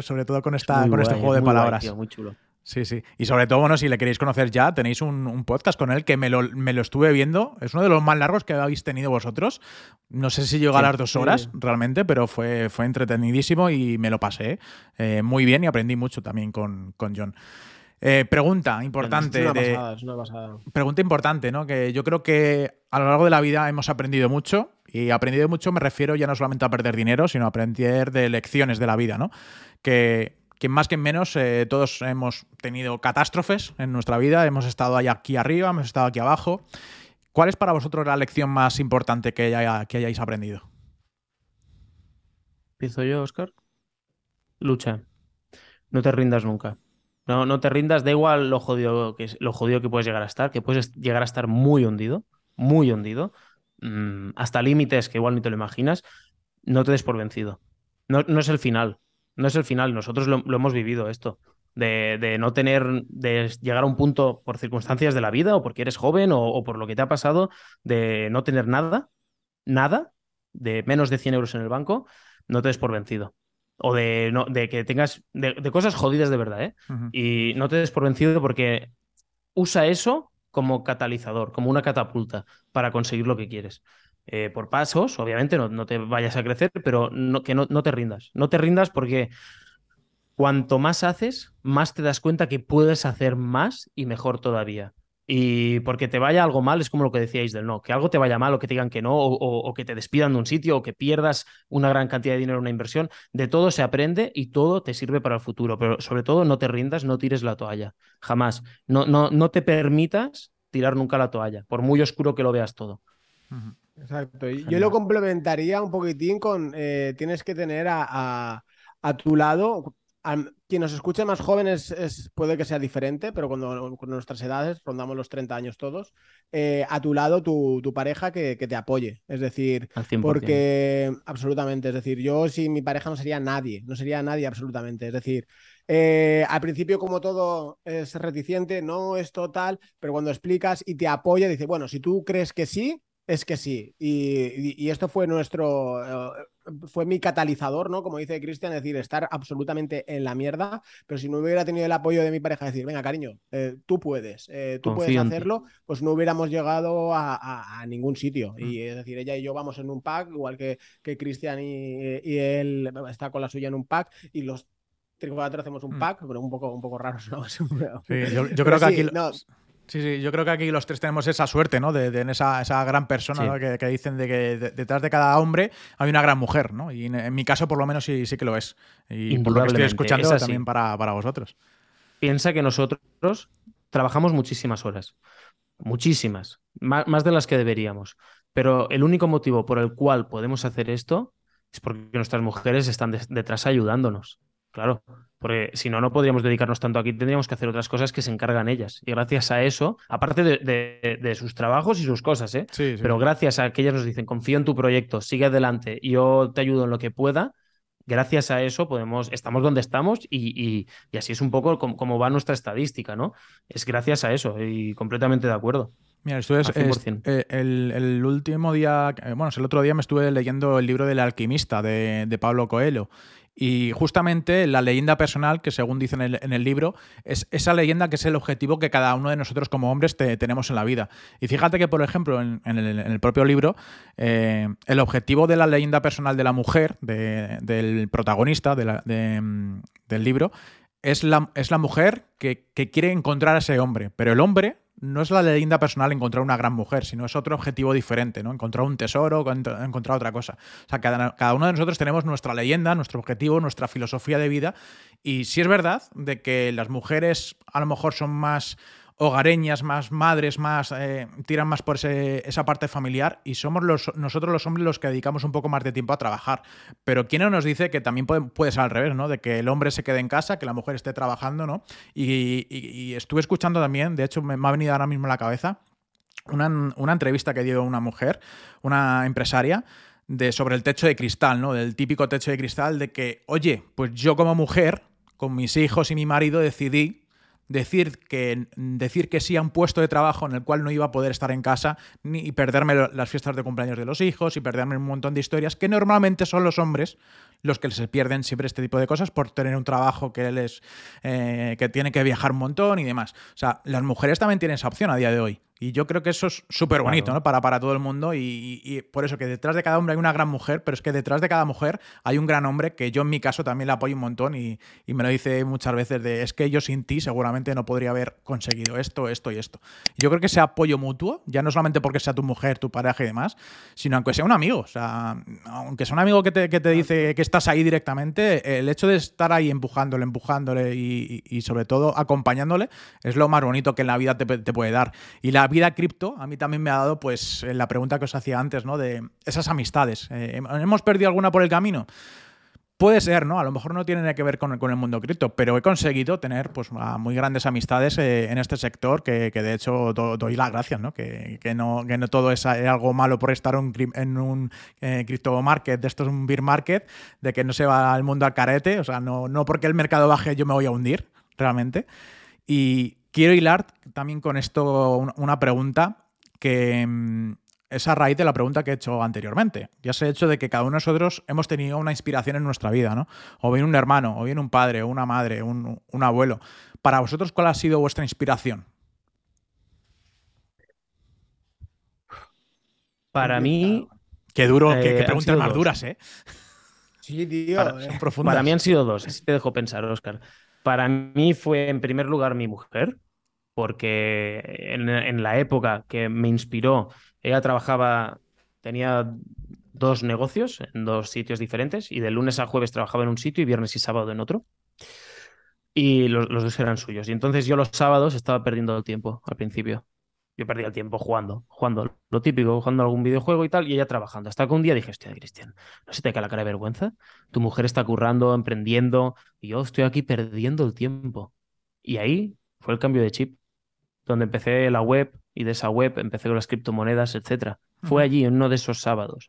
sobre todo con, esta, con este juego de palabras. muy chulo. Sí, sí. Y sobre todo, bueno, si le queréis conocer ya, tenéis un, podcast con él que me lo, me lo, estuve viendo. Es uno de los más largos que habéis tenido vosotros. No sé si llegó a las dos horas realmente, pero fue, fue entretenidísimo y me lo pasé eh, muy bien y aprendí mucho también con, John. Eh, pregunta importante. Es una pasada, Pregunta importante, ¿no? Que yo creo que a lo largo de la vida hemos aprendido mucho. Y aprendido mucho me refiero ya no solamente a perder dinero, sino a aprender de lecciones de la vida, ¿no? Que que más que menos eh, todos hemos tenido catástrofes en nuestra vida, hemos estado aquí arriba, hemos estado aquí abajo. ¿Cuál es para vosotros la lección más importante que, que hayáis aprendido? Empiezo yo, Oscar. Lucha. No te rindas nunca. No, no te rindas, da igual lo jodido, que, lo jodido que puedes llegar a estar, que puedes llegar a estar muy hundido, muy hundido, mm, hasta límites que igual ni te lo imaginas. No te des por vencido. No, no es el final no es el final, nosotros lo, hemos vivido esto. De, no tener, de llegar a un punto por circunstancias de la vida o porque eres joven o, por lo que te ha pasado, de no tener nada, nada, de menos de 100 euros en el banco, no te des por vencido. O de, no, de que tengas, de, cosas jodidas de verdad, ¿eh? Y no te des por vencido porque usa eso como catalizador, como una catapulta para conseguir lo que quieres. Eh, por pasos, obviamente, no, te vayas a crecer, pero no, que no, te rindas. No te rindas porque cuanto más haces, más te das cuenta que puedes hacer más y mejor todavía. Y porque te vaya algo mal, es como lo que decíais del no, que algo te vaya mal o que te digan que no, o, que te despidan de un sitio, o que pierdas una gran cantidad de dinero en una inversión, de todo se aprende y todo te sirve para el futuro. Pero sobre todo no te rindas, no tires la toalla, jamás. No, te permitas tirar nunca la toalla, por muy oscuro que lo veas todo. Exacto. Yo lo complementaría un poquitín con eh, tienes que tener a, tu lado. quien nos escuche más jóvenes es, puede que sea diferente, pero cuando con nuestras edades, rondamos los 30 años todos, eh, a tu lado tu, pareja que, te apoye. Es decir, porque absolutamente, es decir, yo sin mi pareja no sería nadie, no sería nadie absolutamente. Es decir, eh, al principio, como todo es reticente, no es total, pero cuando explicas y te apoya, dice, bueno, si tú crees que sí, es que sí, y, esto fue nuestro, eh, fue mi catalizador, ¿no? Como dice Cristian, es decir, estar absolutamente en la mierda, pero si no hubiera tenido el apoyo de mi pareja, decir, venga, cariño, eh, tú puedes, eh, tú puedes hacerlo, pues no hubiéramos llegado a, ningún sitio. Mm. Y es decir, ella y yo vamos en un pack, igual que, que Cristian y, él está con la suya en un pack, y los cuatro hacemos un mm. pack, pero un poco, un poco raros, ¿no? yo, creo que aquí... Sí, sí, yo creo que aquí los tres tenemos esa suerte, ¿no? De, esa, esa, gran persona que, dicen de que detrás de cada hombre hay una gran mujer, ¿no? Y en, mi caso, por lo menos, sí, sí que lo es. Y por lo que estoy escuchando también para, para vosotros. Piensa que nosotros trabajamos muchísimas horas. Muchísimas. Más, de las que deberíamos. Pero el único motivo por el cual podemos hacer esto es porque nuestras mujeres están detrás ayudándonos. Claro, porque si no, no podríamos dedicarnos tanto aquí, tendríamos que hacer otras cosas que se encargan ellas. Y gracias a eso, aparte de, sus trabajos y sus cosas, ¿eh? pero gracias a que ellas nos dicen, confío en tu proyecto, sigue adelante, yo te ayudo en lo que pueda, gracias a eso podemos, estamos donde estamos y, así es un poco como, va nuestra estadística, ¿no? Es gracias a eso y completamente de acuerdo. Mira, esto es, eh, el, último día, eh, bueno, el otro día me estuve leyendo el libro del alquimista de, de Pablo Coelho Y justamente la leyenda personal, que según dicen en el, libro, es esa leyenda que es el objetivo que cada uno de nosotros como hombres tenemos en la vida. Y fíjate que, por ejemplo, en, el, propio libro, eh, el objetivo de la leyenda personal de la mujer, del protagonista del libro, es la, es la mujer que, que quiere encontrar a ese hombre. Pero el hombre no es la leyenda personal encontrar una gran mujer, sino es otro objetivo diferente, ¿no? Encontrar un tesoro, encontrar otra cosa. O sea, cada, uno de nosotros tenemos nuestra leyenda, nuestro objetivo, nuestra filosofía de vida. Y si es verdad de que las mujeres a lo mejor son más hogareñas, más madres, más eh, tiran más por esa parte familiar y somos los, nosotros los hombres los que dedicamos un poco más de tiempo a trabajar. Pero ¿quién no nos dice que también puede, ser al revés, ¿no? De que el hombre se quede en casa, que la mujer esté trabajando, ¿no? Y, estuve escuchando también, de hecho me, ha venido ahora mismo a la cabeza, una, una entrevista que dio una mujer, una empresaria, de, sobre el techo de cristal, ¿no? Del típico techo de cristal de que, oye, pues yo como mujer, con mis hijos y mi marido, decidí decir que, decir que sí a un puesto de trabajo en el cual no iba a poder estar en casa ni perderme las fiestas de cumpleaños de los hijos y perderme un montón de historias que normalmente son los hombres los que se pierden siempre este tipo de cosas por tener un trabajo que les eh, que tiene que viajar un montón y demás. O sea, las mujeres también tienen esa opción a día de hoy. Y yo creo que eso es súper bonito, ¿no? Para, para todo el mundo. Y, por eso que detrás de cada hombre hay una gran mujer, pero es que detrás de cada mujer hay un gran hombre que yo en mi caso también le apoyo un montón y, me lo dice muchas veces de es que yo sin ti seguramente no podría haber conseguido esto, esto y esto. yo creo que ese apoyo mutuo, ya no solamente porque sea tu mujer, tu pareja y demás, sino aunque sea un amigo. O sea, aunque sea un amigo que te, que te dice que estás ahí directamente, el hecho de estar ahí empujándole, empujándole y, sobre todo acompañándole es lo más bonito que en la vida te, te puede dar. Y la vida cripto a mí también me ha dado pues la pregunta que os hacía antes, ¿no? De esas amistades. Eh, ¿Hemos perdido alguna por el camino? Puede ser, ¿no? A lo mejor no tiene nada que ver con, el mundo cripto, pero he conseguido tener pues, muy grandes amistades eh, en este sector que, de hecho doy las gracias, ¿no? Que, no, no todo es algo malo por estar en un eh, cripto market, de esto es un beer market, de que no se va al mundo al carete, o sea, no, no porque el mercado baje yo me voy a hundir, realmente. Y quiero hilar también con esto una pregunta que mm, es a raíz de la pregunta que he hecho anteriormente. Ya se ha hecho de que cada uno de nosotros hemos tenido una inspiración en nuestra vida, ¿no? O bien un hermano, o bien un padre, o una madre, un, un abuelo. Para vosotros, ¿cuál ha sido vuestra inspiración? Para mí. Qué duro, qué, eh, preguntas más duras, ¿eh? Sí, tío. Para, eh. para mí han sido dos, así te dejo pensar, Oscar. Para mí fue, en primer lugar, mi mujer, porque en, la época que me inspiró ella trabajaba, tenía dos negocios en dos sitios diferentes y de lunes a jueves trabajaba en un sitio y viernes y sábado en otro. Y los, dos eran suyos. Y entonces yo los sábados estaba perdiendo el tiempo al principio. Yo perdía el tiempo jugando, jugando lo típico, jugando algún videojuego y tal, y ella trabajando. Hasta que un día dije, hostia, Cristian, ¿no se te cae la cara de vergüenza? Tu mujer está currando, emprendiendo, y yo estoy aquí perdiendo el tiempo. Y ahí fue el cambio de chip, donde empecé la web, y de esa web empecé con las criptomonedas, etc. Fue allí en uno de esos sábados.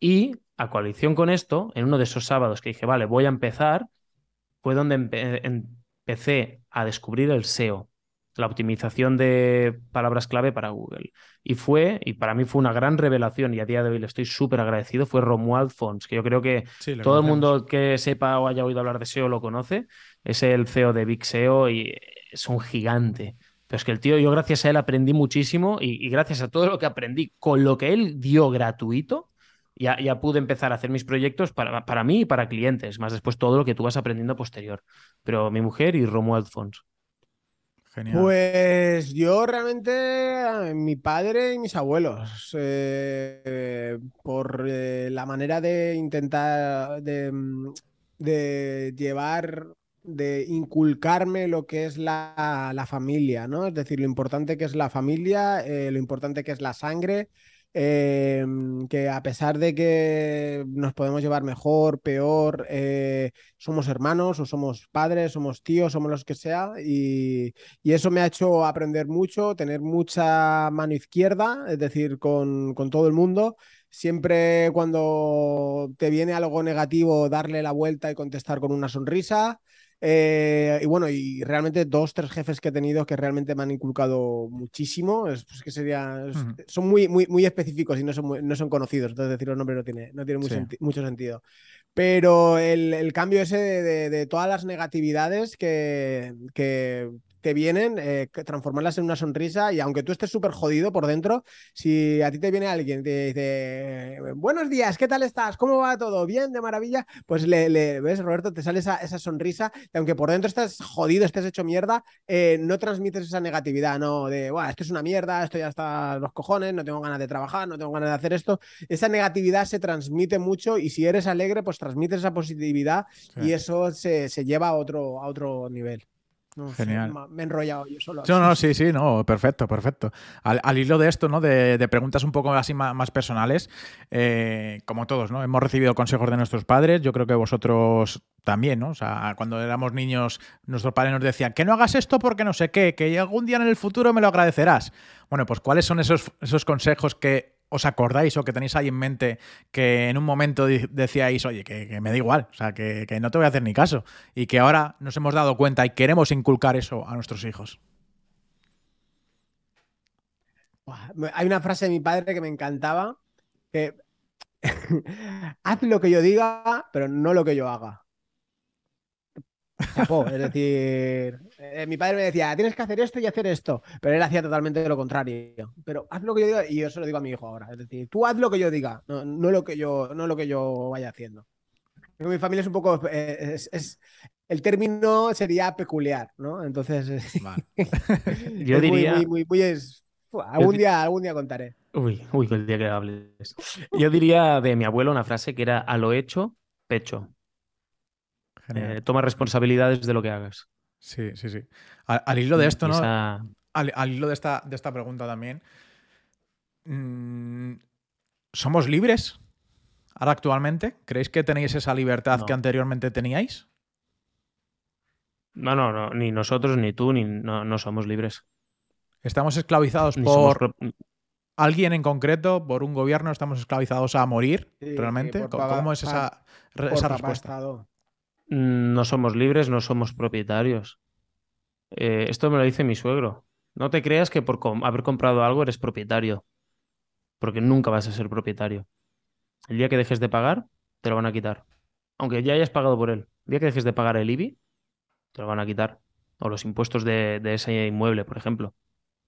Y a coalición con esto, en uno de esos sábados que dije, vale, voy a empezar, fue donde empecé a descubrir el SEO, la optimización de palabras clave para Google. Y fue, y para mí fue una gran revelación, y a día de hoy le estoy súper agradecido, fue Romuald Fons, que yo creo que todo el mundo que sepa o haya oído hablar de SEO lo conoce. Es el CEO de Big SEO y es un gigante. Pero es que el tío, yo gracias a él aprendí muchísimo y, gracias a todo lo que aprendí con lo que él dio gratuito, ya, ya pude empezar a hacer mis proyectos para, para, mí y para clientes, más después todo lo que tú vas aprendiendo posterior. Pero mi mujer y Romuald Fons. Genial. Pues yo realmente, mi padre y mis abuelos, eh, por eh, la manera de intentar de, de llevar de inculcarme lo que es la, familia, ¿no? Es decir, lo importante que es la familia, eh, lo importante que es la sangre, em, que a pesar de que nos podemos llevar mejor, peor, eh, somos hermanos o somos padres, somos tíos, somos los que sea, y, eso me ha hecho aprender mucho, tener mucha mano izquierda, es decir, con, con todo el mundo siempre cuando te viene algo negativo, darle la vuelta y contestar con una sonrisa. Eh, y bueno, y realmente dos, tres jefes que he tenido que realmente me han inculcado muchísimo. Es, pues que sería, son muy, muy, muy específicos y no son, no son conocidos. Entonces decir los nombres no tiene, no tiene mucho sentido. Pero el, cambio ese de, todas las negatividades que, que, que vienen, eh, transformarlas en una sonrisa y aunque tú estés súper jodido por dentro, si a ti te viene alguien y te dice, buenos días, ¿qué tal estás? ¿Cómo va todo? Bien, de maravilla, pues le, ves, Roberto, te sale esa, sonrisa y aunque por dentro estás jodido, estés hecho mierda, eh, no transmites esa negatividad, no de, bueno, esto es una mierda, esto ya está los cojones, no tengo ganas de trabajar, no tengo ganas de hacer esto. Esa negatividad se transmite mucho y si eres alegre, pues transmites esa positividad y eso se, se lleva a otro, a otro nivel. Genial. me he enrollado yo solo. No, no, sí, sí, no, perfecto, perfecto. Al, hilo de esto, ¿no? De, preguntas un poco así más, personales, eh, como todos, ¿no? Hemos recibido consejos de nuestros padres, yo creo que vosotros también, ¿no? O sea, cuando éramos niños, nuestros padres nos decían que no hagas esto porque no sé qué, que algún día en el futuro me lo agradecerás. Bueno, pues ¿cuáles son esos, esos consejos que os acordáis o que tenéis ahí en mente que en un momento decíais, oye, que, me da igual, o sea, que, no te voy a hacer ni caso, y que ahora nos hemos dado cuenta y queremos inculcar eso a nuestros hijos? Hay una frase de mi padre que me encantaba, haz lo que yo diga, pero no lo que yo haga es decir, eh, mi padre me decía, tienes que hacer esto y hacer esto, pero él hacía totalmente lo contrario. Pero haz lo que yo diga y yo se lo digo a mi hijo ahora. Es decir, tú haz lo que yo diga, no, lo, que yo, no lo que yo vaya haciendo. Mi familia es un poco, eh, es, el término sería peculiar, ¿no? Entonces, yo diría... algún, día, algún día contaré. Uy, uy, el día que hables. Yo diría de mi abuelo una frase que era a lo hecho, pecho. Eh, toma responsabilidades de lo que hagas. Sí, sí, sí. Al, hilo de esto, ¿no? Al, hilo de esta, de esta pregunta también. Mm, ¿Somos libres ahora actualmente? ¿Creéis que tenéis esa libertad que anteriormente teníais? No, no, no, ni nosotros, ni tú, ni no, somos libres. Estamos esclavizados por alguien en concreto, por un gobierno, estamos esclavizados a morir, realmente. ¿Cómo es esa, esa respuesta? No somos libres, no somos propietarios. Eh, esto me lo dice mi suegro. No te creas que por haber comprado algo eres propietario, porque nunca vas a ser propietario. El día que dejes de pagar, te lo van a quitar. Aunque ya hayas pagado por él. El día que dejes de pagar el IBI, te lo van a quitar. O los impuestos de, de ese inmueble, por ejemplo.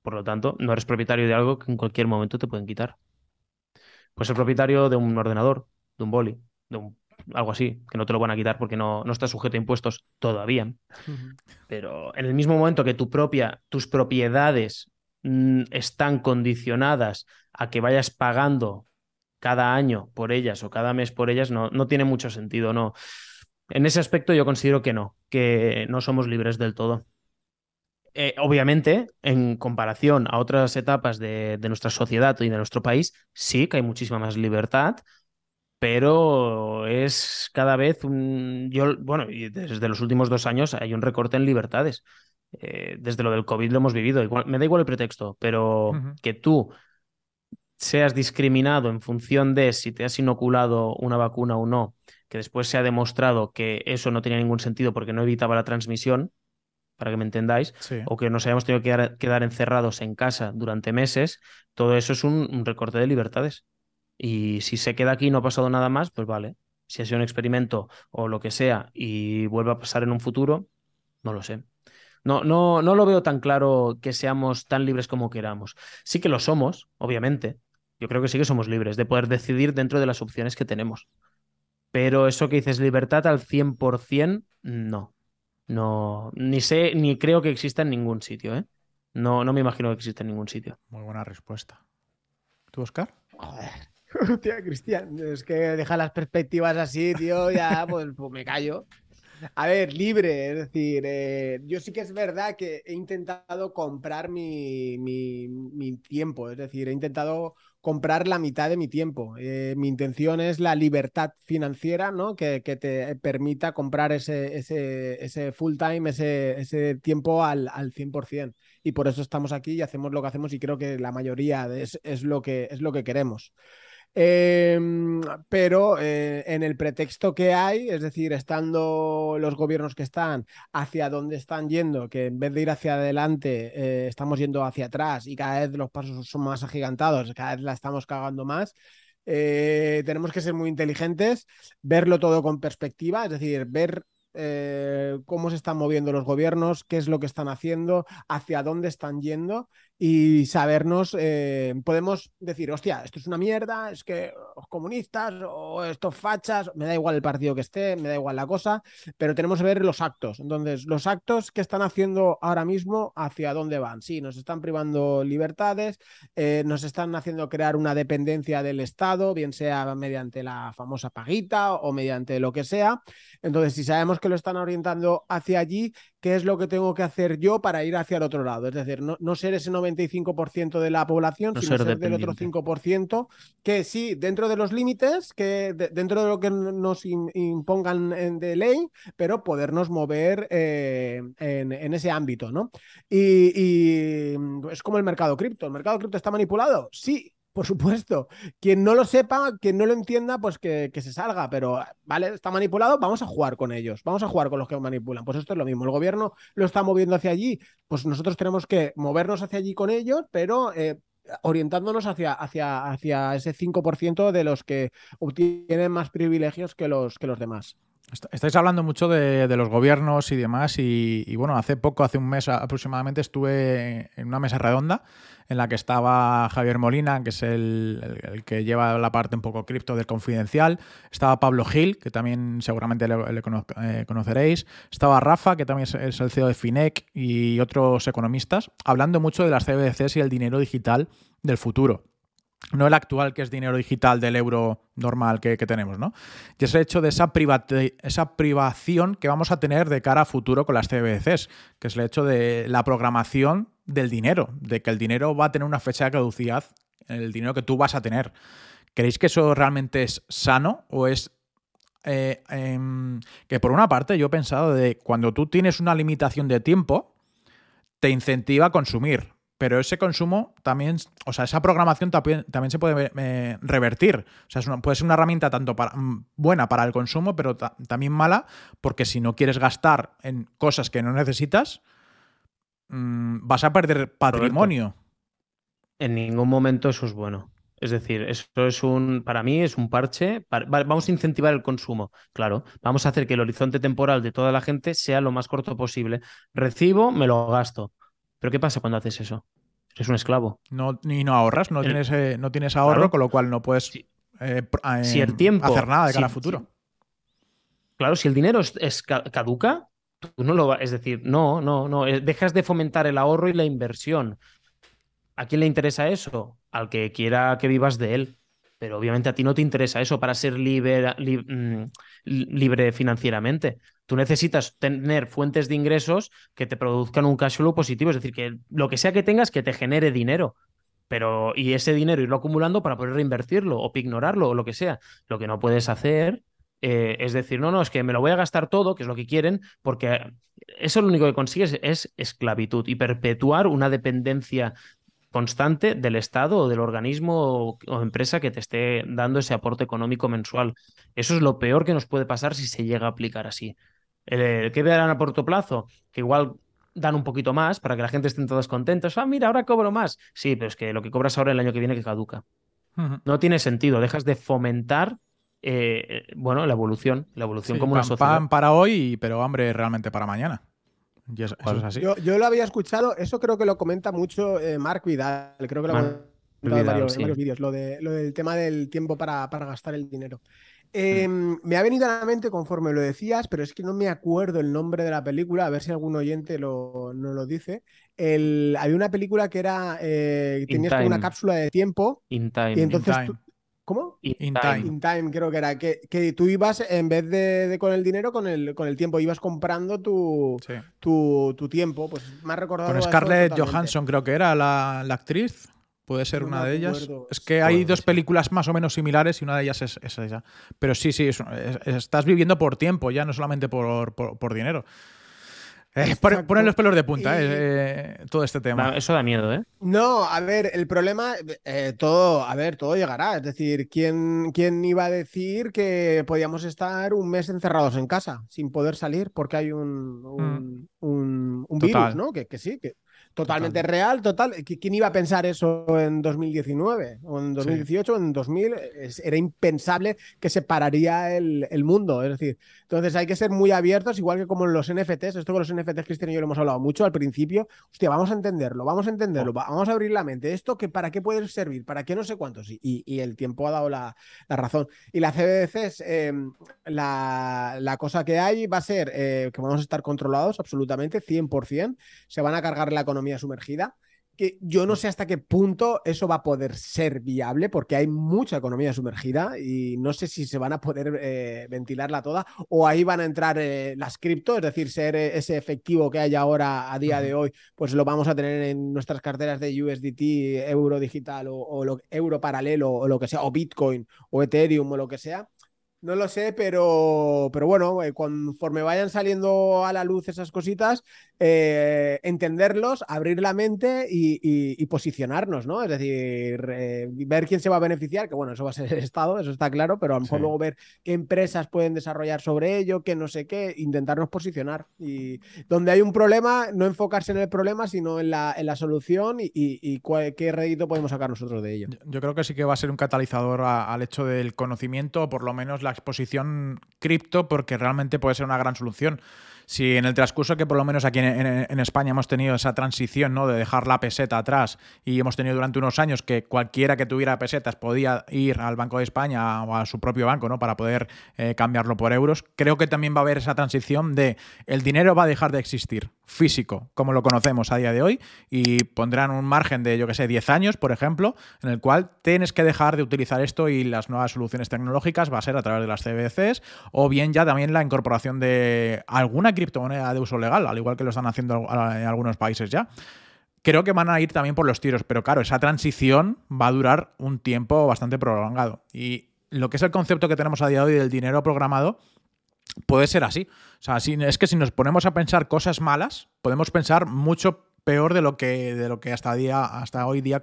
Por lo tanto, no eres propietario de algo que en cualquier momento te pueden quitar. Puedes ser propietario de un ordenador, de un boli, de un algo así, que no te lo van a quitar porque no, no está sujeto a impuestos todavía. Pero en el mismo momento que tu propia, tus propiedades mm, están condicionadas a que vayas pagando cada año por ellas o cada mes por ellas, no, no tiene mucho sentido, no. En ese aspecto yo considero que no, que no somos libres del todo. Eh, obviamente, en comparación a otras etapas de, de, nuestra sociedad y de nuestro país, sí que hay muchísima más libertad, pero es cada vez un... Yo, bueno, y desde los últimos dos años hay un recorte en libertades. Eh, desde lo del COVID lo hemos vivido. Igual, me da igual el pretexto, pero que tú seas discriminado en función de si te has inoculado una vacuna o no, que después se ha demostrado que eso no tenía ningún sentido porque no evitaba la transmisión, para que me entendáis, o que nos hayamos tenido que quedar, encerrados en casa durante meses, todo eso es un recorte de libertades. Y si se queda aquí y no ha pasado nada más, pues vale. Si ha sido un experimento o lo que sea y vuelve a pasar en un futuro, no lo sé. No, no, no lo veo tan claro que seamos tan libres como queramos. Sí que lo somos, obviamente. Yo creo que sí que somos libres de poder decidir dentro de las opciones que tenemos. Pero eso que dices libertad al 100%, no. No, ni sé, ni creo que exista en ningún sitio, ¿eh? No, no me imagino que exista en ningún sitio. Muy buena respuesta. ¿Tú, Oscar? Joder. Hostia, Cristian, es que deja las perspectivas así, tío, ya pues, pues me callo. A ver, libre, es decir, eh, yo sí que es verdad que he intentado comprar mi, mi, tiempo, es decir, he intentado comprar la mitad de mi tiempo. Eh, mi intención es la libertad financiera, ¿no? Que, que te permita comprar ese, ese, ese full time, ese, ese tiempo al, al 100%. Y por eso estamos aquí y hacemos lo que hacemos y creo que la mayoría es, es lo, que, es lo que queremos. Em, pero eh, en el pretexto que hay, es decir, estando los gobiernos que están hacia donde están yendo, que en vez de ir hacia adelante, eh, estamos yendo hacia atrás y cada vez los pasos son más agigantados, cada vez la estamos cagando más. eh, tenemos que ser muy inteligentes, verlo todo con perspectiva, es decir, ver cómo se están moviendo los gobiernos, qué es lo que están haciendo, hacia dónde están yendo y sabernos, eh, podemos decir, hostia, esto es una mierda, es que los comunistas o estos fachas, me da igual el partido que esté, me da igual la cosa, pero tenemos que ver los actos. Entonces, los actos que están haciendo ahora mismo, hacia dónde van. Sí, nos están privando libertades, eh, nos están haciendo crear una dependencia del Estado, bien sea mediante la famosa paguita o mediante lo que sea. Entonces, si sabemos que lo están orientando hacia allí, ¿qué es lo que tengo que hacer yo para ir hacia el otro lado? Es decir, no, no ser ese 95% de la población, No sino ser ser, del otro dependiente. 5%, que sí, dentro de los límites, que de- dentro de lo que nos in- impongan en- de ley, pero podernos mover eh, en, en ese ámbito, ¿no? Y, y es como el mercado cripto. ¿El mercado cripto está manipulado? Sí. Por supuesto, quien no lo sepa, quien no lo entienda, pues que, se salga, pero vale, está manipulado, vamos a jugar con ellos, vamos a jugar con los que manipulan. Pues esto es lo mismo, el gobierno lo está moviendo hacia allí, pues nosotros tenemos que movernos hacia allí con ellos, pero eh, orientándonos hacia, hacia, hacia ese 5% de los que obtienen más privilegios que los, que los demás. Est- Estáis hablando mucho de, los gobiernos y demás y, bueno, hace poco, hace un mes aproximadamente, estuve en una mesa redonda en la que estaba Javier Molina, que es el, que lleva la parte un poco cripto del confidencial, estaba Pablo Gil, que también seguramente le, eh, conoceréis, estaba Rafa, que también es, es el CEO de Finec y otros economistas, hablando mucho de las CBDCs y el dinero digital del futuro no el actual, que es dinero digital del euro normal que, tenemos, ¿no? Y es el hecho de esa, esa privación que vamos a tener de cara a futuro con las CBDCs, que es el hecho de la programación del dinero, de que el dinero va a tener una fecha de caducidad, el dinero que tú vas a tener. ¿Creéis que eso realmente es sano o es eh, em, que por una parte yo he pensado de cuando tú tienes una limitación de tiempo, te incentiva a consumir. Pero ese consumo también, o sea, esa programación también, también se puede eh, revertir. O sea, es una- puede ser una herramienta tanto para, mm, buena para el consumo, pero ta- también mala, porque si no quieres gastar en cosas que no necesitas, mm, vas a perder patrimonio. En ningún momento eso es bueno. Es decir, eso es un, para mí es un parche. para- vamos a incentivar el consumo, claro. Vamos a hacer que el horizonte temporal de toda la gente sea lo más corto posible. Recibo, me lo gasto. Pero ¿qué pasa cuando haces eso? Eres un esclavo. No, ni no ahorras, no El- tienes, eh, no tienes ahorro, Claro. con lo cual no puedes Sí. eh, eh, Si el tiempo- hacer nada de cara a si- futuro. Claro, si el dinero es, es ca- caduca, tú no lo vas. Es decir, no, no, no. Dejas de fomentar el ahorro y la inversión. ¿A quién le interesa eso? Al que quiera que vivas de él. Pero obviamente a ti no te interesa eso para ser mm, li- libre financieramente. Tú necesitas tener fuentes de ingresos que te produzcan un cash flow positivo. Es decir, que lo que sea que tengas que te genere dinero. Pero, y ese dinero irlo acumulando para poder reinvertirlo o ignorarlo o lo que sea. Lo que no puedes hacer eh, es decir, no, no, es que me lo voy a gastar todo, que es lo que quieren, porque eso lo único que consigues es esclavitud y perpetuar una dependencia constante del Estado o del organismo o, o empresa que te esté dando ese aporte económico mensual. Eso es lo peor que nos puede pasar si se llega a aplicar así. Eh, ¿Qué verán a corto plazo? Que igual dan un poquito más para que la gente estén todos contentos. Ah, mira, ahora cobro más. Sí, pero es que lo que cobras ahora el año que viene que caduca. No tiene sentido. Dejas de fomentar eh, bueno, la evolución, la evolución Sí, como una sociedad. pan para hoy, pero hambre realmente para mañana. Y eso, es así. Yo, yo lo había escuchado, eso creo que lo comenta mucho eh, Marc Vidal, creo que lo ha Marc comentado en Vidal, varios, sí. varios vídeos, lo, de, lo del tema del tiempo para, para gastar el dinero. Eh, Me ha venido a la mente conforme lo decías, pero es que no me acuerdo el nombre de la película, a ver si algún oyente lo, no lo dice. El, había una película que era, eh, tenías como una cápsula de tiempo In time. y entonces time. tú- ¿Cómo? In In time. time. In time, creo que era. Que, que tú ibas, en vez de, de con el dinero, con el, con el tiempo, ibas comprando tu, Sí. tu, tu tiempo. Pues me ha recordado. Con Scarlett. Johansson creo que era la, la actriz. Puede ser No una de ellas. acuerdo. Es que hay dos películas más o menos similares y una de ellas es, es esa. Pero sí, sí, es- es- estás viviendo por tiempo, ya no solamente por, por- por dinero. Eh, ponen los pelos de punta, Y- eh, eh, todo este tema. Eso da miedo, ¿eh? No, a ver, el problema, eh, todo, a ver, todo llegará. Es decir, ¿quién, ¿quién iba a decir que podíamos estar un mes encerrados en casa sin poder salir porque hay un, un, un- un Total. virus, ¿no? Que, que sí, que totalmente real, total. ¿Quién iba a pensar eso en 2019 o en 2018 o en 2000? Era impensable que se pararía el, el, mundo. Es decir, entonces hay que ser muy abiertos, igual que como en los NFTs. Esto con los NFTs, Cristian y yo lo hemos hablado mucho al principio. Hostia, vamos a entenderlo, vamos a entenderlo, vamos a abrir la mente. ¿Esto que, para qué puede servir? ¿Para qué no sé cuántos? Y, el tiempo ha dado la, razón. Y la CBDCs, eh, la, la, cosa que hay va a ser eh, que vamos a estar controlados absolutamente, 100%. Se van a cargar la economía sumergida que yo no sé hasta qué punto eso va a poder ser viable, porque hay mucha economía sumergida y no sé si se van a poder eh, ventilarla toda o ahí van a entrar eh, las cripto, es decir, ser eh, ese efectivo que hay ahora a día de hoy, pues lo vamos a tener en nuestras carteras de USDT, euro digital o, o euro paralelo o lo que sea, o Bitcoin o Ethereum o lo que sea. No lo sé, pero, pero bueno, eh, conforme vayan saliendo a la luz esas cositas, eh, entenderlos, abrir la mente y, posicionarnos, ¿no? Es decir, eh, ver quién se va a beneficiar, que bueno, eso va a ser el Estado, eso está claro, pero a lo mejor luego ver qué empresas pueden desarrollar sobre ello, qué no sé qué, intentarnos posicionar. Y donde hay un problema, no enfocarse en el problema, sino en la, en la solución y, qué rédito podemos sacar nosotros de ello. Yo creo que sí que va a ser un catalizador al hecho del conocimiento, por lo menos la la exposición cripto porque realmente puede ser una gran solución si en el transcurso que por lo menos aquí en, España hemos tenido esa transición ¿no? de dejar la peseta atrás y hemos tenido durante unos años que cualquiera que tuviera pesetas podía ir al Banco de España o a su propio banco ¿no? para poder eh, cambiarlo por euros, creo que también va a haber esa transición de el dinero va a dejar de existir físico como lo conocemos a día de hoy y pondrán un margen de yo que sé 10 años, por ejemplo, en el cual tienes que dejar de utilizar esto y las nuevas soluciones tecnológicas va a ser a través de las CBDCs o bien ya también la incorporación de alguna criptomoneda de uso legal, al igual que lo están haciendo en algunos países ya. Creo que van a ir también por los tiros, pero claro, esa transición va a durar un tiempo bastante prolongado. Y lo que es el concepto que tenemos a día de hoy del dinero programado, puede ser así. O sea, es que si nos ponemos a pensar cosas malas, podemos pensar mucho peor de lo que, de lo que hasta, día, hasta hoy día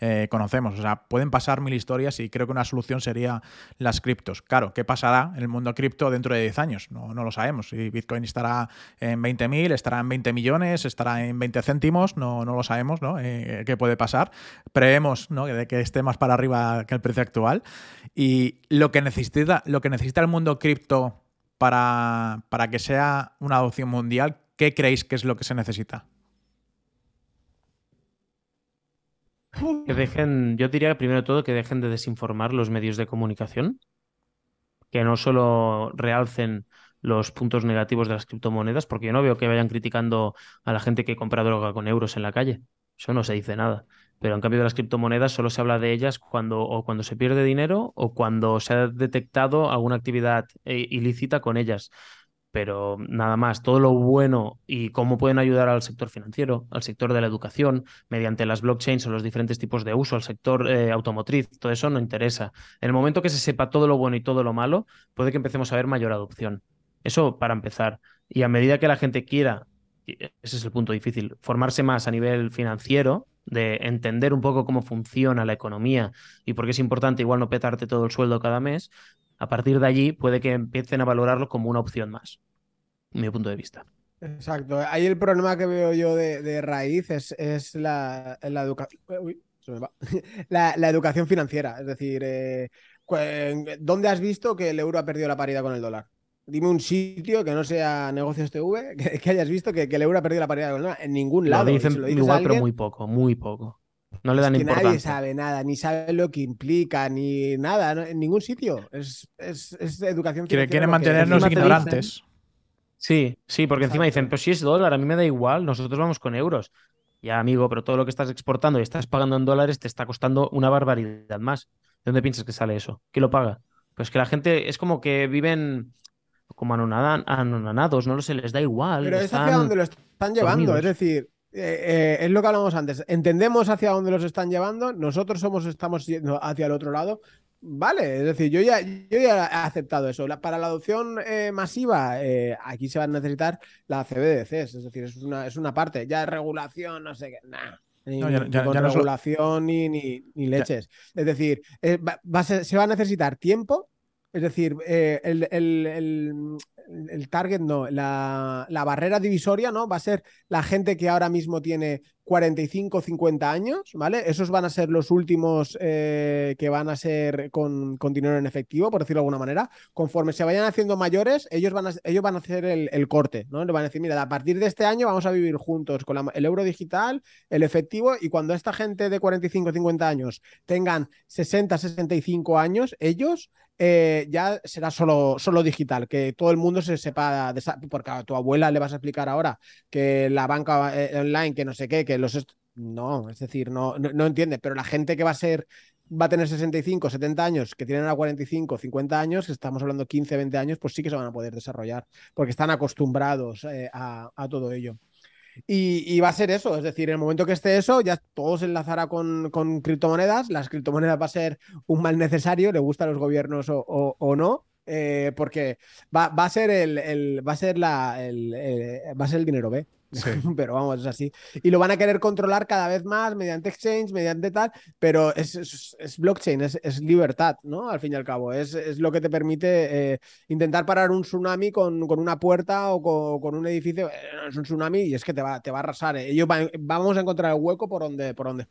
eh, conocemos. O sea, pueden pasar mil historias y creo que una solución sería las criptos. Claro, ¿qué pasará en el mundo cripto dentro de 10 años? No, no lo sabemos. Si Bitcoin estará en 20.000, estará en 20 millones, estará en 20 céntimos, no, no lo sabemos, ¿no? Eh, ¿Qué puede pasar? Prevemos ¿no? que esté más para arriba que el precio actual. Y lo que necesita, lo que necesita el mundo cripto para, para que sea una adopción mundial, ¿qué creéis que es lo que se necesita? Que dejen, yo diría primero todo que dejen de desinformar los medios de comunicación, que no solo realcen los puntos negativos de las criptomonedas, porque yo no veo que vayan criticando a la gente que compra droga con euros en la calle. Eso no se dice nada. Pero en cambio de las criptomonedas solo se habla de ellas cuando o cuando se pierde dinero o cuando se ha detectado alguna actividad eh, ilícita con ellas pero nada más, todo lo bueno y cómo pueden ayudar al sector financiero, al sector de la educación, mediante las blockchains o los diferentes tipos de uso, al sector eh, automotriz, todo eso no interesa. En el momento que se sepa todo lo bueno y todo lo malo, puede que empecemos a ver mayor adopción. Eso para empezar. Y a medida que la gente quiera, ese es el punto difícil, formarse más a nivel financiero, de entender un poco cómo funciona la economía y por qué es importante igual no petarte todo el sueldo cada mes, a partir de allí puede que empiecen a valorarlo como una opción más, mi punto de vista. Exacto. Ahí el problema que veo yo de, raíz es, la, la educación. La, educación financiera. Es decir, eh, ¿dónde has visto que el euro ha perdido la paridad con el dólar? Dime un sitio que no sea negocios TV que, hayas visto que, el euro ha perdido la paridad con el dólar. En ningún lado. Lo dicen igual, pero muy poco, muy poco. No le dan es que Nadie sabe nada, ni sabe lo que implica, ni nada, en ningún sitio. Es, es, es educación Quieren, quieren mantenernos ignorantes. sí, sí, porque encima dicen, pero si es dólar, a mí me da igual, nosotros vamos con euros. Ya, amigo, pero todo lo que estás exportando y estás pagando en dólares te está costando una barbaridad más. ¿De dónde piensas que sale eso? ¿Quién lo paga? Pues que la gente es como que viven como anonadados, no se les da igual. Pero es hacia donde lo están llevando, es decir, eh, eh, es lo que hablamos antes. Entendemos hacia dónde los están llevando, nosotros somos, estamos yendo hacia el otro lado. Vale, es decir, yo ya, yo ya he aceptado eso. para la adopción eh, masiva, aquí se va a necesitar la CBDCs, es decir, es una, es una parte. Ya regulación, no sé qué, nada. Ni, regulación ni, ni, leches. Es decir, se va a necesitar tiempo es decir, el, el target no, la, barrera divisoria, ¿no? Va a ser la gente que ahora mismo tiene 45 50 años, ¿vale? Esos van a ser los últimos eh, que van a ser con, con, en efectivo, por decirlo de alguna manera. Conforme se vayan haciendo mayores, ellos van a, ellos van a hacer el, corte, ¿no? Le van a decir, mira, a partir de este año vamos a vivir juntos con el euro digital, el efectivo, y cuando esta gente de 45 50 años tengan 60, 65 años, ellos eh, ya será solo, solo digital, que todo el mundo se sepa, de, porque a tu abuela le vas a explicar ahora que la banca eh, online, que no sé qué, que los... No, es decir, no, no, entiende, pero la gente que va a ser va a tener 65, 70 años, que tienen a 45, 50 años, estamos hablando 15, 20 años, pues sí que se van a poder desarrollar, porque están acostumbrados eh, a, todo ello. Y, va a ser eso, es decir, en el momento que esté eso, ya todo se enlazará con, con criptomonedas. Las criptomonedas va a ser un mal necesario, le gusta a los gobiernos o, no. Eh, porque va, va, a ser el, el, va a ser la el, eh, va a ser el dinero B. pero vamos, es así. Y lo van a querer controlar cada vez más mediante exchange, mediante tal, pero es, es, blockchain, es, libertad, ¿no? Al fin y al cabo, es, lo que te permite eh, intentar parar un tsunami con, con una puerta o con, un edificio. Es un tsunami y es que te va, te va a arrasar. Eh. Ellos vamos a encontrar el hueco por donde, por donde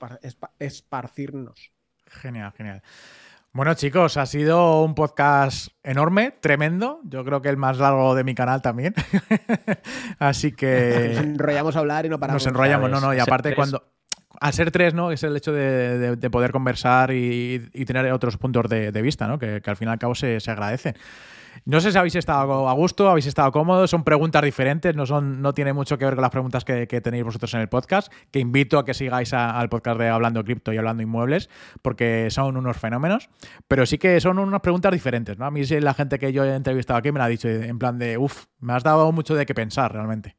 esparcirnos. Genial, genial. Bueno, chicos, ha sido un podcast enorme, tremendo. Yo creo que el más largo de mi canal también. Así que. Nos enrollamos a hablar y no paramos. Nos enrollamos, no, no. Y aparte, cuando. Al ser tres, ¿no? Es el hecho de, poder conversar y, tener otros puntos de, vista, ¿no? Que, al fin y al cabo se, se agradecen. No sé si habéis estado a gusto, habéis estado cómodos, son preguntas diferentes, no, son, no tiene mucho que ver con las preguntas que, tenéis vosotros en el podcast, que invito a que sigáis al podcast de Hablando Cripto y Hablando Inmuebles, porque son unos fenómenos, pero sí que son unas preguntas diferentes, ¿no? A mí la gente que yo he entrevistado aquí me la ha dicho en plan de, uff, me has dado mucho de qué pensar realmente.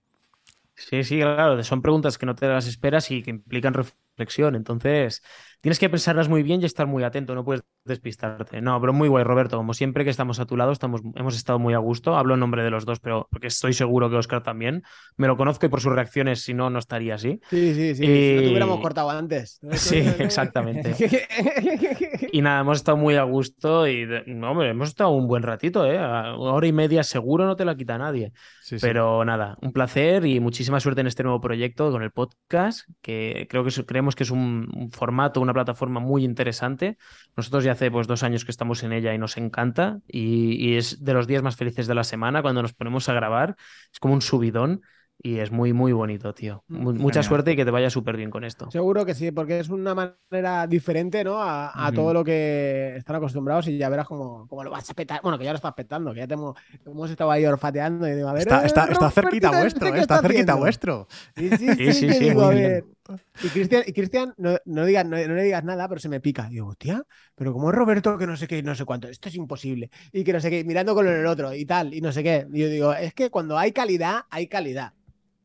Sí, sí, claro, son preguntas que no te las esperas y que implican reflexión, entonces tienes que pensarlas muy bien y estar muy atento, no puedes despistarte. No, pero muy guay, Roberto. Como siempre que estamos a tu lado, estamos, hemos estado muy a gusto. Hablo en nombre de los dos, pero porque estoy seguro que Oscar también. Me lo conozco y por sus reacciones, si no, no estaría así. Sí, sí, sí. Si no te hubiéramos cortado antes. Sí, exactamente. y nada, hemos estado muy a gusto y, hombre, hemos estado un buen ratito, ¿eh? Una hora y media seguro no te la quita nadie. pero nada, un placer y muchísima suerte en este nuevo proyecto con el podcast, que creo que creemos que es un, un formato, una plataforma muy interesante. Nosotros ya hace pues, dos años que estamos en ella y nos encanta y, es de los días más felices de la semana cuando nos ponemos a grabar. Es como un subidón y es muy, muy bonito, tío. Mm, mucha suerte y que te vaya súper bien con esto. Seguro que sí, porque es una manera diferente, ¿no? A, todo lo que están acostumbrados y ya verás cómo, lo vas a petar. Bueno, que ya lo estás petando, que ya te hemos, estado ahí orfateando y digo, a ver. Está, está, está cerquita vuestro, ¿eh? está cerquita vuestro. Sí, sí, sí. sí, a ver. Y Cristian, y Cristian no, no, digas, no, le digas nada, pero se me pica. digo, tía, pero como es Roberto que no sé qué, no sé cuánto, esto es imposible. Y que no sé qué, mirando con el otro y tal, y no sé qué. Y yo digo, es que cuando hay calidad, hay calidad.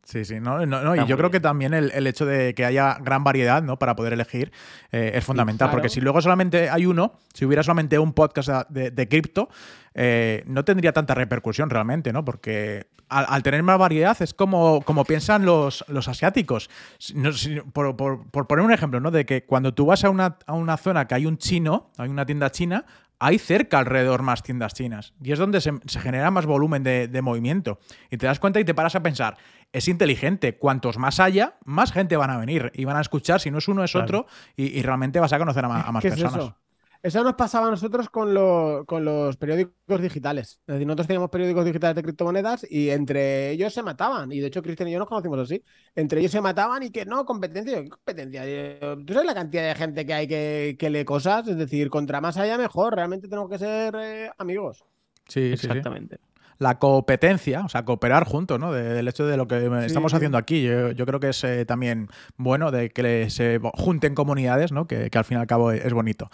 Sí, sí, no, no, y yo creo que también el, hecho de que haya gran variedad ¿no? para poder elegir eh, es fundamental, porque si luego solamente hay uno, si hubiera solamente un podcast de, cripto, eh, no tendría tanta repercusión realmente, ¿no? Porque al, tener más variedad es como, como piensan los, los asiáticos. por, poner un ejemplo, ¿no? De que cuando tú vas a una, a una zona que hay un chino, hay una tienda china, hay cerca alrededor más tiendas chinas. Y es donde se, genera más volumen de, de, movimiento. Y te das cuenta y te paras a pensar, es inteligente. Cuantos más haya, más gente van a venir y van a escuchar. Si no es uno, es otro. Y, realmente vas a conocer a, más personas. Eso? nos pasaba a nosotros con, con, los periódicos digitales. Es decir, nosotros teníamos periódicos digitales de criptomonedas y entre ellos se mataban. Y de hecho, Cristian y yo nos conocimos así. Entre ellos se mataban y que no, competencia. ¿Qué competencia? ¿Tú sabes la cantidad de gente que hay que, que lee cosas? Es decir, contra más haya, mejor. Realmente tenemos que ser eh, amigos. Sí, exactamente la competencia, o sea, cooperar juntos, ¿no? del hecho de lo que estamos haciendo aquí. Yo, creo que es eh, también bueno de que se junten comunidades, ¿no? Que, al fin y al cabo es, bonito.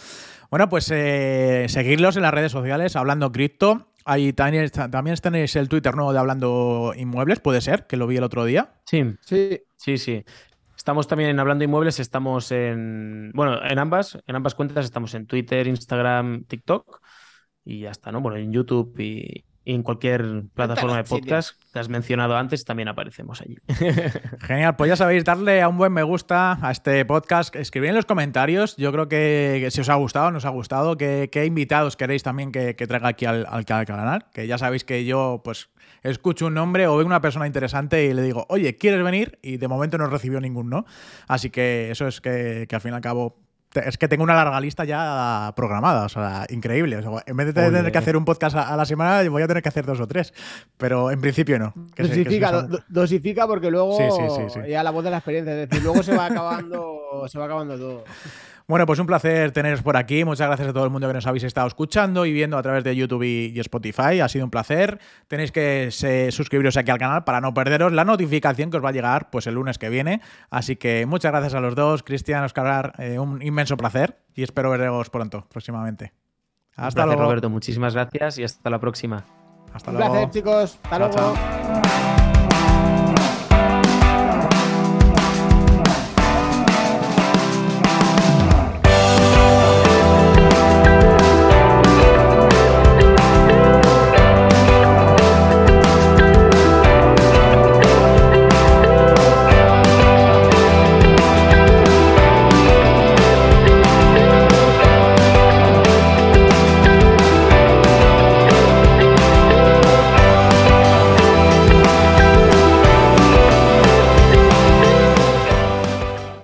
Bueno, pues eh, seguirlos en las redes sociales, hablando cripto. Ahí también, también tenéis el Twitter nuevo de Hablando Inmuebles, puede ser, que lo vi el otro día. Sí, sí, sí, sí. Estamos también en Hablando Inmuebles, estamos en, bueno, en ambas, en ambas cuentas estamos en Twitter, Instagram, TikTok y ya está, ¿no? Bueno, en YouTube y, Y en cualquier plataforma de podcast que has mencionado antes, también aparecemos allí. Genial, pues ya sabéis, darle a un buen me gusta a este podcast, escribid en los comentarios, yo creo que, si os ha gustado, nos ha gustado, qué, invitados queréis también que, traiga aquí al, al, canal, que ya sabéis que yo pues escucho un nombre o veo una persona interesante y le digo, oye, ¿quieres venir? Y de momento no recibió ningún no. Así que eso es que, que al fin y al cabo es que tengo una larga lista ya programada, o sea, increíble. en vez de tener que hacer un podcast a, la semana, voy a tener que hacer dos o tres. Pero en principio no. dosifica, dosifica porque luego ya la voz de la experiencia, es decir, luego se va acabando, se va acabando todo. Bueno, pues un placer teneros por aquí. Muchas gracias a todo el mundo que nos habéis estado escuchando y viendo a través de YouTube y, Spotify. Ha sido un placer. Tenéis que suscribiros aquí al canal para no perderos la notificación que os va a llegar pues el lunes que viene. Así que muchas gracias a los dos. Cristian, Oscar, eh, un inmenso placer y espero veros pronto, próximamente. Hasta luego. Roberto. Muchísimas gracias y hasta la próxima. Hasta un luego. placer, chicos. Hasta luego.